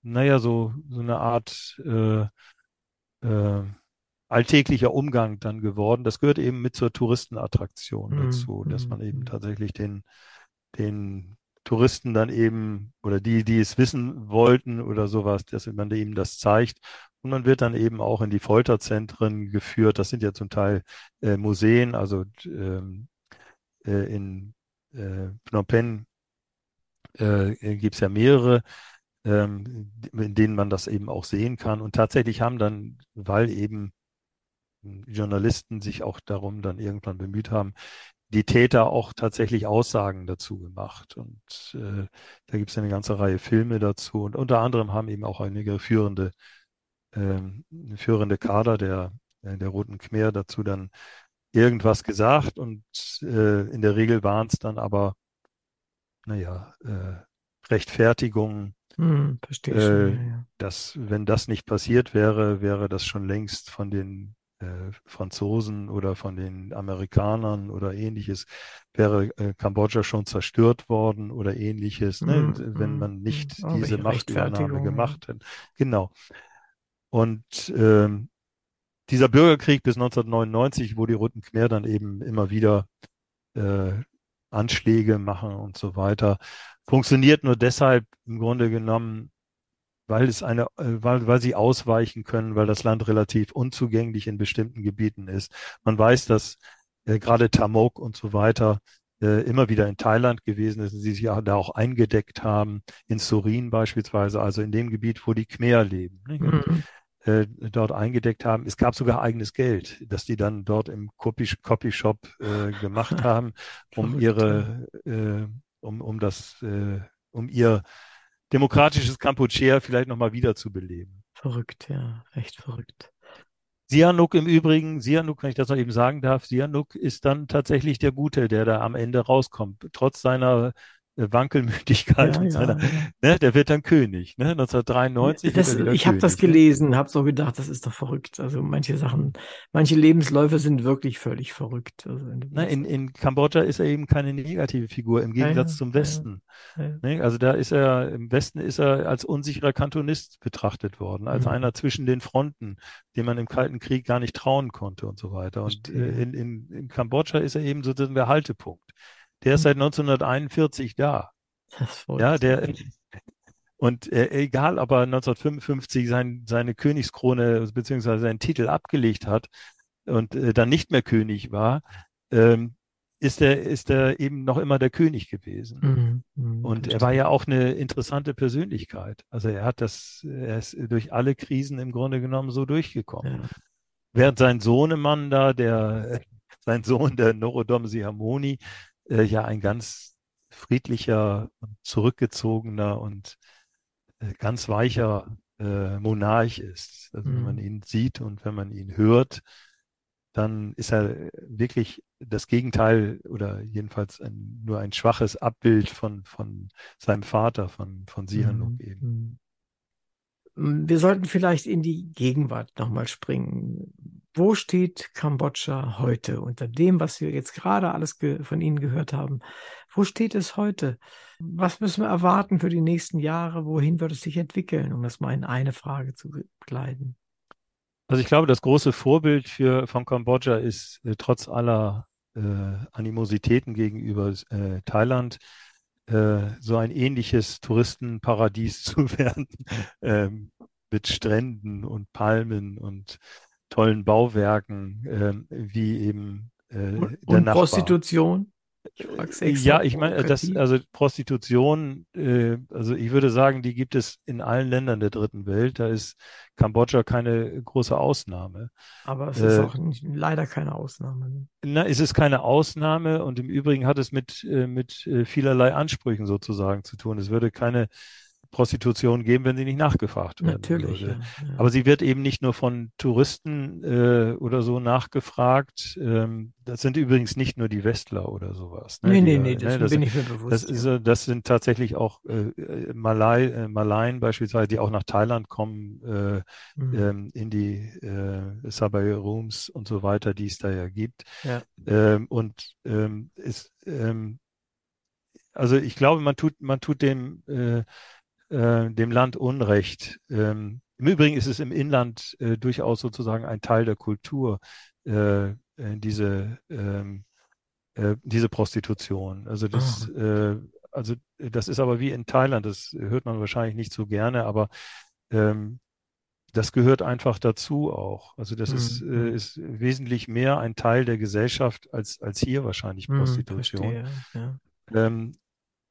naja, so, so eine Art äh, äh, alltäglicher Umgang dann geworden. Das gehört eben mit zur Touristenattraktion mhm. dazu, dass man eben mhm. tatsächlich den, den Touristen dann eben oder die, die es wissen wollten oder sowas, dass man eben das zeigt. Und man wird dann eben auch in die Folterzentren geführt. Das sind ja zum Teil äh, Museen, also ähm, äh, in äh, Phnom Penh äh, gibt es ja mehrere, ähm, in denen man das eben auch sehen kann. Und tatsächlich haben dann, weil eben Journalisten sich auch darum dann irgendwann bemüht haben, die Täter auch tatsächlich Aussagen dazu gemacht. Und äh, da gibt es eine ganze Reihe Filme dazu. Und unter anderem haben eben auch einige führende, führende Kader der, äh, der Roten Khmer dazu dann irgendwas gesagt. Und äh, in der Regel waren es dann aber, naja, äh, Rechtfertigungen. Hm, verstehe äh, schon, ja. dass wenn das nicht passiert wäre, wäre das schon längst von den äh, Franzosen oder von den Amerikanern oder ähnliches, wäre äh, Kambodscha schon zerstört worden oder ähnliches, ne, mm, wenn man nicht mm, diese Machtübernahme gemacht hätte. Genau. Und ähm, dieser Bürgerkrieg bis 1999, wo die Roten Khmer dann eben immer wieder äh, Anschläge machen und so weiter, funktioniert nur deshalb im Grunde genommen, weil es eine, äh, weil, weil sie ausweichen können, weil das Land relativ unzugänglich in bestimmten Gebieten ist. Man weiß, dass äh, gerade Tamok und so weiter äh, immer wieder in Thailand gewesen ist sie sich da auch eingedeckt haben, in Surin beispielsweise, also in dem Gebiet, wo die Khmer leben. Mhm. Äh, dort eingedeckt haben. Es gab sogar eigenes Geld, das die dann dort im Copyshop äh, gemacht haben, um ihre, äh, um, um das, äh, um ihr demokratisches Kampuchea vielleicht nochmal wiederzubeleben. Verrückt, ja, recht verrückt. Sihanouk im Übrigen, Sihanouk, wenn ich das noch eben sagen darf, Sihanouk ist dann tatsächlich der Gute, der da am Ende rauskommt, trotz seiner Wankelmütigkeit Ja, und ja, seiner, ne, der wird dann König, ne, 1993 Das, ich habe das ne? gelesen, habe so gedacht, das ist doch verrückt. Also manche Sachen, manche Lebensläufe sind wirklich völlig verrückt. Also du Na, in, in Kambodscha ist er eben keine negative Figur, im Gegensatz ja, zum. Westen. Ne? Also da ist er, im Westen ist er als unsicherer Kantonist betrachtet worden, als Mhm. einer zwischen den Fronten, dem man im Kalten Krieg gar nicht trauen konnte und so weiter. Und äh, in, in, in Kambodscha ist er eben sozusagen der Haltepunkt. Der ist Mhm. seit 1941 da. Ja, der, und äh, egal, ob er 1955 sein, seine Königskrone beziehungsweise seinen Titel abgelegt hat und äh, dann nicht mehr König war, ähm, ist er, ist er eben noch immer der König gewesen. Mhm, mhm, Und er war ja auch eine interessante Persönlichkeit. Also er hat das, er ist durch alle Krisen im Grunde genommen so durchgekommen. Ja. Während sein Sohnemann da, der, sein Sohn, der Norodom Sihamoni, äh, ja ein ganz friedlicher zurückgezogener und äh, ganz weicher äh, Monarch ist. Also wenn man Mhm. ihn sieht und wenn man ihn hört, dann ist er wirklich das Gegenteil oder jedenfalls ein, nur ein schwaches Abbild von, von seinem Vater, von, von Sihanouk Mhm, eben. mhm. Wir sollten vielleicht in die Gegenwart nochmal springen. Wo steht Kambodscha heute unter dem, was wir jetzt gerade alles von Ihnen gehört haben? Wo steht es heute? Was müssen wir erwarten für die nächsten Jahre? Wohin wird es sich entwickeln, um das mal in eine Frage zu kleiden? Also ich glaube, das große Vorbild für von Kambodscha ist äh, trotz aller äh, Animositäten gegenüber äh, Thailand äh, so ein ähnliches Touristenparadies zu werden ähm, mit Stränden und Palmen und tollen Bauwerken ähm, wie eben äh, Und, der und Nachbar. Prostitution? Ich extra Ja, ich meine, das, also Prostitution, äh, also ich würde sagen, die gibt es in allen Ländern der dritten Welt. Da ist Kambodscha keine große Ausnahme. Aber es ist äh, auch nicht, leider keine Ausnahme. ne? Na, es ist keine Ausnahme und im Übrigen hat es mit, äh, mit äh, vielerlei Ansprüchen sozusagen zu tun. Es würde keine Prostitution geben, wenn sie nicht nachgefragt werden Natürlich, würde. ja, ja. Aber sie wird eben nicht nur von Touristen äh, oder so nachgefragt. Ähm, das sind übrigens nicht nur die Westler oder sowas. Ne, Nee, die nee, nee, ne, dessen das bin ich mir bewusst. das ist, ja. das sind tatsächlich auch äh, äh, Malai, äh, Malaien beispielsweise, die auch nach Thailand kommen, äh, Mhm. ähm, in die äh, Subway Rooms und so weiter, die es da ja gibt. Ja. Ähm, und ähm, ist, ähm, also ich glaube, man tut, man tut dem, äh, äh, dem Land Unrecht. Ähm, Im Übrigen ist es im Inland äh, durchaus sozusagen ein Teil der Kultur, äh, äh, diese, ähm, äh, diese Prostitution. Also das, äh, also das ist aber wie in Thailand, das hört man wahrscheinlich nicht so gerne, aber ähm, das gehört einfach dazu auch. Also das ist, Mhm. äh, ist wesentlich mehr ein Teil der Gesellschaft als, als hier wahrscheinlich Hm, Prostitution. verstehe, ja. Ähm,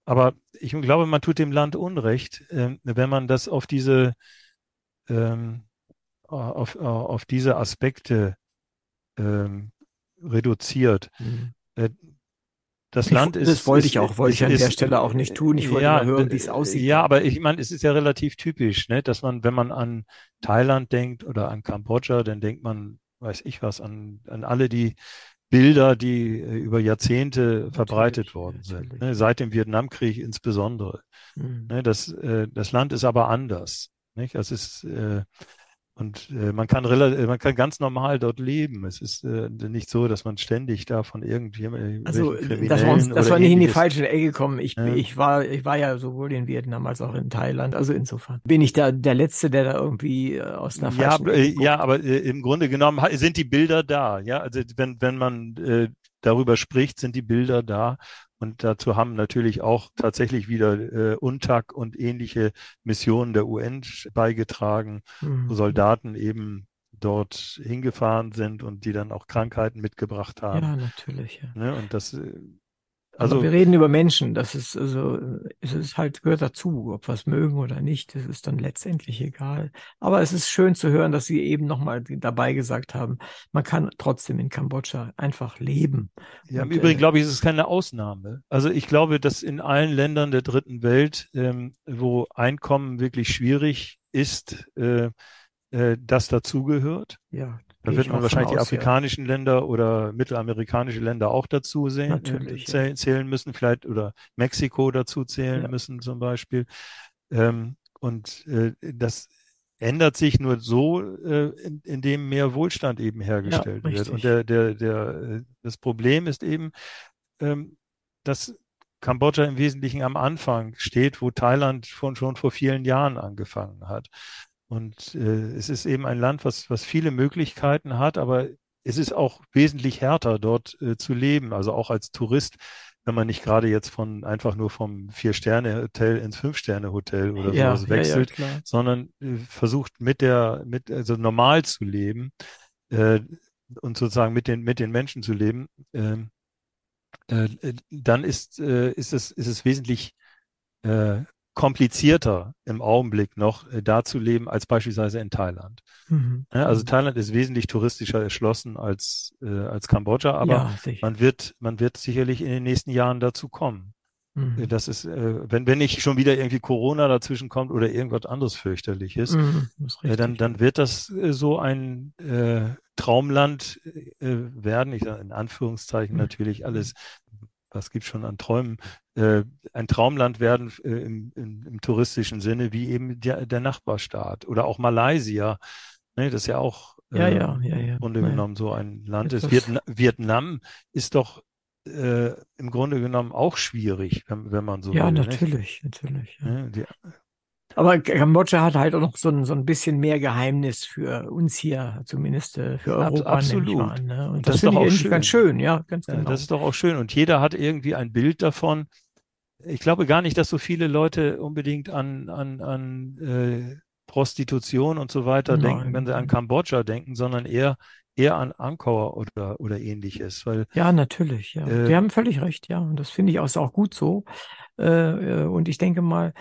aber ich glaube, man tut dem Land Unrecht, ähm, wenn man das auf diese, ähm, auf, auf diese Aspekte ähm, reduziert. Hm. Äh, das Ich- Land ist. das wollte ist, ich auch, wollte ich an ist, der Stelle auch nicht tun. Ich wollte ja, mal hören, wie es aussieht. Ja, aber ich meine, es ist ja relativ typisch, ne, dass man, wenn man an Thailand denkt oder an Kambodscha, dann denkt man, weiß ich was, an, an alle die Bilder, die äh, über Jahrzehnte verbreitet worden sind, ne, seit dem Vietnamkrieg insbesondere. Hm. Ne, das, äh, das Land ist aber anders. Nicht? Es ist, äh, und äh, man kann relativ, man kann ganz normal dort leben. Es ist äh, nicht so, dass man ständig da von irgendjemandem Also, Kriminellen dass wir uns, dass wir nicht in die falsche Ecke kommen. Ich, Ja. ich war, ich war ja sowohl in Vietnam als auch in Thailand. Also insofern bin ich da der Letzte, der da irgendwie äh, aus einer Ja, falschen aber, Ecke äh, guckt. ja, aber äh, im Grunde genommen sind die Bilder da. Ja, also wenn, wenn man äh, darüber spricht, sind die Bilder da. Und dazu haben natürlich auch tatsächlich wieder äh, UNTAC und ähnliche Missionen der UN beigetragen, Hm. wo Soldaten eben dort hingefahren sind und die dann auch Krankheiten mitgebracht haben. Ja, natürlich. Ja. Ne? Und das, äh, Also Aber wir reden über Menschen. Das ist also, es ist halt gehört dazu, ob wir es mögen oder nicht. Das ist dann letztendlich egal. Aber es ist schön zu hören, dass Sie eben nochmal dabei gesagt haben, man kann trotzdem in Kambodscha einfach leben. Ja, im Übrigen äh, glaube ich, ist es keine Ausnahme. Also ich glaube, dass in allen Ländern der dritten Welt, ähm, wo Einkommen wirklich schwierig ist, äh, äh, das dazugehört. Ja, da wird man wahrscheinlich aus, die afrikanischen ja. Länder oder mittelamerikanische Länder auch dazu sehen, Natürlich, zäh ja. zählen müssen, vielleicht oder Mexiko dazu zählen ja. müssen zum Beispiel. Ähm, und äh, das ändert sich nur so, äh, in, indem mehr Wohlstand eben hergestellt wird. Und der, der, der, äh, das Problem ist eben, ähm, dass Kambodscha im Wesentlichen am Anfang steht, wo Thailand schon, schon vor vielen Jahren angefangen hat. Und äh, es ist eben ein Land, was, was viele Möglichkeiten hat, aber es ist auch wesentlich härter, dort äh, zu leben. Also auch als Tourist, wenn man nicht gerade jetzt von einfach nur vom Vier-Sterne-Hotel ins Fünf-Sterne-Hotel oder ja, sowas wechselt, ja, ja, sondern äh, versucht mit der, mit, also normal zu leben äh, und sozusagen mit den, mit den Menschen zu leben, ähm, äh, dann ist, äh, ist, es, ist es wesentlich äh, komplizierter im Augenblick noch äh, da zu leben als beispielsweise in Thailand. Mhm. Also Thailand ist wesentlich touristischer erschlossen als, äh, als Kambodscha, aber ja, man wird, man wird sicherlich in den nächsten Jahren dazu kommen. Mhm. Äh, das ist, äh, wenn, wenn nicht schon wieder irgendwie Corona dazwischen kommt oder irgendwas anderes fürchterliches, mhm, äh, dann, dann wird das äh, so ein Traumland werden. Ich sage in Anführungszeichen mhm. natürlich alles was gibt schon an Träumen, äh, ein Traumland werden äh, im, im, im, touristischen Sinne, wie eben der, der Nachbarstaat oder auch Malaysia. Ne, das ist ja auch äh, ja, ja, ja, ja. im Grunde genommen so ein Land ist. Vietnam, Vietnam ist doch äh, im Grunde genommen auch schwierig, wenn, wenn man so ja, will. Natürlich, nicht? natürlich, ja. Ne, die, aber Kambodscha hat halt auch noch so ein, so ein bisschen mehr Geheimnis für uns hier, zumindest äh, für Europa. Absolut. An, ne? Und das, das finde ich schön. ganz schön, ja, ganz genau. Ja, das ist doch auch schön. Und jeder hat irgendwie ein Bild davon. Ich glaube gar nicht, dass so viele Leute unbedingt an, an, an äh, Prostitution und so weiter Nein. denken, wenn sie an Kambodscha denken, sondern eher eher an Angkor oder, oder ähnliches. Weil, ja, natürlich, ja. Äh, Die haben völlig recht, ja. Und das finde ich auch, auch gut so. Äh, äh und ich denke mal,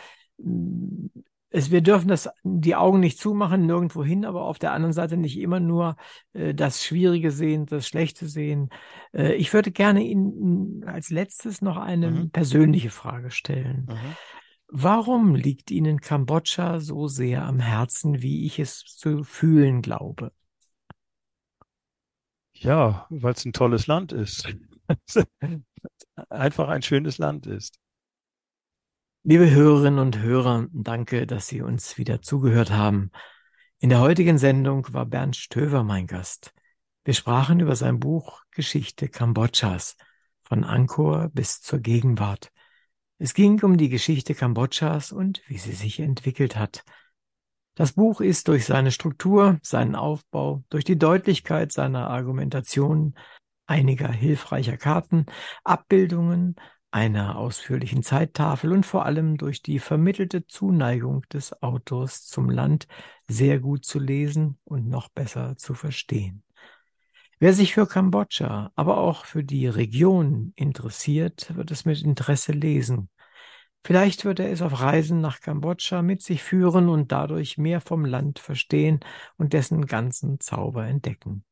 es, wir dürfen das, die Augen nicht zumachen, nirgendwo hin, aber auf der anderen Seite nicht immer nur äh, das Schwierige sehen, das Schlechte sehen. Äh, ich würde gerne Ihnen als letztes noch eine mhm. persönliche Frage stellen. Mhm. Warum liegt Ihnen Kambodscha so sehr am Herzen, wie ich es zu fühlen glaube? Ja, weil es ein tolles Land ist. Einfach ein schönes Land ist. Liebe Hörerinnen und Hörer, danke, dass Sie uns wieder zugehört haben. In der heutigen Sendung war Bernd Stöver mein Gast. Wir sprachen über sein Buch Geschichte Kambodschas von Angkor bis zur Gegenwart. Es ging um die Geschichte Kambodschas und wie sie sich entwickelt hat. Das Buch ist durch seine Struktur, seinen Aufbau, durch die Deutlichkeit seiner Argumentation, einiger hilfreicher Karten, Abbildungen, einer ausführlichen Zeittafel und vor allem durch die vermittelte Zuneigung des Autors zum Land sehr gut zu lesen und noch besser zu verstehen. Wer sich für Kambodscha, aber auch für die Region interessiert, wird es mit Interesse lesen. Vielleicht wird er es auf Reisen nach Kambodscha mit sich führen und dadurch mehr vom Land verstehen und dessen ganzen Zauber entdecken.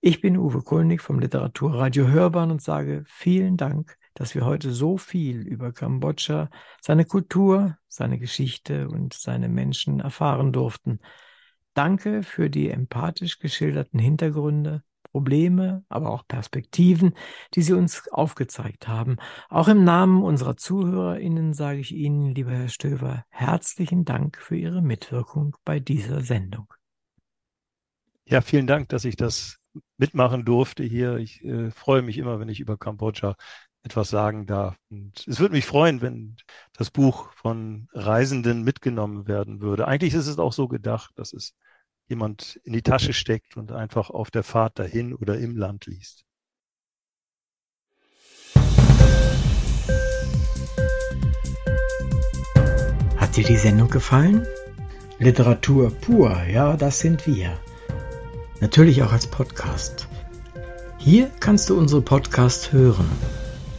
Ich bin Uwe Kulnig vom Literaturradio Hörbahn und sage vielen Dank dass wir heute so viel über Kambodscha, seine Kultur, seine Geschichte und seine Menschen erfahren durften. Danke für die empathisch geschilderten Hintergründe, Probleme, aber auch Perspektiven, die Sie uns aufgezeigt haben. Auch im Namen unserer ZuhörerInnen sage ich Ihnen, lieber Herr Stöver, herzlichen Dank für Ihre Mitwirkung bei dieser Sendung. Ja, vielen Dank, dass ich das mitmachen durfte hier. Ich äh, freue mich immer, wenn ich über Kambodscha etwas sagen darf. Und es würde mich freuen, wenn das Buch von Reisenden mitgenommen werden würde. Eigentlich ist es auch so gedacht, dass es jemand in die Tasche steckt und einfach auf der Fahrt dahin oder im Land liest. Hat dir die Sendung gefallen? Literatur pur, ja, das sind wir. Natürlich auch als Podcast. Hier kannst du unsere Podcasts hören